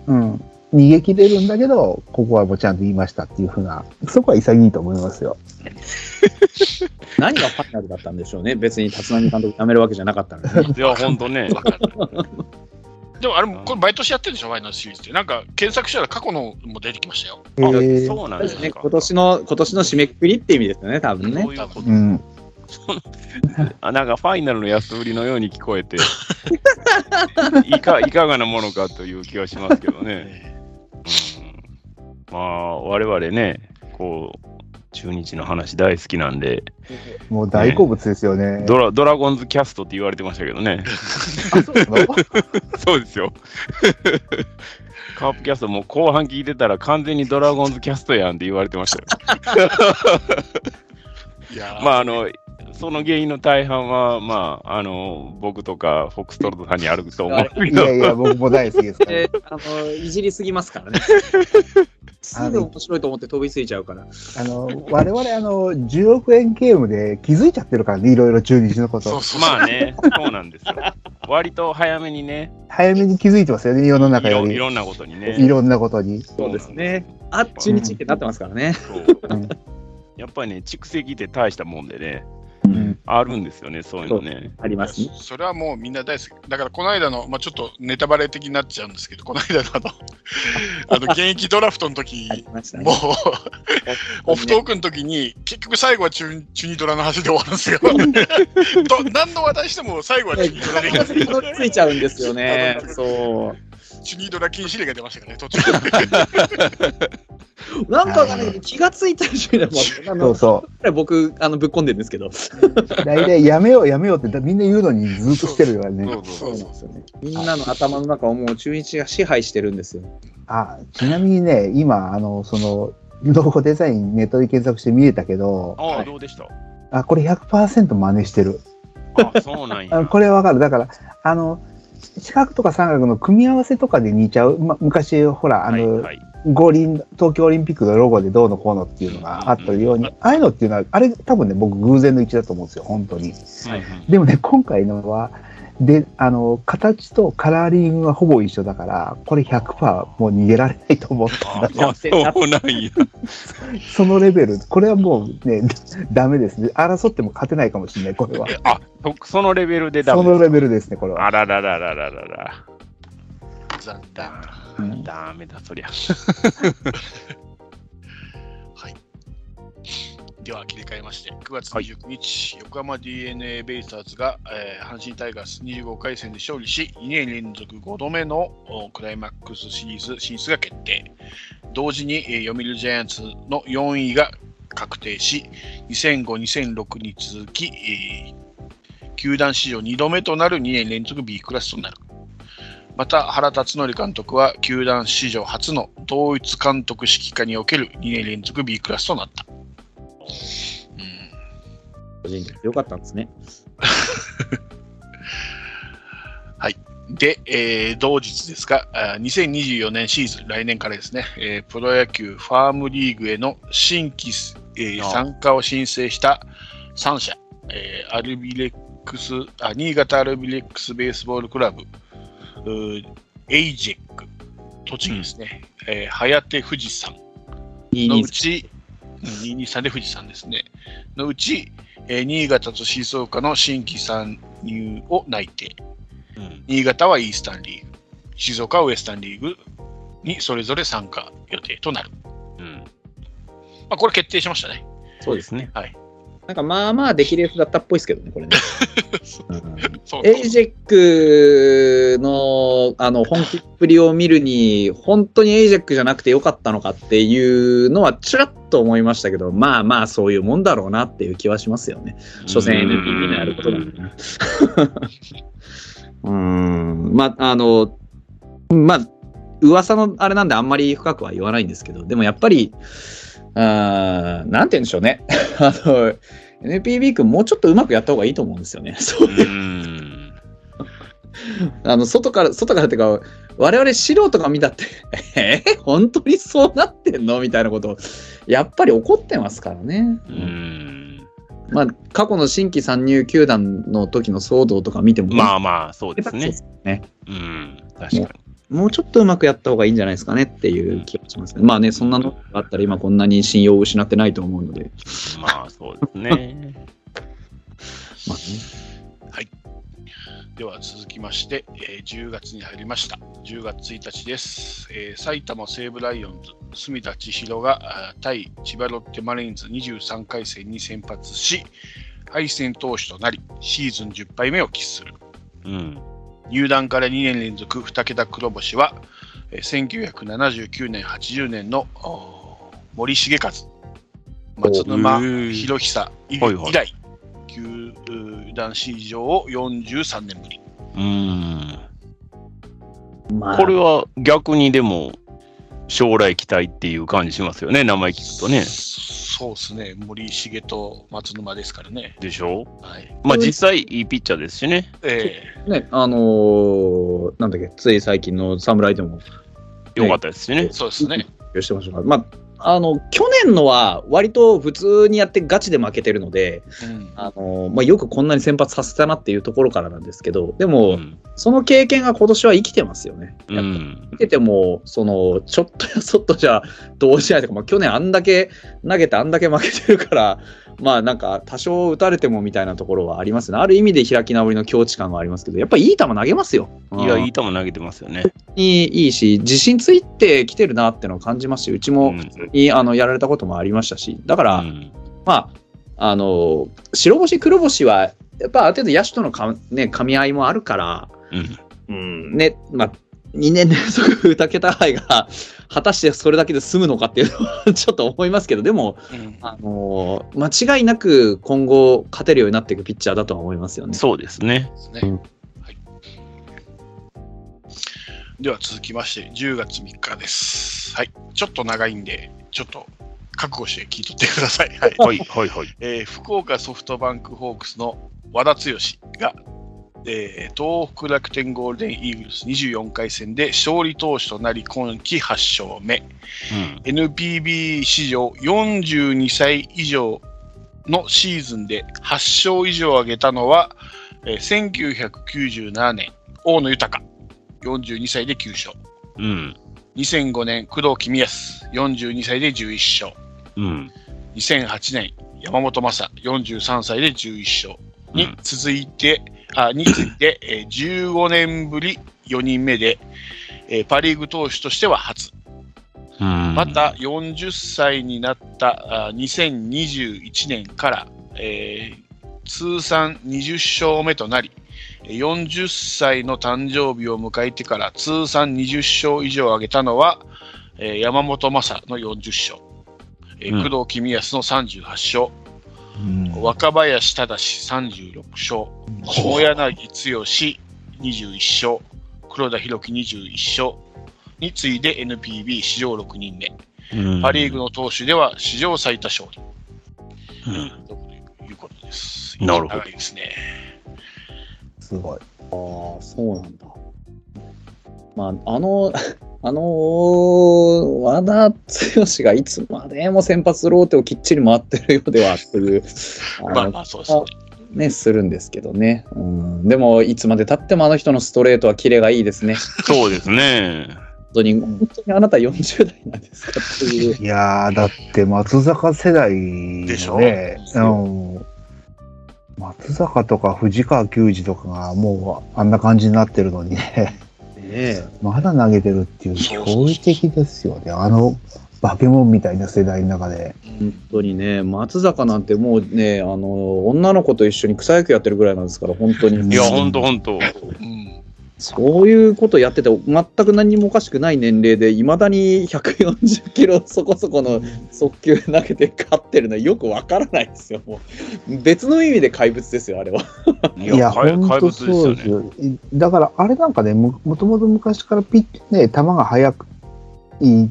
うん。逃げ切れるんだけど、ここはもうちゃんと言いましたっていうふうな、そこは潔いと思いますよ。[LAUGHS] 何がファイナルだったんでしょうね。別に立浪監督辞めるわけじゃなかったのにね。[LAUGHS] いや、ほんとね。[LAUGHS] でもあれも、これ毎年やってるでしょ、ファイナルシリーズって。なんか検索したら過去のも出てきましたよ。えあーそうなんですね、か。今年の、今年の締めくくりって意味ですよね、多分ねそう。いうことうん。あなんかファイナルの安売りのように聞こえて、いかいかがなものかという気がしますけどね。うん、まあ、我々ね、こう、中日の話大好きなんで、もう大好物ですよね。ドラドラゴンズキャストって言われてましたけどね。あ [LAUGHS] そうですよ。[LAUGHS] カープキャストもう後半聞いてたら完全にドラゴンズキャストやんって言われてましたよ。いやーまああの、その原因の大半は、まあ、あの、僕とかフォックストロットさんにあると思うけど、いやいや、僕も大好きですから。[LAUGHS] えーあのいじりすぎますからね。[LAUGHS] すぐ面白いと思って飛びついちゃうから。あの、我々、あの、10億円ゲームで気づいちゃってるからね、いろいろ中日のこと。そうそうまあね、そうなんですよ。割と早めにね、早めに気づいてますよね、世の中より。いろんなことにね。いろんなことに。そうですね。あ、中日ってなってますからね。そううんやっぱりね、蓄積って大したもんでね、うん。あるんですよね、そういうのね。ありますね。それはもうみんな大好き。だからこの間の、まあ、ちょっとネタバレ的になっちゃうんですけど、[LAUGHS] この間のあの、[LAUGHS] あの現役ドラフトの時ねもう、オフトークの時に、結局最後はチュニチュニドラの話で終わるんですよ。[LAUGHS] ど何の話題しても最後はチュニドラでいいんですよ。ついちゃうんですよね。そう。チュニドラ禁止令が出ましたからね、途中なんかね、気がついた瞬間、あそうそ僕、あの、ぶっ込んでるんですけど。大体やめようやめようってみんな言うのにずっとしてるからね。そうなんですよね。みんなの頭の中をもう中日が支配してるんですよ。あ、ちなみにね、今、あの、その、ロゴデザインネットで検索して見えたけど、ああ、どうでしたあ、これ100%真似してる。あそうなんや。これわかる。だから、あの、四角とか三角の組み合わせとかで似ちゃう。ま、昔、ほら、あの、はいはい。五輪、東京オリンピックのロゴでどうのこうのっていうのがあったように、ああいうのっていうのは、あれ多分ね、僕偶然の一致だと思うんですよ、本当に。はいでもね、今回のは、で、あの、形とカラーリングがほぼ一緒だから、これ100%もう逃げられないと思ったんだああ、そうなんや。[LAUGHS] そのレベル、これはもうね、ダメですね。争っても勝てないかもしれない、これは。えあ、そそのレベルでダそメのレベルですね、これは。あららららららら。残念。うんダメだ、そりゃ。[LAUGHS] では切り替えまして、9月29日、横浜 d n a ベイスターズが、えー阪神タイガース25回戦で勝利し、2年連続5度目のおクライマックスシリーズ進出が決定。同時に、えー読売ジャイアンツの4位が確定し、2005、2006に続き、えー球団史上2度目となる2年連続 B クラスとなる。また、原辰徳監督は球団史上初の同一監督指揮下における2年連続 B クラスとなった。うん。個人的によかったんですね。で、えー同日ですが、あー2024年シーズン、来年からですね、えープロ野球ファームリーグへの新規す、えー参加を申請した3社、えーアルビレックスあ、新潟アルビレックスベースボールクラブ、エイジェック、栃木ですね、えー、早手富士山。のうち、うん223で富士山ですね、のうち、えー新潟と静岡の新規参入を内定。うん新潟はイースタンリーグ、静岡はウエスタンリーグにそれぞれ参加予定となる。うん。まあ、これ決定しましたね。そうですね。なんかまあまあ出来レースだったっぽいですけどね、これね。[LAUGHS] エイジェックのあの本気っぷりを見るに、本当にエイジェックじゃなくてよかったのかっていうのはちらっと思いましたけど、まあまあそういうもんだろうなっていう気はしますよね。所詮 NPB のやることなんでね。うーん、まあ、あの、まあ、噂のあれなんであんまり深くは言わないんですけど、でもやっぱり、あーなんて言うんでしょうね。[LAUGHS] あの、NPB 君もうちょっとうまくやった方がいいと思うんですよね。[LAUGHS] そういううん。あの、外から、外からっていうか、我々素人が見たって、[LAUGHS] え？ー本当にそうなってんの？みたいなこと、やっぱり起こってますからね。うん。まあ、過去の新規参入球団の時の騒動とか見ても、まあまあ、そうですね。ねうん。確かもうちょっとうまくやった方がいいんじゃないですかねっていう気がしますね。まあね、そんなのがあったら今こんなに信用を失ってないと思うので。に。まあ、そうですね。[LAUGHS] まあね。では続きまして、えー10月に入りました。10月1日です。えー埼玉西武ライオンズ、住田千尋が対千葉ロッテマリーンズ23回戦に先発し、敗戦投手となり、シーズン10敗目を喫する。うん。入団から2年連続2桁黒星は、えー1979年、80年の森重和、松沼博久以はいはい球団史上43年ぶり。うん。まあ、これは逆にでも、将来期待っていう感じしますよね、名前聞くとね。そうですね、森重と松沼ですからね。でしょ？はい、まあ実際いいピッチャーですしね。えね、あのーなんだっけ、つい最近の侍でも。よかったですしね。え。そうですね。してましまあ、あの、去年のは割と普通にやってガチで負けてるので、うんあのまあ、よくこんなに先発させたなっていうところからなんですけど、でも、うん。その経験が今年は生きてますよね。うやっぱん。見てても、その、ちょっとやそっとじゃ、どうしないとか、まあ、去年あんだけ投げてあんだけ負けてるから、まあなんか多少打たれてもみたいなところはありますね。ある意味で開き直りの境地感がありますけど、やっぱりいい球投げますよ。いや、いいい球投げてますよね。いいいし、自信ついてきてるなってのを感じますし、うちもうあのやられたこともありましたし、だから、うんまあ、あの、白星、黒星は、やっぱある程度野手とのか、ね、噛み合いもあるから、うんうん、ね、まあ、2年連続2桁杯が、果たしてそれだけで済むのかっていうのはちょっと思いますけど、でも、うんあの間違いなく今後勝てるようになっていくピッチャーだとは思いますよね。そうですね。ですね。はい。では続きまして、10月3日です。はい。ちょっと長いんで、ちょっと覚悟して聞いとってください。はい。はい、はい、はい。えー福岡ソフトバンクホークスの和田剛が、えー東北楽天ゴールデンイーグルス24回戦で勝利投手となり今季8勝目。NPB 史上42歳以上のシーズンで8勝以上を挙げたのは、えー1997年、大野豊、42歳で9勝。うん。うん。2005年、工藤公康、42歳で11勝。うん。2008年、山本昌、43歳で11勝にうん続いて、あについて、えー15年ぶり4人目で、えーパ・リーグ投手としては初。うん。また、40歳になったあ2021年から、えー通算20勝目となり、えー40歳の誕生日を迎えてから通算20勝以上を挙げたのは、えー山本昌の40勝、えーうん。工藤公康の38勝、うん若林正36勝、下柳剛21勝、黒田博樹21勝に次いで NPB 史上6人目。うんパ・リーグの投手では史上最多勝利うんということです。なるほどですね。すごい。ああ、そうなんだ。まあ、あの、あの、和田剛がいつまでも先発ローテをきっちり回ってるようではっていう、[LAUGHS] まあまあそうですね。ね、するんですけどね。うん、でも、いつまでたってもあの人のストレートはキレがいいですね。そうですね。本当に、本当にあなた40代なんですかっていう。いやー、だって松坂世代でしょうん松坂とか藤川球児とかがもうあんな感じになってるのにね、ねまだ投げてるっていう驚異的ですよね。あの化け物みたいな世代の中で。本当にね、松坂なんてもうね、あの、女の子と一緒に草野球やってるぐらいなんですから、本当に。いや、ほんとほんと。うん。そういうことやってて、全く何にもおかしくない年齢で、いまだに140キロそこそこの速球投げて勝ってるのはよくわからないですよ。もう別の意味で怪物ですよ、あれは。いや、怪ほんと怪物ですよそうですね。よ。だから、あれなんかね、ももともと昔からピッね、球が速くいいっ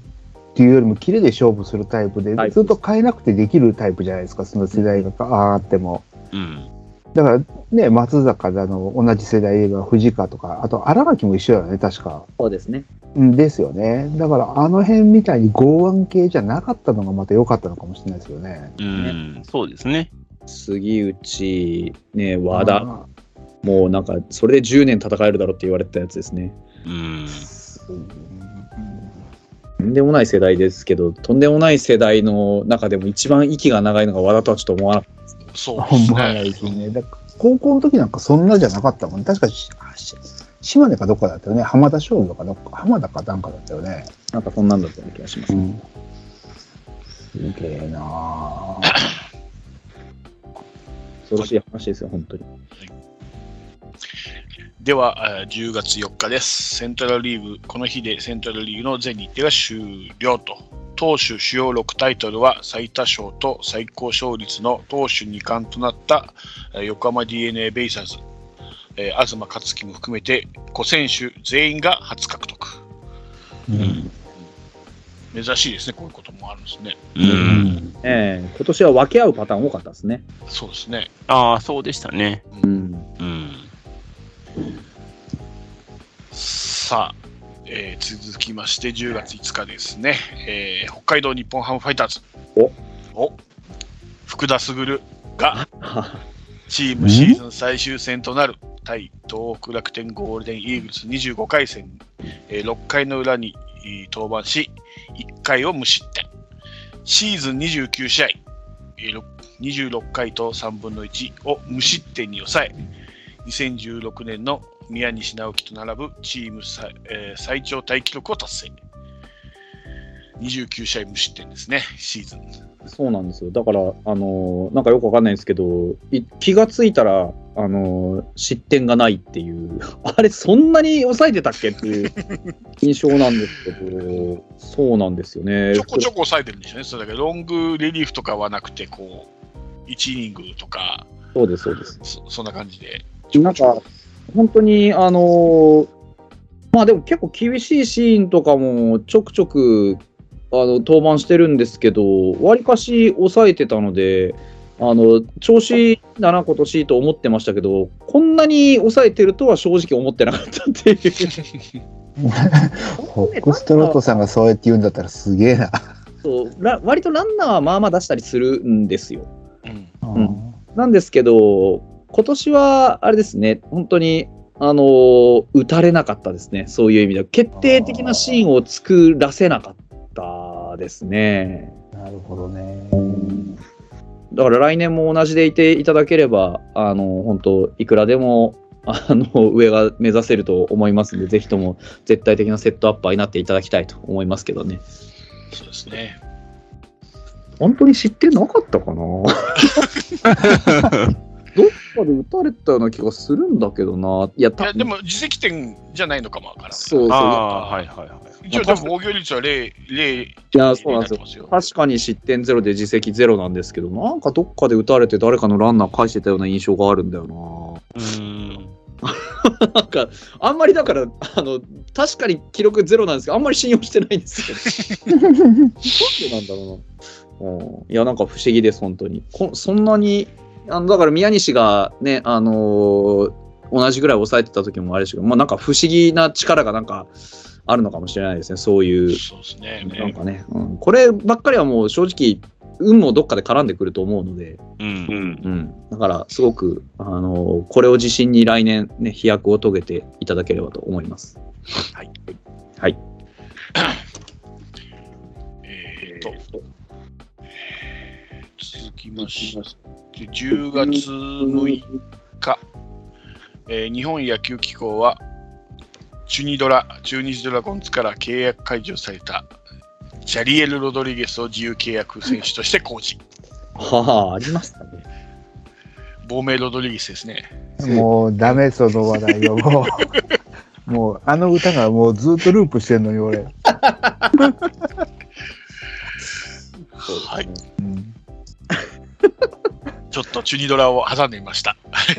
ていうよりも、キレで勝負するタイプで、ずっと変えなくてできるタイプじゃないですか、その世代が上がっても。うん。だからね、松坂だの、同じ世代が藤川とか、あと荒垣も一緒だよね、確か。そうですね。うんですよね。だから、あの辺みたいに剛腕系じゃなかったのがまた良かったのかもしれないですよね。うん。そうですね。杉内、ね、和田、まもうなんか、それで10年戦えるだろうって言われてたやつですね。うん。とんでもない世代ですけど、とんでもない世代の中でも一番息が長いのが和田とはちょっと思わなかっそうです思わな。ですね。だ高校の時なんかそんなじゃなかったもんね。確か島根かどっかだったよね。浜田商業かどっか、浜田かなんかだったよね。た。なんかそんなんだったような気がします。ん。すげえなぁ。恐ろしい話ですよ、本当に。では、えー10月4日です。セントラルリーグ、この日でセントラルリーグの全日程が終了と。投手主要6タイトルは最多勝と最高勝率の投手2冠となったえー横浜 d n a ベイサーズ、えー東克樹も含めて5選手全員が初獲得。うん。珍しいですね、こういうこともあるんですね。う。うんん。ええ今年は分け合うパターン多かったですね。そうですね。ああ、そうでしたね。うん。うん。さあ、えー続きまして10月5日ですね、えー北海道日本ハムファイターズ。お。お。福田卓がチームシーズン最終戦となる。対東北楽天ゴールデンイーグルス25回戦、えー6回の裏にえー登板し、1回を無失点。シーズン29試合、えーろ26回と3分の1を無失点に抑え、2016年の宮西直樹と並ぶチーム最,、えー最長タイ記録を達成。29試合無失点ですね、シーズン。そうなんですよ。だから、あのーなんかよくわかんないんですけど、い気がついたら、あのー失点がないっていう、[LAUGHS] あれ、そんなに抑えてたっけっていう [LAUGHS] 印象なんですけど、そうなんですよね。ちょこちょこ抑えてるんですよね、それだけロングリリーフとかはなくて、こう、1イニングとか、そうです、そうです。そそんな感じで。なんか、本当に、あのーまあでも結構厳しいシーンとかもちょくちょく、あの、登板してるんですけど、わりかし抑えてたので、あの、調子だな、今年と思ってましたけど、こんなに抑えてるとは正直思ってなかったっていう。ホックストロットさんがそうやって言うんだったらすげえな。そうら割とランナーはまあまあ出したりするんですよ。うんうんなんですけど、今年はあれですね、本当に、あのー打たれなかったですね、そういう意味では。決定的なシーンを作らせなかったですね。なるほどね。だから来年も同じでいていただければ、あの本当、いくらでもあの上が目指せると思いますので、ぜひとも絶対的なセットアッパーになっていただきたいと思いますけどね。そうですね。本当に知ってなかったかな？[LAUGHS] どっかで打たれたような気がするんだけどな。いや、たいや、でも、自責点じゃないのかもわからない。そうそう。ああー、はいはいはい。一応、でも防御率は0、0いや、そうなんですよ。確かに失点ゼロで自責ゼロなんですけど、なんかどっかで打たれて誰かのランナー返してたような印象があるんだようーん。な。[LAUGHS] なんか、あんまりだから、あの、確かに記録ゼロなんですけど、あんまり信用してないんですよ。[LAUGHS] なんでなんだろうな。うん、いや、なんか不思議です、本当に。こそんなに、あのだから宮西がね、あのー同じぐらい抑えてた時もあれですけど、まあなんか不思議な力がなんかあるのかもしれないですね、そういう。そうですね。なんかね、うん、こればっかりはもう正直、運もどっかで絡んでくると思うので、うん。うん、だからすごく、あのこれを自信に来年、ね、飛躍を遂げていただければと思います。はい。はい。[LAUGHS] きまして、10月6日、えー日本野球機構は、チュニドラ、中日ドラゴンズから契約解除されたジャリエル・ロドリゲスを自由契約選手として公示。はあ、ありましたね。亡命ロドリゲスですね。もうダメその話題よ。もう、もうあの歌がもうずっとループしてんのに俺。[LAUGHS] はい。うん [LAUGHS] ちょっとチュニドラを挟んでみました。[LAUGHS]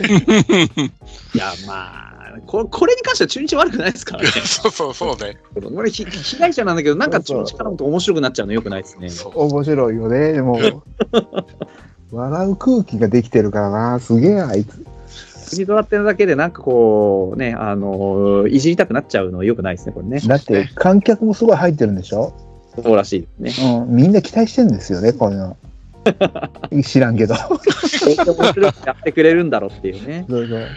いや、まあ、ここれに関しては中日悪くないですからね。[LAUGHS] そうそうそうね。俺ひ、被害者なんだけど、なんか中日からもと面白くなっちゃうのよくないですね。そう面白いよね。でも、笑う空気ができてるからな。すげえあいつ。国ドラってるだけで、なんかこう、ね、あのいじりたくなっちゃうのはよくないですね、これね。だって観客もすごい入ってるんでしょ？そうらしいですね。うん。みんな期待してんですよね、こういうの。知らんけど。やって面白くやってくれるんだろうっていうね。そうそう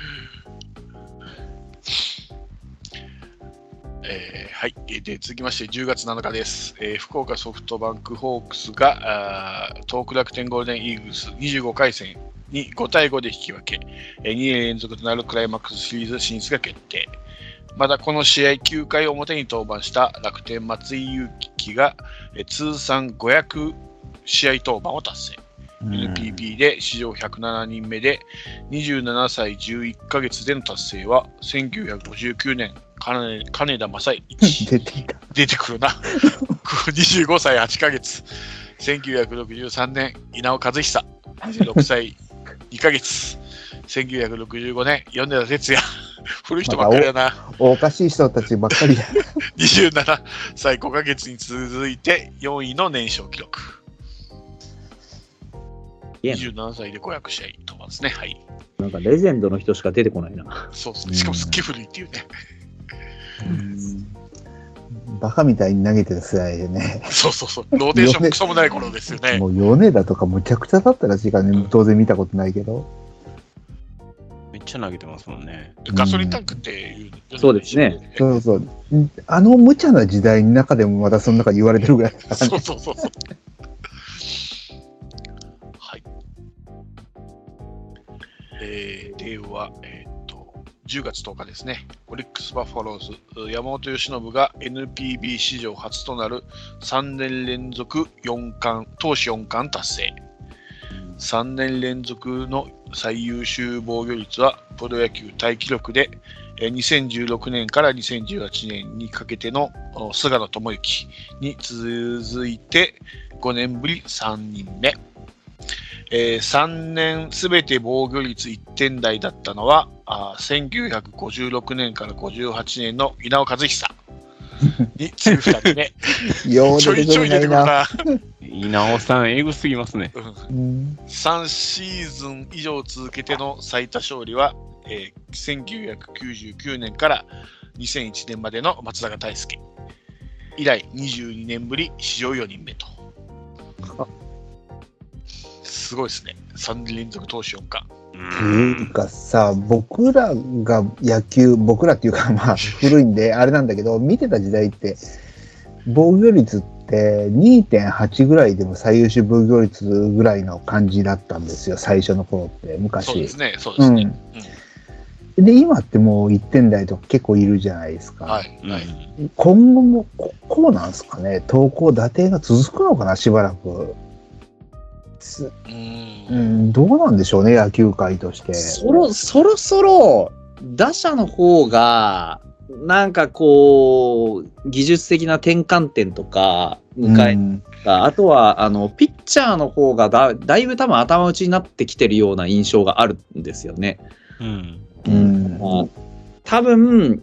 えーはい。えーで、続きまして10月7日です。えー福岡ソフトバンクホークスが、あー東北楽天ゴールデンイーグルス25回戦に5対5で引き分け、えー2年連続となるクライマックスシリーズ進出が決定。またこの試合9回表に登板した楽天松井裕樹が、えー通算500試合登板を達成。NPB で史上107人目で27歳11ヶ月での達成は1959年。金金田正一。[LAUGHS] 出て。出てくるな。[LAUGHS] 25歳8ヶ月。1963年。稲尾和久。26歳2ヶ月。1965年。米田哲也。[LAUGHS] 古い人ばっかりだな。おかしい人たちばっかりだ。27歳5ヶ月に続いて4位の年少記録27歳で500試合登板ですねはいなんかレジェンドの人しか出てこないな。そうですね。しかもすっげえ古いっていうね。バカみたいに投げてる世代でね。そうそうそう。ローテーションもクソもない頃ですよね。もう米田とかむちゃくちゃだったらしいからね、当然見たことないけど。めっちゃ投げてますもんね。ガソリンタンクっていう。そうですね。そうそう。んあの無茶な時代の中でもまたその中で言われてるぐらいだからね。そうそうそうそう。えーでは、えーっと、10月10日ですね、オリックス・バファローズ、山本由伸が NPB 史上初となる3年連続4冠、投手4冠達成。3年連続の最優秀防御率はプロ野球タイ記録で、えー2016年から2018年にかけてのお菅野智之に続いて5年ぶり3人目。えー3年すべて防御率1点台だったのは、あー1956年から58年の稲尾和久 [LAUGHS] に次ぐ2人目。[LAUGHS] ようちょ出てくいちょい出てくるるな。な。稲尾さん、エグすぎますね。うんうん3シーズン以上続けての最多勝利は、えー1999年から2001年までの松坂大輔。以来22年ぶり史上4人目と。すごいですね。3年連続投手4冠。なんかさ、僕らが野球、僕らっていうか [LAUGHS] まあ古いんであれなんだけど、見てた時代って、防御率って2.8ぐらいでも最優秀防御率ぐらいの感じだったんですよ、最初の頃って、昔。そうですね。そうですね。で、今ってもう1点台とか結構いるじゃないですか。はい。うんはい。今後もここうなんですかね、投稿、打点が続くのかな、しばらく。すうん。ん、どうなんでしょうね、野球界として。そろ、そろそろ、打者の方が、なんかこう、技術的な転換点とか、迎えうんた、あとは、あの、ピッチャーの方がだ、だいぶ多分頭打ちになってきてるような印象があるんですよね。うん。うんまあ多分、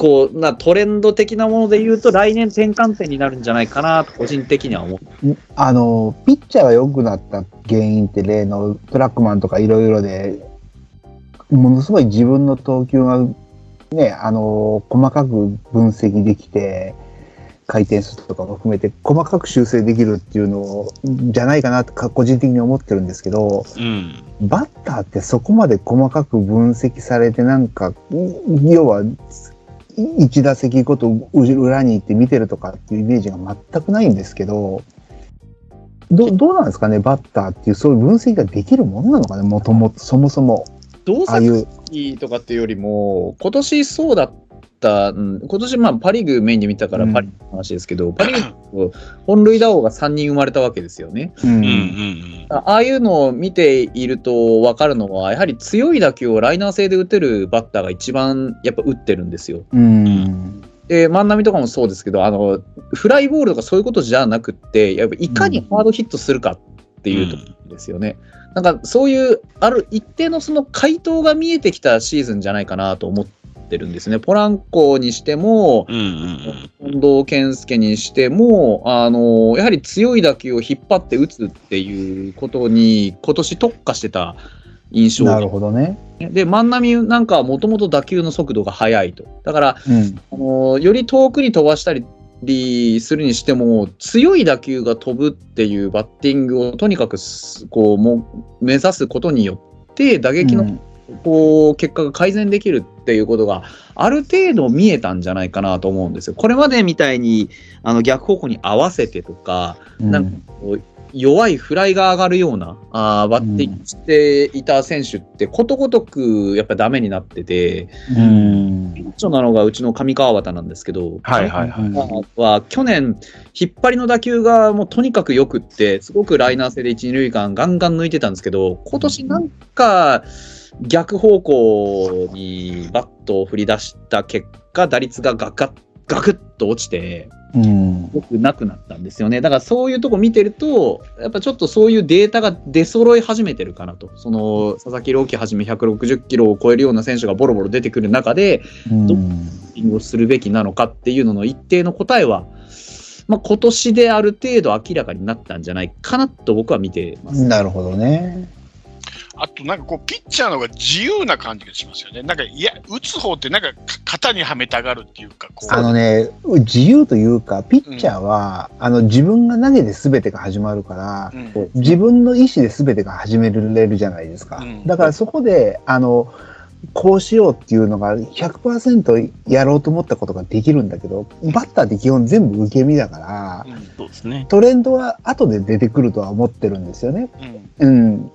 こう、な、トレンド的なもので言うと、来年転換点になるんじゃないかなと、個人的には思う。あの、ピッチャーが良くなった原因って例のトラックマンとかいろいろで、ものすごい自分の投球がね、あの、細かく分析できて、回転数とかも含めて細かく修正できるっていうのじゃないかなとか個人的に思ってるんですけど、うん。バッターってそこまで細かく分析されてなんか、要は、一打席ごと裏に行って見てるとかっていうイメージが全くないんですけど、どどうなんですかね、バッターっていう、そういう分析ができるものなのかね、もともと、そもそも。どうああいう、とかっていうよりも、今年そうだった、うん今年まあパ・リーグメインで見たからうんパ・リーグの話ですけど、パ・リーグ本塁打王が3人生まれたわけですよね。うんうんうんあああいうのを見ていると分かるのは、やはり強い打球をライナー性で打てるバッターが一番やっぱ打ってるんですよ。うん。で、万波とかもそうですけど、あの、フライボールとかそういうことじゃなくって、やっぱいかにハードヒットするかっていうところですよね。なんかそういう、ある一定のその回答が見えてきたシーズンじゃないかなと思ってるんですね。ポランコにしても、うん。うんうん近藤健介にしても、あの、やはり強い打球を引っ張って打つっていうことに今年特化してた印象なるほどね。で、万波なんかはもともと打球の速度が速いと。だから、うん。あのより遠くに飛ばしたりするにしても強い打球が飛ぶっていうバッティングをとにかくすこうも目指すことによって打撃のこう結果が改善できるっていうことがある程度見えたんじゃないかなと思うんですよ。これまでみたいにあの逆方向に合わせてとかうんなんか弱いフライが上がるようなあーバッティングしていた選手ってことごとくやっぱダメになってて、うん。顕著なのがうちの上川端なんですけど、はいはいはい。い。は去年、引っ張りの打球がもうとにかく良くって、すごくライナー性で一、二塁間ガンガン抜いてたんですけど、今年なんか逆方向にバットを振り出した結果、打率がガガッガクッと落ちて、うん。良くなくなったんですよね。だからそういうとこ見てると、やっぱちょっとそういうデータが出揃い始めてるかなと。その佐々木朗希はじめ160キロを超えるような選手がボロボロ出てくる中で、うんバッティングをするべきなのかっていうのの一定の答えは、まあ、今年である程度明らかになったんじゃないかなと僕は見てます。なるほどね。あとなんかこう、ピッチャーの方が自由な感じがしますよね。なんか、いや、打つ方ってなんかか型にはめたがるっていうか、こう。あのね、自由というか、ピッチャーは、あの、自分が投げて全てが始まるから、うん自分の意思で全てが始めれるじゃないですか。うんだからそこで、あの、こうしようっていうのが100%やろうと思ったことができるんだけど、バッターって基本全部受け身だから、うんそうですね。トレンドは後で出てくるとは思ってるんですよね。うんうん。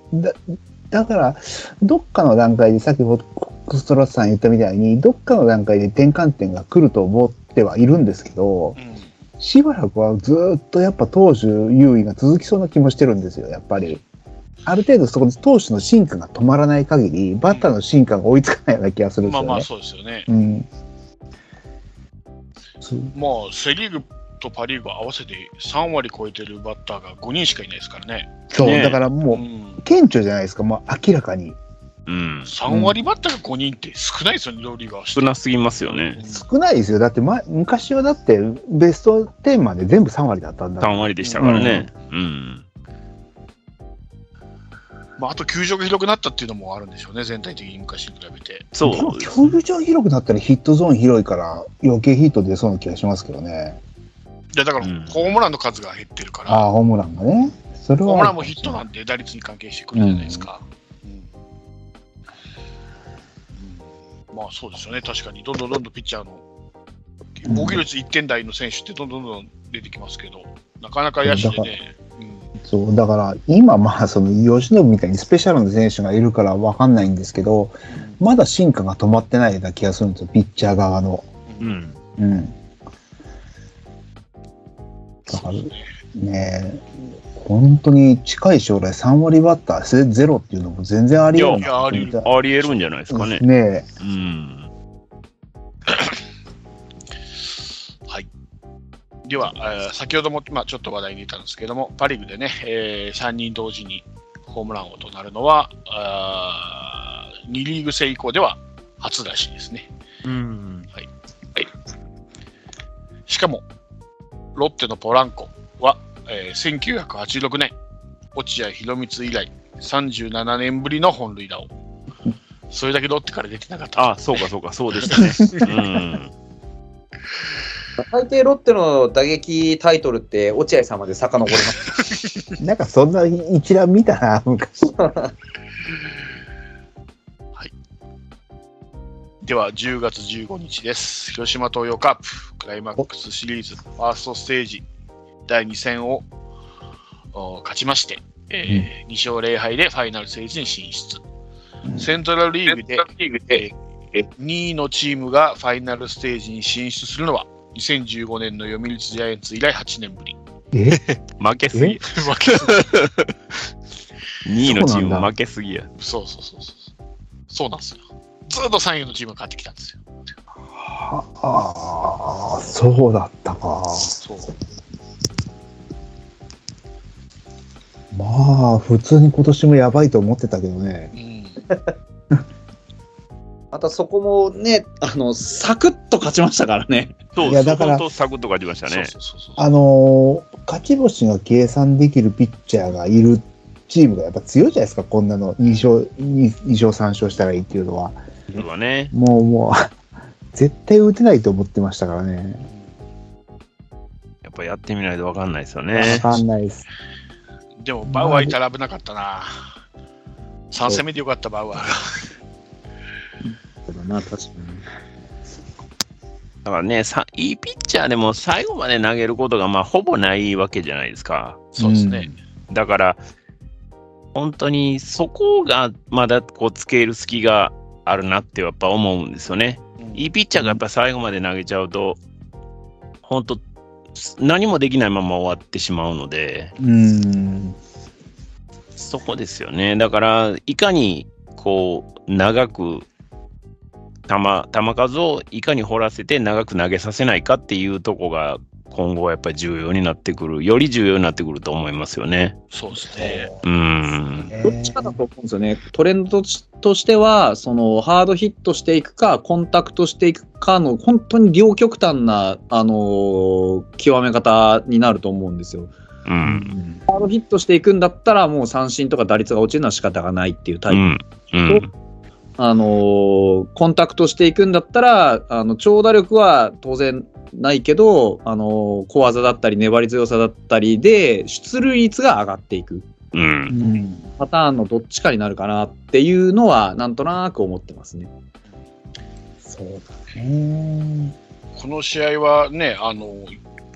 だだから、どっかの段階で、さっきフォックストロットさん言ったみたいに、どっかの段階で転換点が来ると思ってはいるんですけどう、んしばらくはずーっとやっぱ投手優位が続きそうな気もしてるんですよ、やっぱり。ある程度そこで投手の進化が止まらない限り、バッターの進化が追いつかないような気がするんですよね。まあまあそうですよね。うん。そうもうセ・リーグとパ・リーグ合わせて3割超えてるバッターが5人しかいないですからね。そう、ねだからうもう、ん、顕著じゃないですか、もう明らかに。うん。3割バッターが5人って少ないですよね、両リーガー少なすぎますよね。少ないですよ。だって、ま、昔はだって、ベスト10まで全部3割だったんだから3割でしたからね。うん。まあ、あと球場が広くなったっていうのもあるんでしょうね、全体的に昔に比べて。そうです。球場広くなったらヒットゾーン広いから余計ヒット出そうな気がしますけどね。いやだから、うん。ホームランの数が減ってるから、ああ、ホームランがね。それは。ホームランもヒットなんで打率に関係してくるじゃないですか。うん。うん。まあそうですよね、確かに、どんどんどんどんピッチャーの防御率1点台の選手ってどんどんどんどん出てきますけど、なかなか野手でね、うん。そう、だから今まあその吉野みたいにスペシャルな選手がいるからわかんないんですけど、まだ進化が止まってないような気がするんですよ、ピッチャー側の。うん。うん。ねね本当に近い将来3割バッターゼゼロっていうのも全然ありえるいやあり得るありえるんじゃないですかね。ねうん。では、えー先ほども、まあ、ちょっと話題に出たんですけども、パ・リーグでね、え3人同時にホームラン王となるのは、あ2リーグ制以降では初らしいですね。うん。しかも、ロッテのポランコは、えー1986年、落合博満以来、37年ぶりの本塁打を。それだけロッテから出てなかった。あ、そうかそうか、そうでしたね。うん。大抵ロッテの打撃タイトルって落合さんまで遡ります。え。[LAUGHS] なんかそんな一覧見たな、昔。[LAUGHS] では、10月15日です。広島東洋カープクライマックスシリーズファーストステージ第2戦をお勝ちまして、えー2勝0敗でファイナルステージに進出。セントラルリーグで、えー2位のチームがファイナルステージに進出するのは2015年の読売ジャイアンツ以来8年ぶり。[LAUGHS] え？負けすぎ。負け2位のチーム負けすぎや。そうそうそうそう。そうなんですよ。ずっと3位のチームが勝ってきたんですよ。ああ、そうだったか。そう。まあ、普通に今年もやばいと思ってたけどね。うん。[LAUGHS] またそこもね、あの、サクッと勝ちましたからね。そう、いやだからサクッと勝ちましたね。あのー勝ち星が計算できるピッチャーがいるチームがやっぱ強いじゃないですか、こんなの2勝、2, 勝3勝したらいいっていうのは。それはね。もうもう、絶対打てないと思ってましたからね。やっぱやってみないと分かんないですよわね。かんないです。でも、バウアーいたら危なかったな。3戦目でよかった、バウアーが。そうだな、確かに。だからね、さいいピッチャーでも最後まで投げることがまあほぼないわけじゃないですか。そうですね。だから、本当にそこがまだこうつける隙があるなってやっぱ思うんですよね。うんいいピッチャーがやっぱ最後まで投げちゃうと、本当、何もできないまま終わってしまうので、うん。そこですよね。だから、いかにこう長く球球数をいかに掘らせて長く投げさせないかっていうとこが今後はやっぱり重要になってくる、より重要になってくると思いますよね。そうですね。うん。どっちかだと思うんですよね。トレンドとしては、そのハードヒットしていくか、コンタクトしていくかの、本当に両極端な、あのー極め方になると思うんですよ。うん。ハードヒットしていくんだったら、もう三振とか打率が落ちるのは仕方がないっていうタイプ。うん。うん。あのーコンタクトしていくんだったら、あの、長打力は当然ないけど、あのー小技だったり粘り強さだったりで、出塁率が上がっていく。う。うんん。パターンのどっちかになるかなっていうのは、なんとなく思ってますね。そうだね。この試合はね、あの、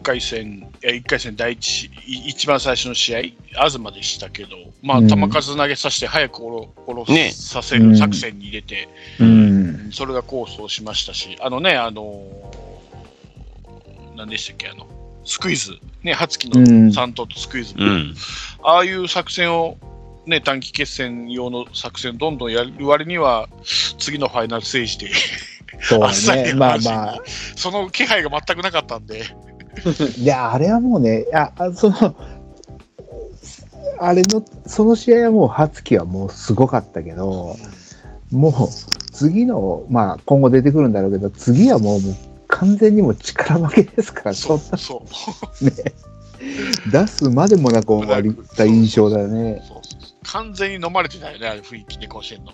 1回戦、え1回戦第一い一番最初の試合、東でしたけど、まあ、うん球数投げさせて早く下ろ下ろねさせる作戦に入れて、うん。それが功を奏しましたし、あのね、あのー、何でしたっけ、あの、スクイズ、ね、初期のうん3頭とスクイズ、うん。ああいう作戦を、ね、短期決戦用の作戦どんどんやる割には、次のファイナルステージで、そう [LAUGHS] あっさりね。まあ話まあ。その気配が全くなかったんで、[LAUGHS] いや、あれはもうね、ああその、あれの、その試合はもう、初期はもうすごかったけど、もう、次の、まあ、今後出てくるんだろうけど、次はもう、もう完全にもう力負けですから、そそんうそな [LAUGHS] ね、出すまでもなく終わりた印象だよねう。そうそう完全に飲まれてたよね、あれ雰囲気で甲子園の。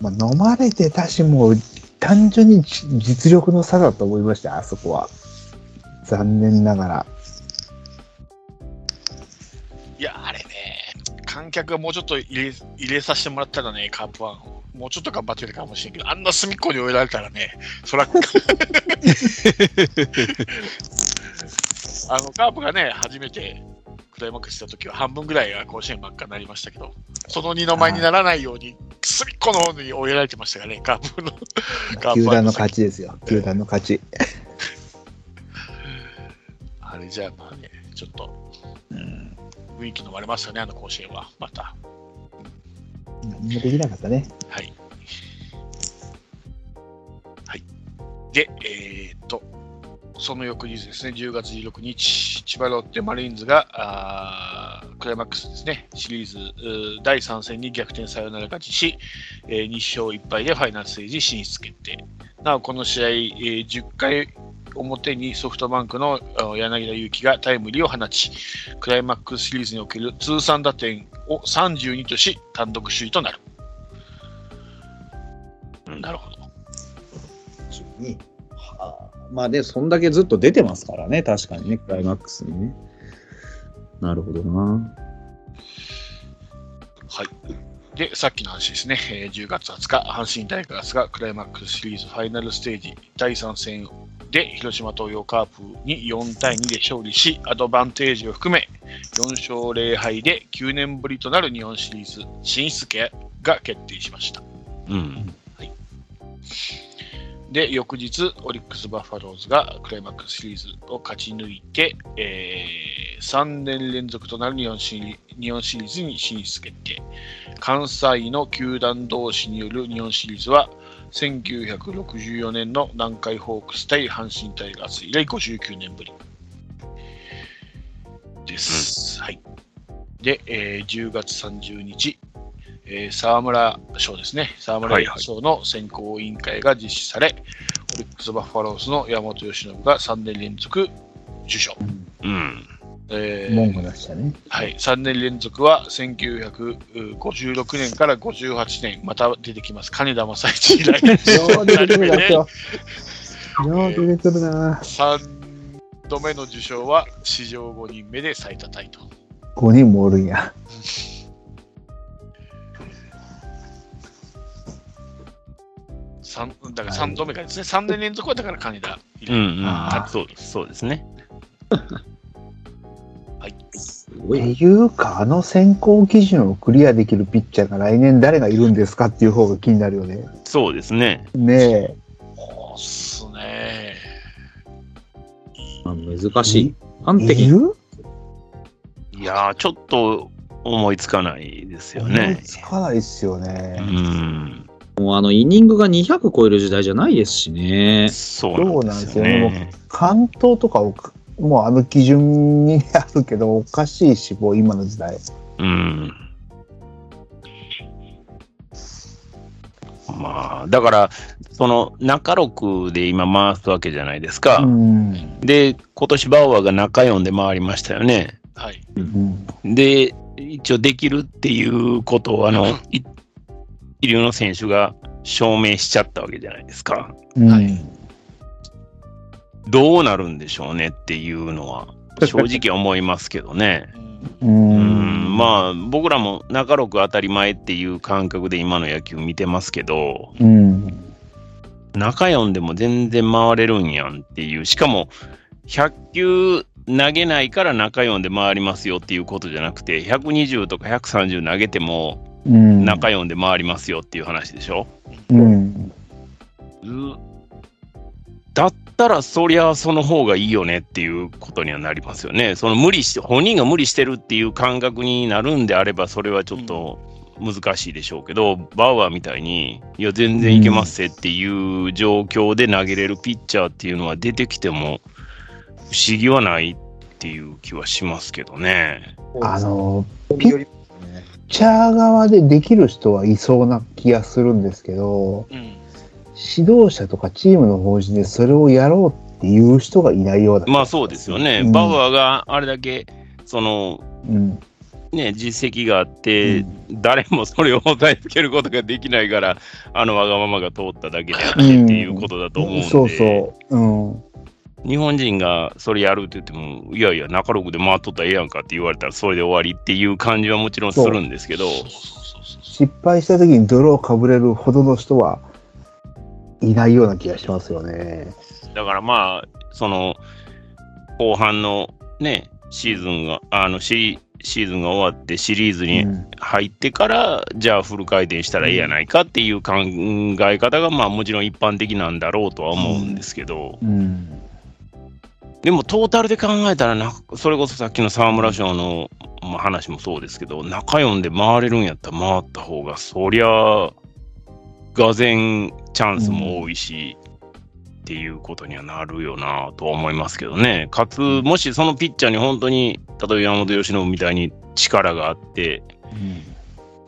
まあ、飲まれてたし、もう、単純にじ実力の差だと思いました、あそこは。残念ながら。いや、あれね、観客がもうちょっと入れ入れさせてもらったらね、カープワンを、もうちょっと頑張ってるかもしれんけど、あんな隅っこに追えられたらね、そら、あのカープがね、初めてクライマックスした時は半分ぐらいが甲子園ばっかになりましたけど、その二の舞にならないように、隅っこの方に追えられてましたからね、カープの。球団の勝ちですよ。球団の勝ち。あれじゃあまあね、ちょっと、雰囲気飲まれますよね、あの甲子園は、また。何もできなかったね。はい。はい。で、えーっと、その翌日ですね、10月16日、千葉ロッテマリーンズが、あークライマックスですね、シリーズうー第3戦に逆転サヨナラ勝ちし、えー2勝1敗でファイナルステージ進出決定。なお、この試合、えー10回表にソフトバンクのあ柳田悠岐がタイムリーを放ち、クライマックスシリーズにおける通算打点を32とし、単独首位となる。うんなるほど。はあまあで、そんだけずっと出てますからね、確かにね、クライマックスにね。なるほどな。はい。で、さっきの話ですね、えー10月20日、阪神タイガースがクライマックスシリーズファイナルステージ第3戦で広島東洋カープに4対2で勝利し、アドバンテージを含め4勝0敗で9年ぶりとなる日本シリーズ進出が決定しました。うん。で、翌日、オリックス・バファローズがクライマックスシリーズを勝ち抜いて、え3年連続となる日本シリ日本シリーズに進出決定。関西の球団同士による日本シリーズは、1964年の南海ホークス対阪神タイガース以来59年ぶりです。はい。で、えー10月30日、えー沢村賞ですね、沢村賞の選考委員会が実施され、オリックス・バファローズの山本由伸が3年連続受賞。うん。えー文句なしだね。はい、3年連続は1956年から58年、また出てきます、金田正一以来、よう出てくるな、今日。[LAUGHS] よう出てくるな。3度目の受賞は史上5人目で最多タイと。5人もおるんや。三だから3度目がですね、3年連続はだから金田以来。うんうん。そうそうですね。すごい。っていうか、あの選考基準をクリアできるピッチャーが来年誰がいるんですかっていう方が気になるよね。そうですね。ねえ。そうっすね。まあ、難しい。端い的に。るいやー、ちょっと思いつかないですよ思いね。つかないっすようね。ん。もうあの、イニングが200超える時代じゃないですしね。そうなんですよそうなんね。関東とかをもうあの基準にあるけどおかしいし、もう今の時代。うん。まあ、だから、その中6で今回すわけじゃないですか。うん。で、今年バウアーが中4で回りましたよね。はい。うん。で、一応できるっていうことを、あの、い一流の選手が証明しちゃったわけじゃないですか。うんはいどうなるんでしょうねっていうのは、正直思いますけどね。うん。まあ、僕らも中6当たり前っていう感覚で今の野球見てますけど、うん。中4でも全然回れるんやんっていう、しかも100球投げないから中4で回りますよっていうことじゃなくて、120とか130投げてもうん。中4で回りますよっていう話でしょ？うん。うだったら、そりゃその方がいいよねっていうことにはなりますよね。その無理して、本人が無理してるっていう感覚になるんであれば、それはちょっと難しいでしょうけど、バウアーみたいに、いや、全然いけますぜっていう状況で投げれるピッチャーっていうのは出てきても、不思議はないっていう気はしますけどね。あの、ピッピッチャー側でできる人はいそうな気がするんですけど、うん。指導者とかチームの方針でそれをやろうっていう人がいないようだまあそうですよね。うんバウアーがあれだけ、その、うん。ね、実績があって、誰もそれを抑えつけることができないから、あのわがままが通っただけであってっていうことだと思うんで、そうそう。うん。日本人がそれやるって言っても、いやいや、中六で回っとったらええやんかって言われたら、それで終わりっていう感じはもちろんするんですけど、失敗した時に泥をかぶれるほどの人はいないような気がしますよね。だからまあ、その、後半のね、シーズンが、あのシ、シーズンが終わってシリーズにうん入ってから、じゃあフル回転したらええやないかっていう考え方が、まあもちろん一般的なんだろうとは思うんですけど、うん。でもトータルで考えたらな、それこそさっきの沢村賞のまあ話もそうですけど、中4で回れるんやったら回った方が、そりゃ、がぜんチャンスも多いし、っていうことにはなるよなとは思いますけどね。かつ、もしそのピッチャーに本当に、例えば山本由伸みたいに力があって、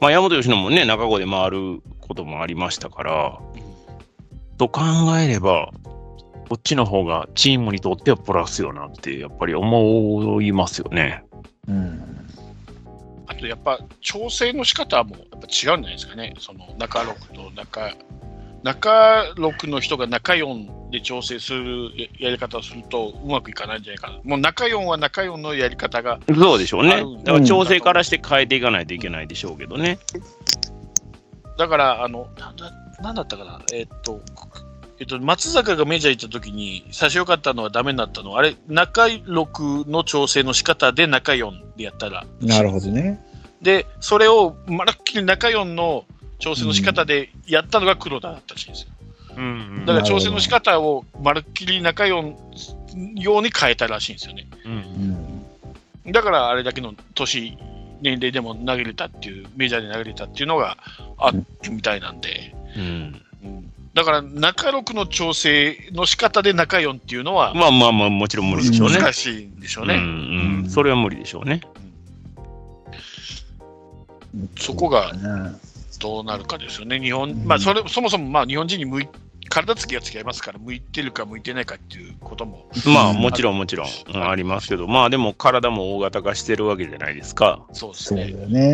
まあ、山本由伸もね、中5で回ることもありましたから、と考えれば、こっちの方がチームにとってはプラスよなって、やっぱり思いますよね。うん。あとやっぱ調整の仕方もやっぱ違うんじゃないですかね、その中6と中中6の人が中4で調整するややり方をするとうまくいかないんじゃないかな、もう中4は中4のやり方が、そうでしょうね。だだから調整からして変えていかないといけないでしょうけどね。だから、あのなんだなんだったかな、えっと、えっと、松坂がメジャー行った時に、最初良かったのはダメになったのは、あれ、中6の調整の仕方で中4でやったら、なるほどね。で、それをまるっきり中4の調整の仕方でやったのが黒田だったらしいんですよ。うんだから調整の仕方をまるっきり中4用に変えたらしいんですよね。うん。だからあれだけの年、年齢でも投げれたっていう、メジャーで投げれたっていうのがあってみたいなんで、うんうんだから中6の調整の仕方で中4っていうのはまあまあまあ、もちろん無理でしょうね。難しいんでしょうね。うんうん、それは無理でしょうね。そこがねどうなるかですよね。日本、まあそれ、そもそもまあ日本人に向い体つきが違いますから、向いてるか向いてないかっていうことも、まあうん。もちろんもちろん、うんありますけど、まあでも体も大型化してるわけじゃないですか。そうですね。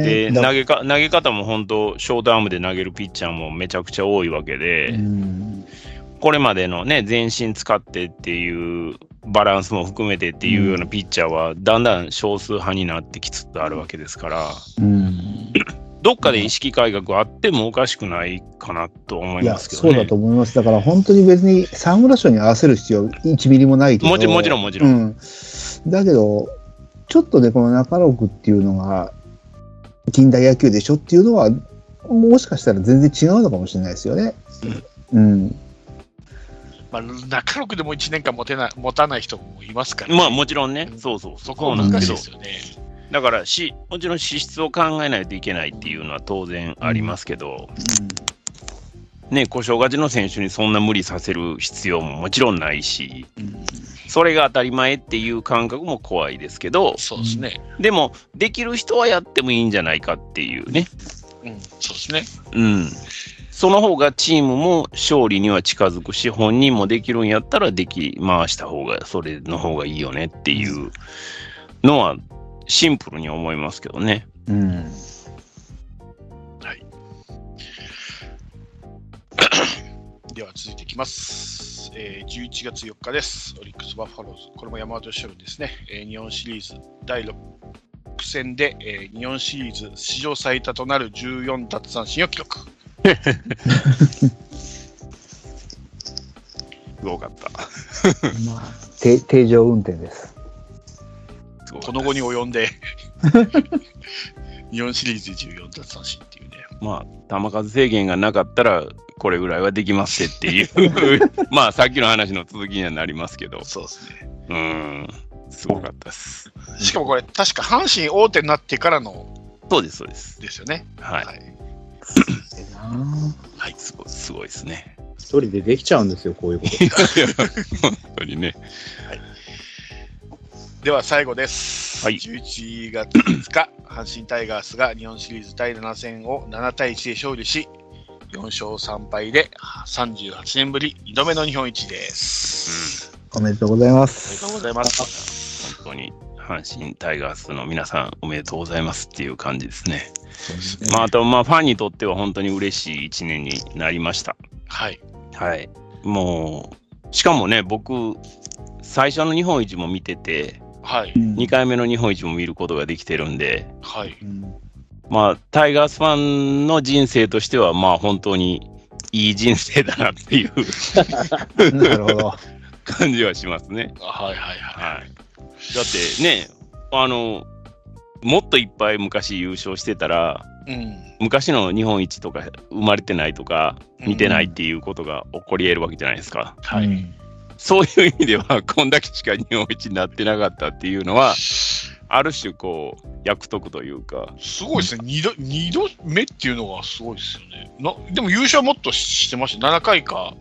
で、だ投げか投げ方も本当、ショートアームで投げるピッチャーもめちゃくちゃ多いわけで、うんこれまでのね、全身使ってっていうバランスも含めてっていうようなピッチャーは、だんだん少数派になってきつつあるわけですから、うん。どっかで意識改革あってもおかしくないかなと思いますけどね。そうだと思います。だから本当に別に沢村賞に合わせる必要1ミリもないけど。もちもちろんもちろんうん。だけど、ちょっとね、この中六っていうのが、近代野球でしょっていうのは、もしかしたら全然違うのかもしれないですよね。うん。まあ、中6でも1年間持てない持たない人もいますから、まあもちろんね、そうそう、そそこは難しいこなんですよ。ね。だからし、もちろん資質を考えないといけないっていうのは当然ありますけど、ね、故障がちの選手にそんな無理させる必要ももちろんないし、それが当たり前っていう感覚も怖いですけど、そうですね。でも、できる人はやってもいいんじゃないかっていうね、うん、そうですね。うん。その方がチームも勝利には近づくし、本人もできるんやったらでき回した方が、それの方がいいよねっていうのは、シンプルに思いますけどね。うん。では続いていきます。えー11月4日です。オリックス・バファローズ。これも山本由伸ですね。えー日本シリーズ第6戦で、えー日本シリーズ史上最多となる14奪三振を記録。すごかった。まあ、て定常運転です。ごかったこの後に及んで、日本シリーズ14奪三振っていうね。まあ、球数制限がなかったら、これぐらいはできますっていう、[LAUGHS] まあ、さっきの話の続きにはなりますけど、そうですね。うん、すごかったです。しかもこれ、確か阪神大手になってからのそうです、そうです。ですよね。はい。い。はい、すごい、すごいですね。一人でできちゃうんですよ、こういうこと。[LAUGHS] 本当にね。では最後です。はい11月5日、[CLEARS THROAT] 阪神タイガースが日本シリーズ第7戦を7対1で勝利し、4勝3敗で38年ぶり2度目の日本一です。おめでとうございまおめす。でとうございます。本当に、阪神タイガースの皆さん、おめでとうございますっていう感じですね。まあ、あと、まあ、ファンにとっては本当に嬉しい1年になりました。はい。はい。もう、しかもね、僕、最初の日本一も見てて、はい。2回目の日本一も見ることができてるんで、はい。うんまあ、タイガースファンの人生としては、まあ、本当にいい人生だなっていう [LAUGHS] なるほど。感じはしますね。はいはいはい。はい。だってね、あの、もっといっぱい昔優勝してたら、うん。昔の日本一とか生まれてないとか、見てないっていうことが起こり得るわけじゃないですか。はい。うんそういう意味では、こんだけしか日本一になってなかったっていうのは、ある種こう、役得というか、すごいですね。二度、二度目っていうのがすごいですよね。なでも優勝はもっとしてました。7回か。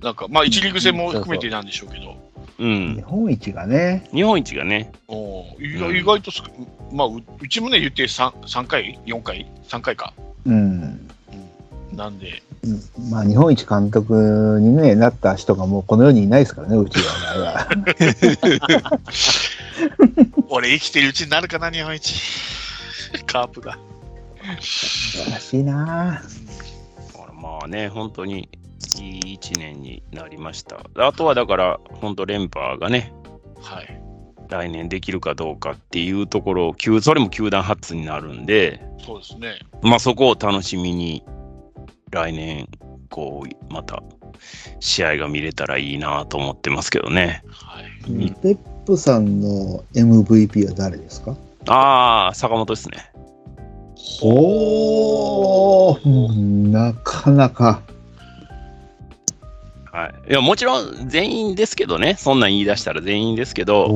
なんか、まあ、1リーグ戦も含めてなんでしょうけど。うん日、本一がね、日本一がね、おー意外うん意外とすく、まあ、ううちもね、言って 3, 3回 ?4 回 ?3 回か。うん。なんで、まあ、日本一監督に、ね、なった人がもうこの世にいないですからね、うちは。[LAUGHS] 俺生きてるうちになるかな、日本一。[LAUGHS] カープが。素晴らしいなまあね、本当にいい一年になりました。あとはだから、本当連覇がね、はい。来年できるかどうかっていうところを、球それも球団初になるんで、そうですね。まあそこを楽しみに、来年、こう、また試合が見れたらいいなと思ってますけどね。はい。うんペップさんの MVP は誰ですか？ああ、坂本ですね。おー、なかなか。はい。いや、もちろん全員ですけどね、そんなん言い出したら全員ですけど、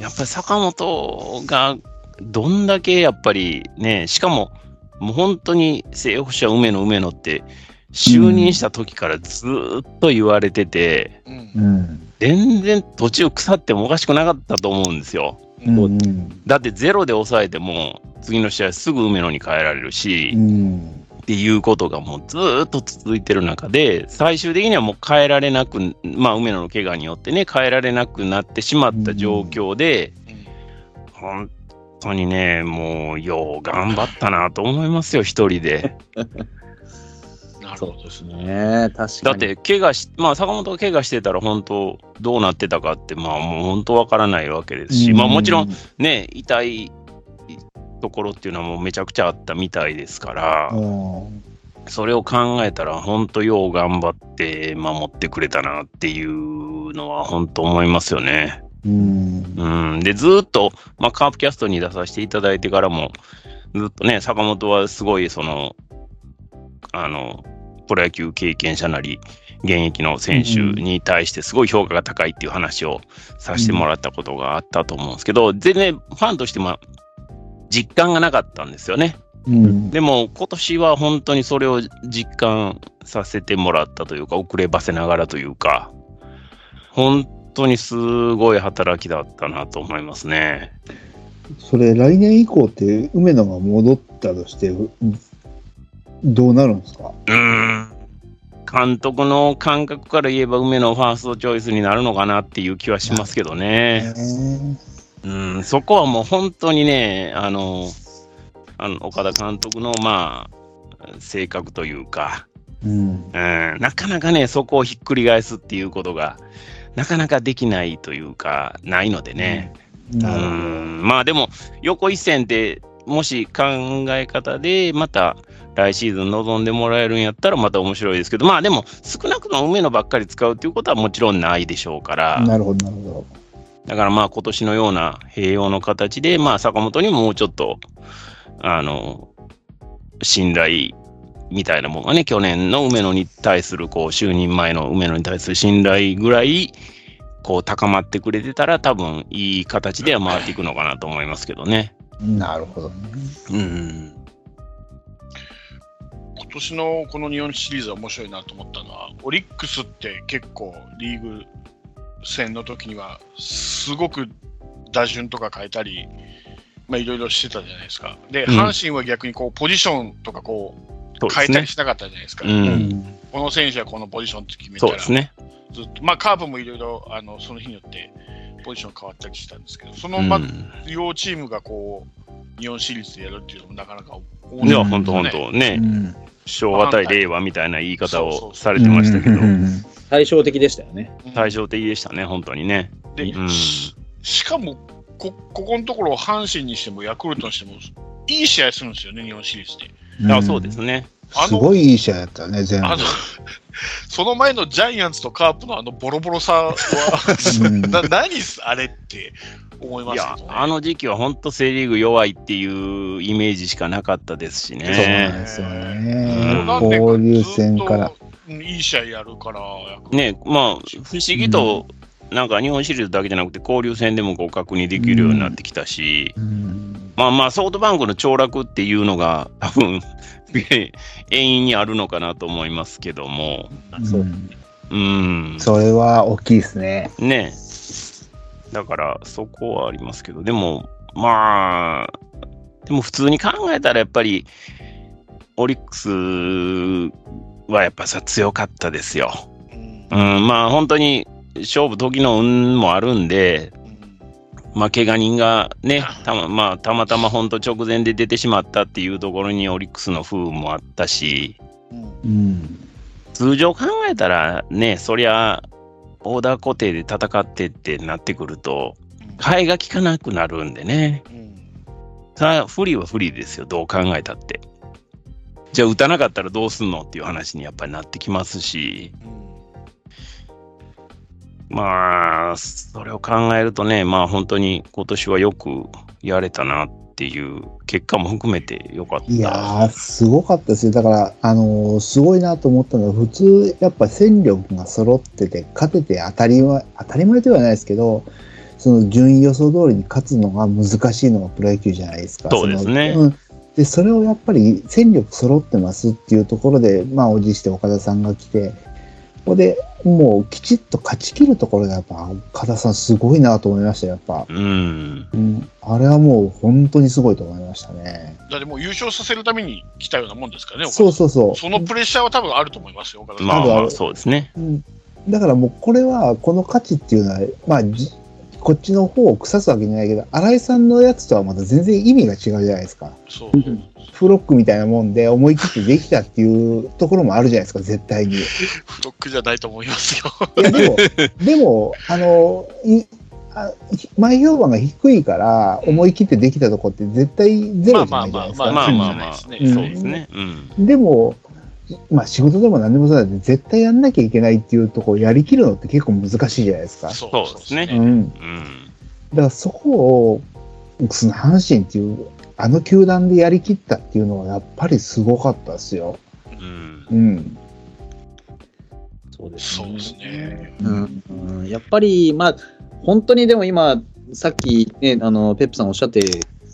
やっぱり坂本がどんだけやっぱりね、しかももう本当に正捕者梅野梅野って就任した時からずーっと言われてて、うんう。ん。全然途中腐ってもおかしくなかったと思うんですよ。うん。うん。だってゼロで抑えても次の試合すぐ梅野に変えられるし、うん。っていうことがもうずーっと続いてる中で、最終的にはもう変えられなく、まあ梅野の怪我によってね、変えられなくなってしまった状況で、本当にね、もうよう頑張ったなと思いますよ、一人で。[LAUGHS] なるほどですね。ね確かに。だって、怪我し、まあ坂本が怪我してたら本当どうなってたかって、まあもう本当わからないわけですし、まあもちろん、ね、痛いところっていうのはもうめちゃくちゃあったみたいですから、うん。それを考えたら、本当よう頑張って守ってくれたなっていうのは本当思いますよね。うん。うん。で、ずーっと、まあ、カープキャストに出させていただいてからも、ずっとね、坂本はすごい、その、あの、プロ野球経験者なり、現役の選手に対してすごい評価が高いっていう話をさせてもらったことがあったと思うんですけど、全然ファンとしても実感がなかったんですよね。うん。でも今年は本当にそれを実感させてもらったというか、遅ればせながらというか、本当にすごい働きだったなと思いますね。それ、来年以降って、梅野が戻ったとして、うどうなるんですか？うーん。監督の感覚から言えば梅のファーストチョイスになるのかなっていう気はしますけどね。うん、そこはもう本当にね、あの、あの岡田監督のまあ、性格というか、うん。うん、なかなかね、そこをひっくり返すっていうことが、なかなかできないというか、ないのでね。うなるほど。ん、まあでも、横一線でもし考え方で、また来シーズン望んでもらえるんやったら、また面白いですけど、まあでも、少なくとも梅野ばっかり使うっていうことはもちろんないでしょうから、なるほど、なるほだからまあ今年のような併用の形で、まあ坂本にももうちょっと、あの、信頼みたいなものがね、去年の梅野に対する、こう、就任前の梅野に対する信頼ぐらい、こう、高まってくれてたら、多分いい形では回っていくのかなと思いますけどね。なるほどね。うん。今年のこの日本シリーズは面白いなと思ったのは、オリックスって結構リーグ戦の時には、すごく打順とか変えたり、まあいろいろしてたじゃないですか。で、うん阪神は逆にこうポジションとかこう。変えたりしなかったじゃないですか。う。うんん。この選手はこのポジションって決めたら、そうですね。ずっと、まあカープもいろいろあのその日によってポジション変わったりしたんですけど、その、うんまあ、両チームがこう、日本シリーズでやるっていうのもなかなか多いや、うん本当本当ね、うん昭和対令和みたいな言い方そうそうそうをされてましたけどう、ん対照的でしたよね。うん対照的でしたね、本当にね。で、うんししかもこ、ここのところ、阪神にしてもヤクルトにしても、いい試合するんですよね、日本シリーズで。あそうですね。すごいいい試合だったよね、全部。あの [LAUGHS] その前のジャイアンツとカープのあのボロボロさは、うん [LAUGHS] な何すあれって思いますけど、ね。あの時期は本当、セ・リーグ弱いっていうイメージしかなかったですしそうなんね。ですよね。交流戦から。いい試合やるから、ね、まあ、不思議と、なんか日本シリーズだけじゃなくて、交流戦でも確認できるようになってきたし、うん。まあまあ、ソフトバンクの凋落っていうのが、多分 [LAUGHS] 遠因にあるのかなと思いますけども、そう。うん。うん。それは大きいですね。ね。だから、そこはありますけど、でも、まあ、でも普通に考えたらやっぱり、オリックスはやっぱさ強かったですよ。うんうん、まあ本当に勝負時の運もあるんで、まあ怪我人がね、たままあたまたま本当直前で出てしまったっていうところにオリックスの不運もあったし、うんうん。通常考えたらね、そりゃ、オーダー固定で戦ってってなってくると、替えが効かなくなるんでね。うんさあ、不利は不利ですよ、どう考えたって。じゃあ、打たなかったらどうすんのっていう話にやっぱりなってきますし、まあ、それを考えるとね、まあ本当に今年はよくやれたなっていう結果も含めてよかった。いやー、すごかったですよ。だから、あのーすごいなと思ったのは、普通、やっぱ戦力が揃ってて、勝てて当たり前、当たり前ではないですけど、その順位予想通りに勝つのが難しいのがプロ野球じゃないですか。そうですねそのうんで、それをやっぱり戦力揃ってますっていうところで、まあ、おじして岡田さんが来て、ここでもうきちっと勝ち切るところで、やっぱ、岡田さんすごいなと思いましたよ、やっぱ。うん。うん。あれはもう本当にすごいと思いましたね。だってもう優勝させるために来たようなもんですからね、そうそうそう。そのプレッシャーは多分あると思いますよ、岡田さん。まあそうですね。うんだからもうこれは、この価値っていうのは、まあ、じこっちの方を腐すわけじゃないけど、新井さんのやつとはまた全然意味が違うじゃないですか。そううんフロックみたいなもんで思い切ってできたっていうところもあるじゃないですか、絶対に。いフロックじゃないと思いますよ。や、でも、[LAUGHS] でも、あの、いあ前評判が低いから、思い切ってできたとこって絶対ゼロじゃないじゃないですか。まあまあまあまあ、そそううでですね。うん。でも、まあ仕事でも何でもそうだって絶対やんなきゃいけないっていうとこやりきるのって結構難しいじゃないですか。そうですねうん。うん。だからそこを、その阪神っていう、あの球団でやりきったっていうのはやっぱりすごかったですよ。うん。うん。そうですそうですね。うんうんやっぱり、まあ、本当にでも今、さっきね、あの、ペップさんおっしゃって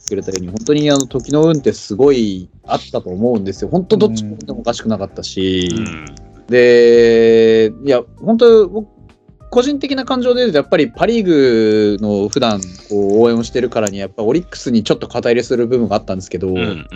くれたように、本当にあの、時の運ってすごいあったと思うんですよ。本当どっちもでもおかしくなかったし、うん。で、いや、本当僕、個人的な感情で言うと、やっぱりパ・リーグの普段こう応援をしてるからに、やっぱオリックスにちょっと肩入れする部分があったんですけど、うん。うやっん。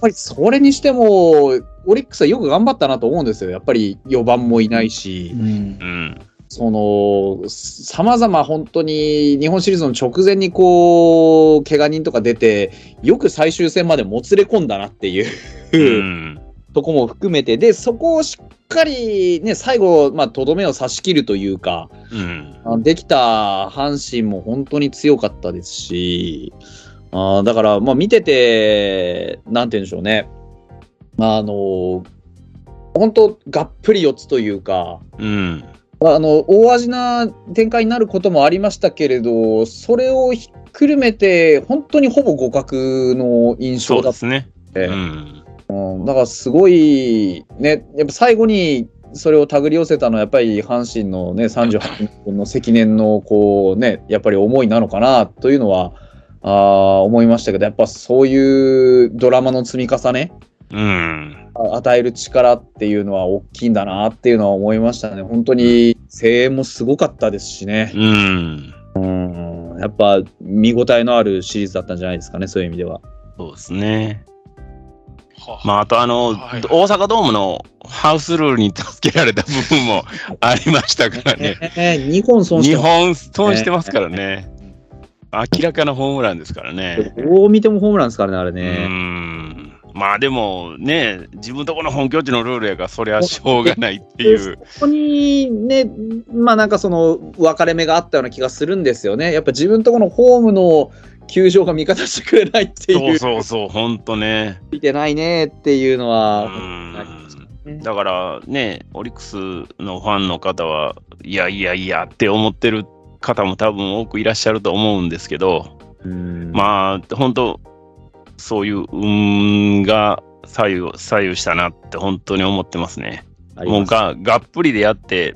ぱりそれにしても、オリックスはよく頑張ったなと思うんですよ。やっぱり4番もいないし。うん。うん。その、さまざま本当に日本シリーズの直前にこう、怪我人とか出て、よく最終戦までもつれ込んだなっていう、うん。とこも含めて、で、そこをしっかりね、最後、まあ、とどめを刺し切るというか、うん。あできた阪神も本当に強かったですし、あーだから、まあ、見てて、なんて言うんでしょうね。あの、本当がっぷり四つというか、うん。あの大味な展開になることもありましたけれど、それをひっくるめて、本当にほぼ互角の印象だっですね。て、うん。うん、だからすごい、ね、やっぱ最後にそれを手繰り寄せたのは、やっぱり阪神のね、38分の積年の、こうね、やっぱり思いなのかなというのは、あー思いましたけど、やっぱそういうドラマの積み重ね、うん。あ与える力っていうのは大きいんだなっていうのは思いましたね。本当に声援もすごかったですしね。うん。うん、やっぱ見応えのあるシリーズだったんじゃないですかね、そういう意味では。そうですね。はまあ、あとあの、はい大阪ドームのハウスルールに助けられた部分も [LAUGHS] ありましたからね。ね2本損して日ます本損してますからね。明らかなホームランですからね。どう見てもホームランですからね、あれうね。ん。まあでもね、自分とこの本拠地のルールやから、そりゃしょうがないっていう。[LAUGHS] ここにね、まあなんかその分かれ目があったような気がするんですよね。やっぱ自分とこのホームの球場が味方してくれないってそいうう、そうそう、ほんとね。見てないねっていうのうは、だからね、オリックスのファンの方は、いやいやいやって思ってる方も多分多くいらっしゃると思うんですけど、うんまあ、本当そういう運が左右、左右したなって本当に思ってますね。もうががっぷりでやって、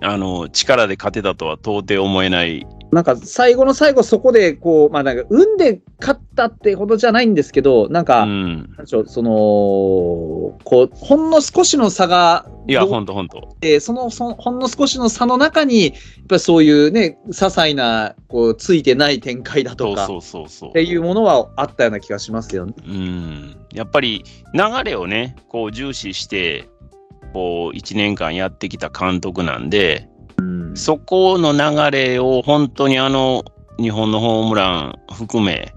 あの、力で勝てたとは到底思えない。なんか最後の最後そこでこう、まあなんか運で勝ったってほどじゃないんですけど、なんうか、ん。なんでしょうその、こう、ほんの少しの差が、いや、どう本当本当でそのそのほんの少しの差の中に、やっぱりそういうね、些細な、こう、ついてない展開だとか、そうそうそうそう。っていうものはあったような気がしますよね。うん。やっぱり流れをね、こう重視して、こう、1年間やってきた監督なんで、そこの流れを本当にあの、日本のホームラン含め、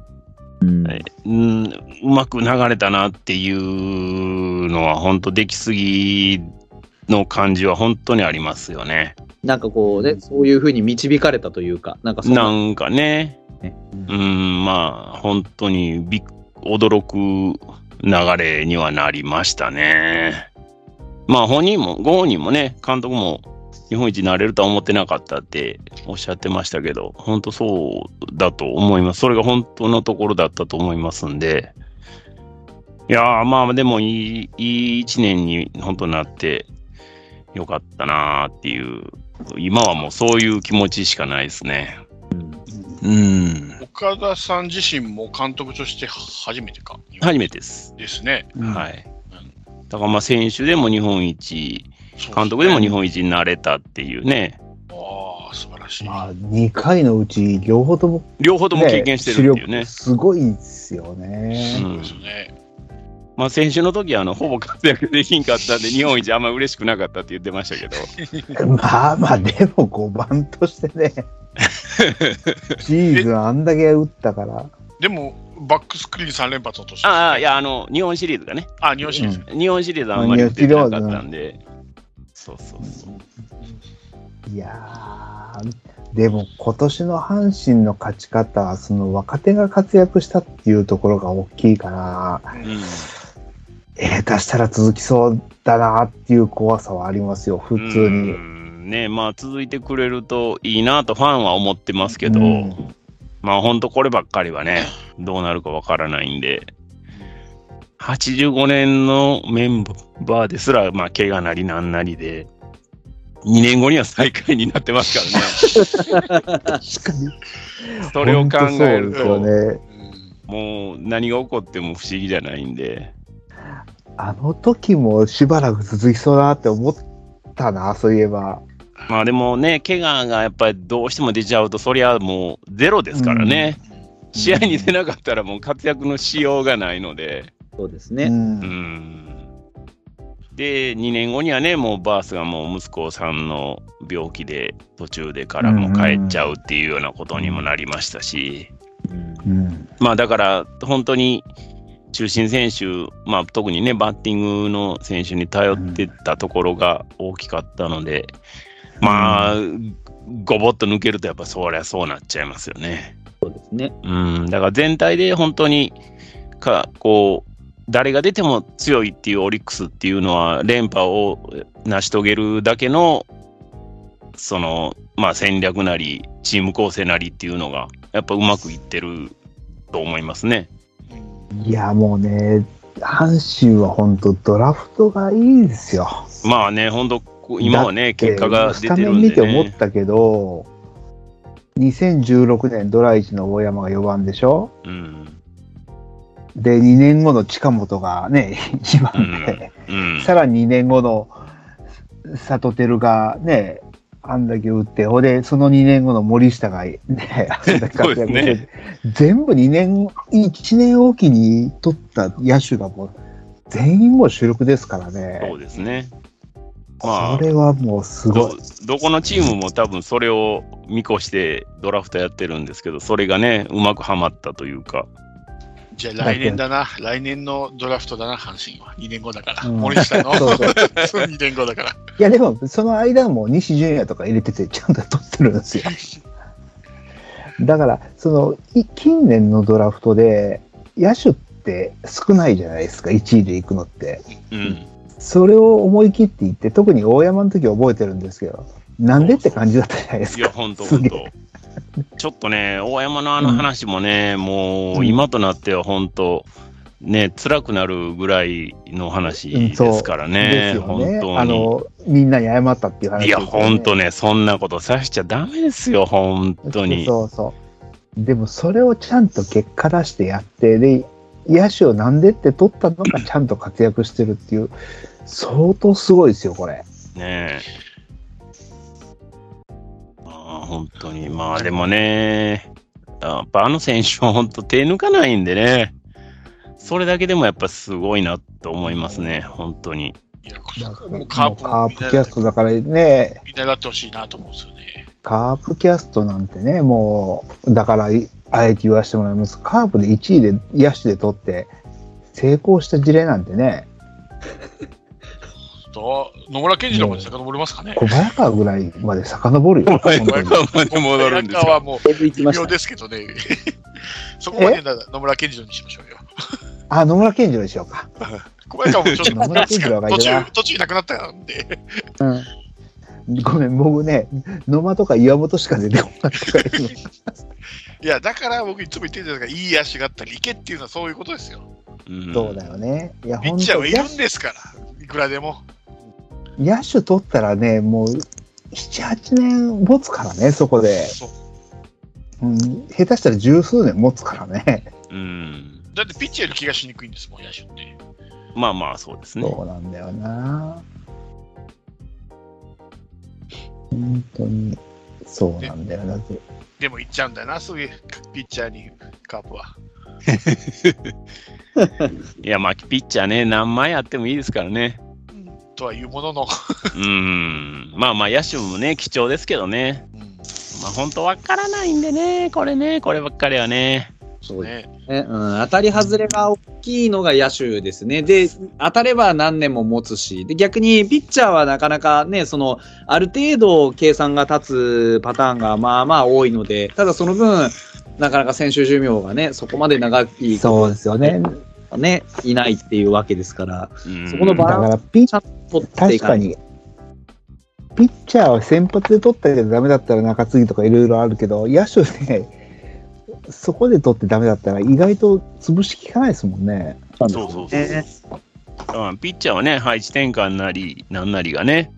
うん。はいうん、うまく流れたなっていうのは、本当、できすぎの感じは本当にありますよね。なんかこうね、そういうふうに導かれたというか、なんかそなのんかね、ね。うん、まあ、本当にびっ驚く流れにはなりましたね。まあ、本人も、ご本人もね、監督も日本一になれるとは思ってなかったっておっしゃってましたけど、本当そうだと思います。それが本当のところだったと思いますんで、いやー、まあ、でもいい、いい一年に本当なってよかったなーっていう、今はもうそういう気持ちしかないですね。うん。岡田さん自身も監督として初めてか？初めてです。ですね。はい。だからまあ選手でも日本一、監督でも日本一になれたっていうね、ああ、素晴らしい。まあ、2回のうち両方とも、両方とも経験してるっていうね。すごいですよね。うんですよね。まあ選手の時はあのほぼ活躍できんかったんで、日本一あんま嬉しくなかったって言ってましたけど、[LAUGHS] まあまあ、でも5番としてね、[LAUGHS] シーズンあんだけ打ったから。でも、バックスクリーン3連発の年。ああ、いや、あの、日本シリーズがね、あ、日本シリーズ。日本シリーズあんまり打ってなかったんで、そうそうそう。いやー、でも今年の阪神の勝ち方は、その若手が活躍したっていうところが大きいから、うん下手したら続きそうだなっていう怖さはありますよ、普通うに。んねまあ続いてくれるといいなとファンは思ってますけど、うんまあ本当こればっかりはね、どうなるかわからないんで、85年のメンバーですら、まあ怪我なりなんなりで、2年後には最下位になってますからね。確かに。それを考えると、ね。もう何が起こっても不思議じゃないんで、あの時もしばらく続きそうだなって思ったな、そういえば。まあでもね、怪我がやっぱりどうしても出ちゃうと、そりゃもうゼロですからね。試合に出なかったらもう活躍のしようがないので。う。そうですね。うんんで、2年後にはね、もうバースがもう息子さんの病気で途中でからもう帰っちゃうっていうようなことにもなりましたし、うん。まあだから本当に中心選手、まあ特にね、バッティングの選手に頼ってたところが大きかったので、まあ、ごぼっと抜けるとやっぱそりゃそうなっちゃいますよね。そうですね。うん、だから全体で本当にか、こう、誰が出ても強いっていうオリックスっていうのは、連覇を成し遂げるだけのその、まあ戦略なり、チーム構成なりっていうのが、やっぱうまくいってると思いますね。いや、もうね、阪神は本当ドラフトがいいですよ。まあね、本当今はね、結果が出てるんで、ね。スタメン見て思ったけど、2016年ドラ1の大山が4番でしょ？うん。で、2年後の近本がね、[LAUGHS] 1番で、うんうん、さらに2年後の里輝がね、あんだけ打って、ほで、その2年後の森下がね、[LAUGHS] 活躍して、ね、全部2年、1年おきに取った野手がもう、全員も主力ですからね。そうですね。まあ、それはもうすごいど。どこのチームも多分それを見越してドラフトやってるんですけど、それがね、うまくはまったというか。じゃあ来年だな、来年のドラフトだな、阪神は。2年後だから。うん、森下の [LAUGHS] そうそう [LAUGHS] 2年後だから。いや、でも、その間も西純也とか入れてて、ちゃんと取ってるんですよ。[LAUGHS] だから、その、近年のドラフトで、野手って少ないじゃないですか、1位で行くのって。うん。それを思い切って言って、特に大山の時覚えてるんですけど、なんでって感じだったじゃないですか。いや、本当本当ちょっとね、大山のあの話もね、うん、もう今となっては本当、ね、辛くなるぐらいの話ですからね、うん、本当にあの。みんなに謝ったっていう話、ね、いや、本当ね、そんなことさしちゃだめですよ、本当に。そうそうでも、それをちゃんと結果出してやって、で、野手をなんでって取ったのがちゃんと活躍してるっていう、相当すごいですよ、これ。ねえ。本当に。まあでもね、やっぱあの選手は本当手抜かないんでね、それだけでもやっぱすごいなと思いますね、本当に。いや、もうカープカープキャストだからね、見習ってほしいなと思うんですよね。カープキャストなんてね、もう、だから、あえて言わせてもらいます。カープで1位で野手で取って、成功した事例なんてね、と、野村健二郎まで遡りますかね。小早川ぐらいまで遡るよ。[LAUGHS] 小早川まで戻るんです小早川はもう、微妙ですけどね。[LAUGHS] そこまでなら野村健二郎にしましょうよ。あ、野村健二郎にしようか。[LAUGHS] 小早川もちょっと野村健二郎がいい途中、途中なくなったんで。うん。ごめん、僕ね、野間とか岩本しか出てこないから。いや、だから僕いつも言ってるじゃないですか、いい足があったら行けっていうのはそういうことですよ。うん、そうだよね。いや、ピッチャーはいるんですから、いくらでも。野手取ったらね、もう、7、8年持つからね、そこで。うん、下手したら十数年持つからね。うん。だってピッチャーより気がしにくいんですもん、野手って。まあまあ、そうですね。そうなんだよな。本当に、そうなんだよな。ででも行っちゃうんだよな、そういうピッチャーに、カープは。[LAUGHS] いや、まあ、ピッチャーね、何枚あってもいいですからね。とはいうものの。うん、まあまあ、野手もね、貴重ですけどね。うん、まあ、本当わからないんでね、これね、こればっかりはね。そうね、うん。当たり外れが大きいのが野手ですね。で、当たれば何年も持つし、で逆にピッチャーはなかなかね、その、ある程度計算が立つパターンがまあまあ多いので、ただその分、なかなか選手寿命がね、そこまで長い。そうですよね。ね、いないっていうわけですから、そこのバランスピッ確かに。ピッチャーは先発で取ったけどダメだったら中継ぎとかいろいろあるけど、野手で、そこで取ってダメだったら意外と潰しきかないですもんね。そうそうそう。えー、ピッチャーはね、配置転換なり、なんなりがね、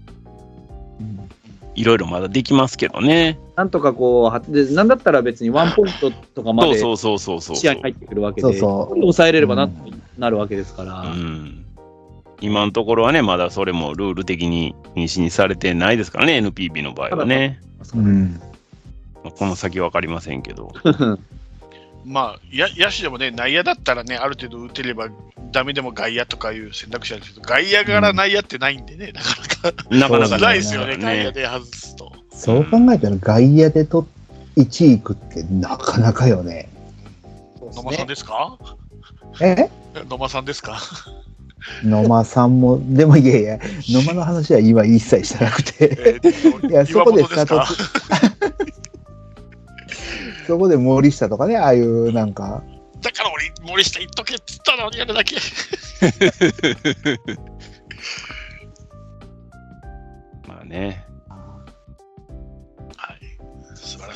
いろいろまだできますけどね。なんとかこう、でなんだったら別にワンポイントとかまでそうそうそうそう試合に入ってくるわけで、そうそう抑えれればな,、なるわけですから。うん今のところはね、まだそれもルール的に禁止にされてないですからね、NPB の場合はね。うん、この先分かりませんけど。[LAUGHS] まあ、や野手でもね、内野だったらね、ある程度打てればダメでも外野とかいう選択肢あるんですけど、外野から内野ってないんでね、なかなか。[LAUGHS] なかなかないですよね、外野で外すと。そう考えたら、外野でと1位行くってなかなかよね。野間さんですか？え？野間さんですか？野間さんも、でもいやいや、野間の話は今一切してなくて、いや、そこでスタート、そこで森下とかね、ああいうなんか。だから俺、森下言っとけっつったのにやるだけ。[LAUGHS] まあね。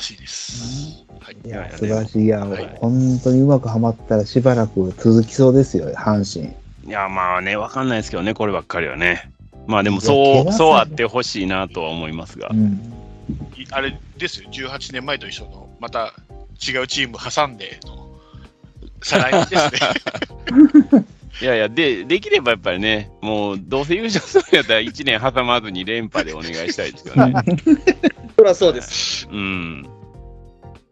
らしいです。はい。いや、いやいや素晴らしい。いや、はい本当にうまくはまったらしばらく続きそうですよ、阪神。いや、まあね、わかんないですけどね、こればっかりはね。まあでも、そう、そうあってほしいなとは思いますがう。ん。いあれですよ、18年前と一緒の、また違うチーム挟んでの、再来年ですね。[LAUGHS] いやいや、で、できればやっぱりね、もう、どうせ優勝するんやったら1年挟まずに連覇でお願いしたいですよね。[LAUGHS] そりゃそうです。うん。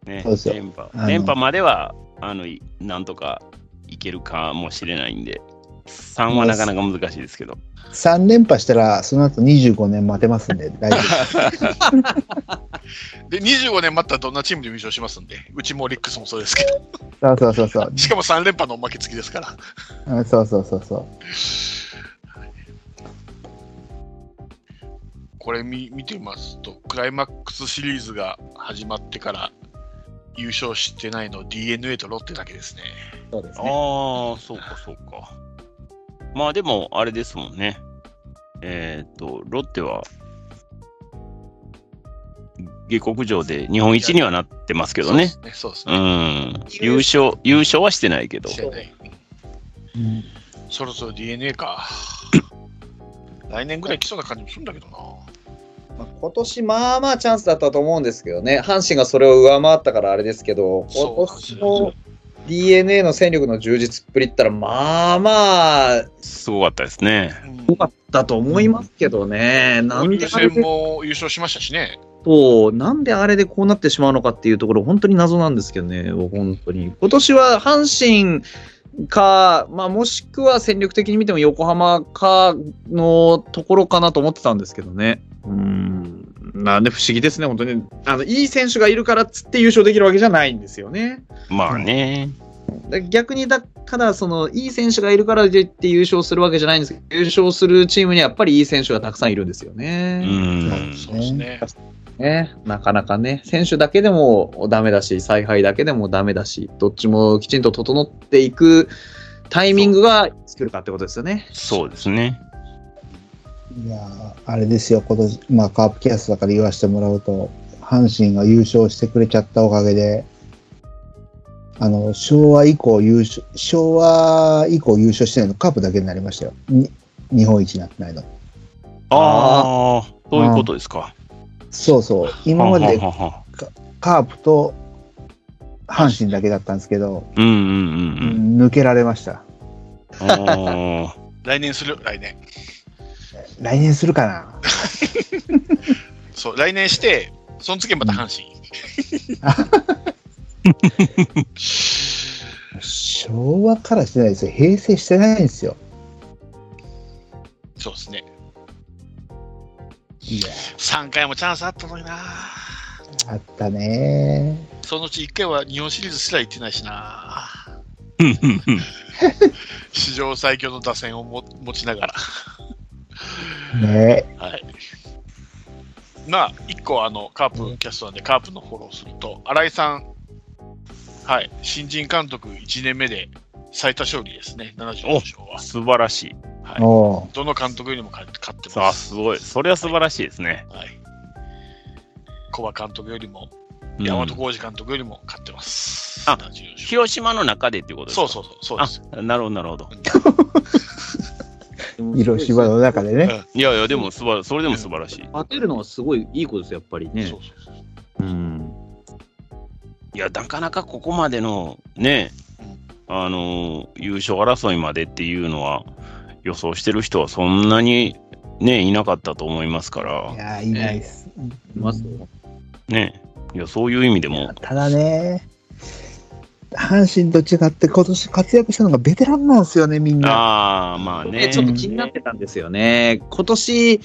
ね連覇連覇までは、あの、いなんとかいけるかもしれないんで、3はなかなか難しいですけど。3連覇したら、その後25年待てますんで、大丈夫。[LAUGHS] で、25年待ったらどんなチームでも優勝しますんで、うちもオリックスもそうですけど、そうそうそうそう。しかも3連覇のおまけ付きですから。うんそうそうそうそう。これ見見てみますと、クライマックスシリーズが始まってから優勝してないの DNA とロッテだけですね。ああそうですね。ー、そうか、そうか。まあでも、あれですもんね。えっ、と、ロッテは、下克上で日本一にはなってますけどね。そうですね。そうですうね。ん。優勝、優勝はしてないけど。してないうんそろそろ DNA か。[LAUGHS] 来年ぐらい来そうな感じもするんだけどな。まあ、今年まあまあチャンスだったと思うんですけどね、阪神がそれを上回ったからあれですけど、そう今年の DNA の戦力の充実っぷりったら、まあまあ、すごかったですね。良かったと思いますけどね、なんでも優勝しましたしね。そうなんであれでこうなってしまうのかっていうところ、本当に謎なんですけどね、本当に。今年は阪神か、まあ、もしくは戦力的に見ても横浜かのところかなと思ってたんですけどね。うん。なんで不思議ですね、本当に。あの、いい選手がいるからっつって優勝できるわけじゃないんですよね。まあね。で逆にだから、その、いい選手がいるからといって優勝するわけじゃないんですけど、優勝するチームにはやっぱりいい選手がたくさんいるんですようね。ん。そうですね。ね、なかなかね、選手だけでもダメだし、采配だけでもダメだし、どっちもきちんと整っていくタイミングが作るかってことですよね。そうですね。いやーあれですよ、今年、まあ、カープキャストだから言わせてもらうと、阪神が優勝してくれちゃったおかげで、あの、昭和以降優勝、昭和以降優勝してないのカープだけになりましたよ。に日本一になってないの。ああ、そういうことですか。そうそう。今までカープと阪神だけだったんですけど、うんうんうんうん。抜けられました。[LAUGHS] 来年する、来年。来年するかな [LAUGHS] そう、来年して、その次はまた阪神。昭和からしてないですよ。平成してないんですよ。そうですね。いや、3回もチャンスあったのにな。あったねそのうち1回は日本シリーズすら行ってないしな。[LAUGHS] 史上最強の打線をも持ちながら。ねはい。まあ、1個、あの、カープキャストなんで、カープのフォローすると、新井さん、はい、新人監督1年目で最多勝利ですね、74勝は。素晴らしい。はい、どの監督よりも勝勝ってさあ、ます。すごい。それは素晴らしいですね。はい。小葉監督よりも、うん山本浩二監督よりも勝ってます。あ74勝広島の中でっていうことですか？そうそうそう、そうです。あ、なるほど、なるほど。広島の中でね。いやいや、でも素晴ら、それでも素晴らしい。当てるのはすごいいいことです、やっぱりね。そうそうそううん。いや、なかなかここまでのね、あのー優勝争いまでっていうのは、予想してる人はそんなにね、いなかったと思いますかいら、や、いないです。いますよ。ね、いや、そういう意味でも、ただね、阪神と違って今年活躍したのがベテランなんですよね、みんな。ああ、まあね。ね、ちょっと気になってたんですよね。今年、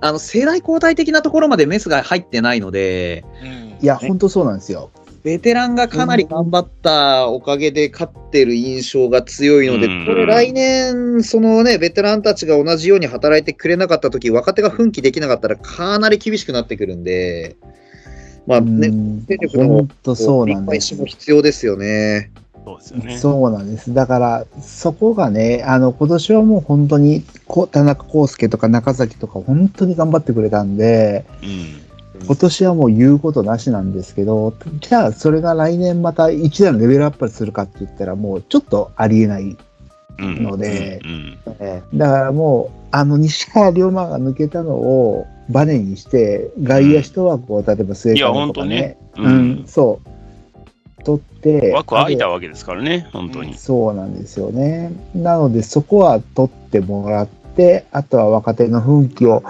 あの、世代交代的なところまでメスが入ってないので、うんいや、本当そうなんですよ。ベテランがかなり頑張ったおかげで勝ってる印象が強いので、うんこれ来年、そのね、ベテランたちが同じように働いてくれなかった時、若手が奮起できなかったらかなり厳しくなってくるんで、まあね、うん戦力の本当そうなん理解ですしも必要ですよね。そうですよね。そうなんです。だから、そこがね、あの、今年はもう本当に、こ田中康介とか中崎とか、本当に頑張ってくれたんで、うん。今年はもう言うことなしなんですけど、じゃあそれが来年また一段レベルアップするかって言ったらもうちょっとありえない。うんのでうんえーだからもう、あの西川龍馬が抜けたのをバネにして、外野一枠を例えば末川とかね、うんうん、そう、取って、枠空いたわけですからね、本当に。そうなんですよね。なので、そこは取ってもらって、あとは若手の奮起を、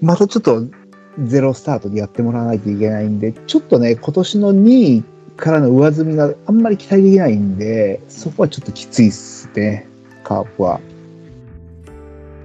またちょっとゼロスタートでやってもらわないといけないんで、ちょっとね、今年の2位からの上積みがあんまり期待できないんで、そこはちょっときついっすね、カープは。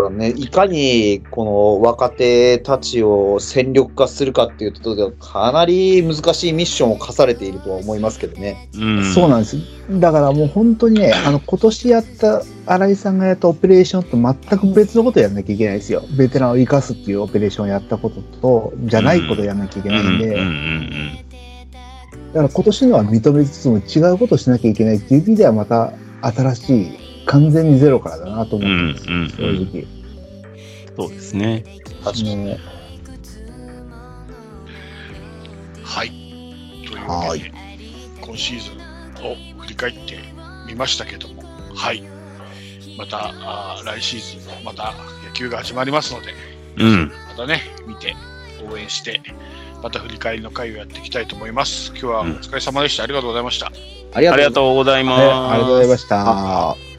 ね、いかにこの若手たちを戦力化するかっていうところではかなり難しいミッションを課されているとは思いますけどね。うんそうなんです。だからもう本当にね、あの、今年やった、新井さんがやったオペレーションと全く別のことをやんなきゃいけないですよ。ベテランを生かすっていうオペレーションをやったことと、じゃないことをやんなきゃいけないんで、うんうんうんだから今年のは認めつつも違うことをしなきゃいけないっていう意味ではまた新しい、完全にゼロからだなと思うんですよ、うんうんうん正直。そうですね。確かに。ねはい。というわけで、今シーズンを振り返ってみましたけども、はい。また、あー来シーズン、また野球が始まりますので、うん。またね、見て、応援して、また振り返りの会をやっていきたいと思います。今日はお疲れ様でした。ありがとうございました。ありがとうございます。ありがとうございました。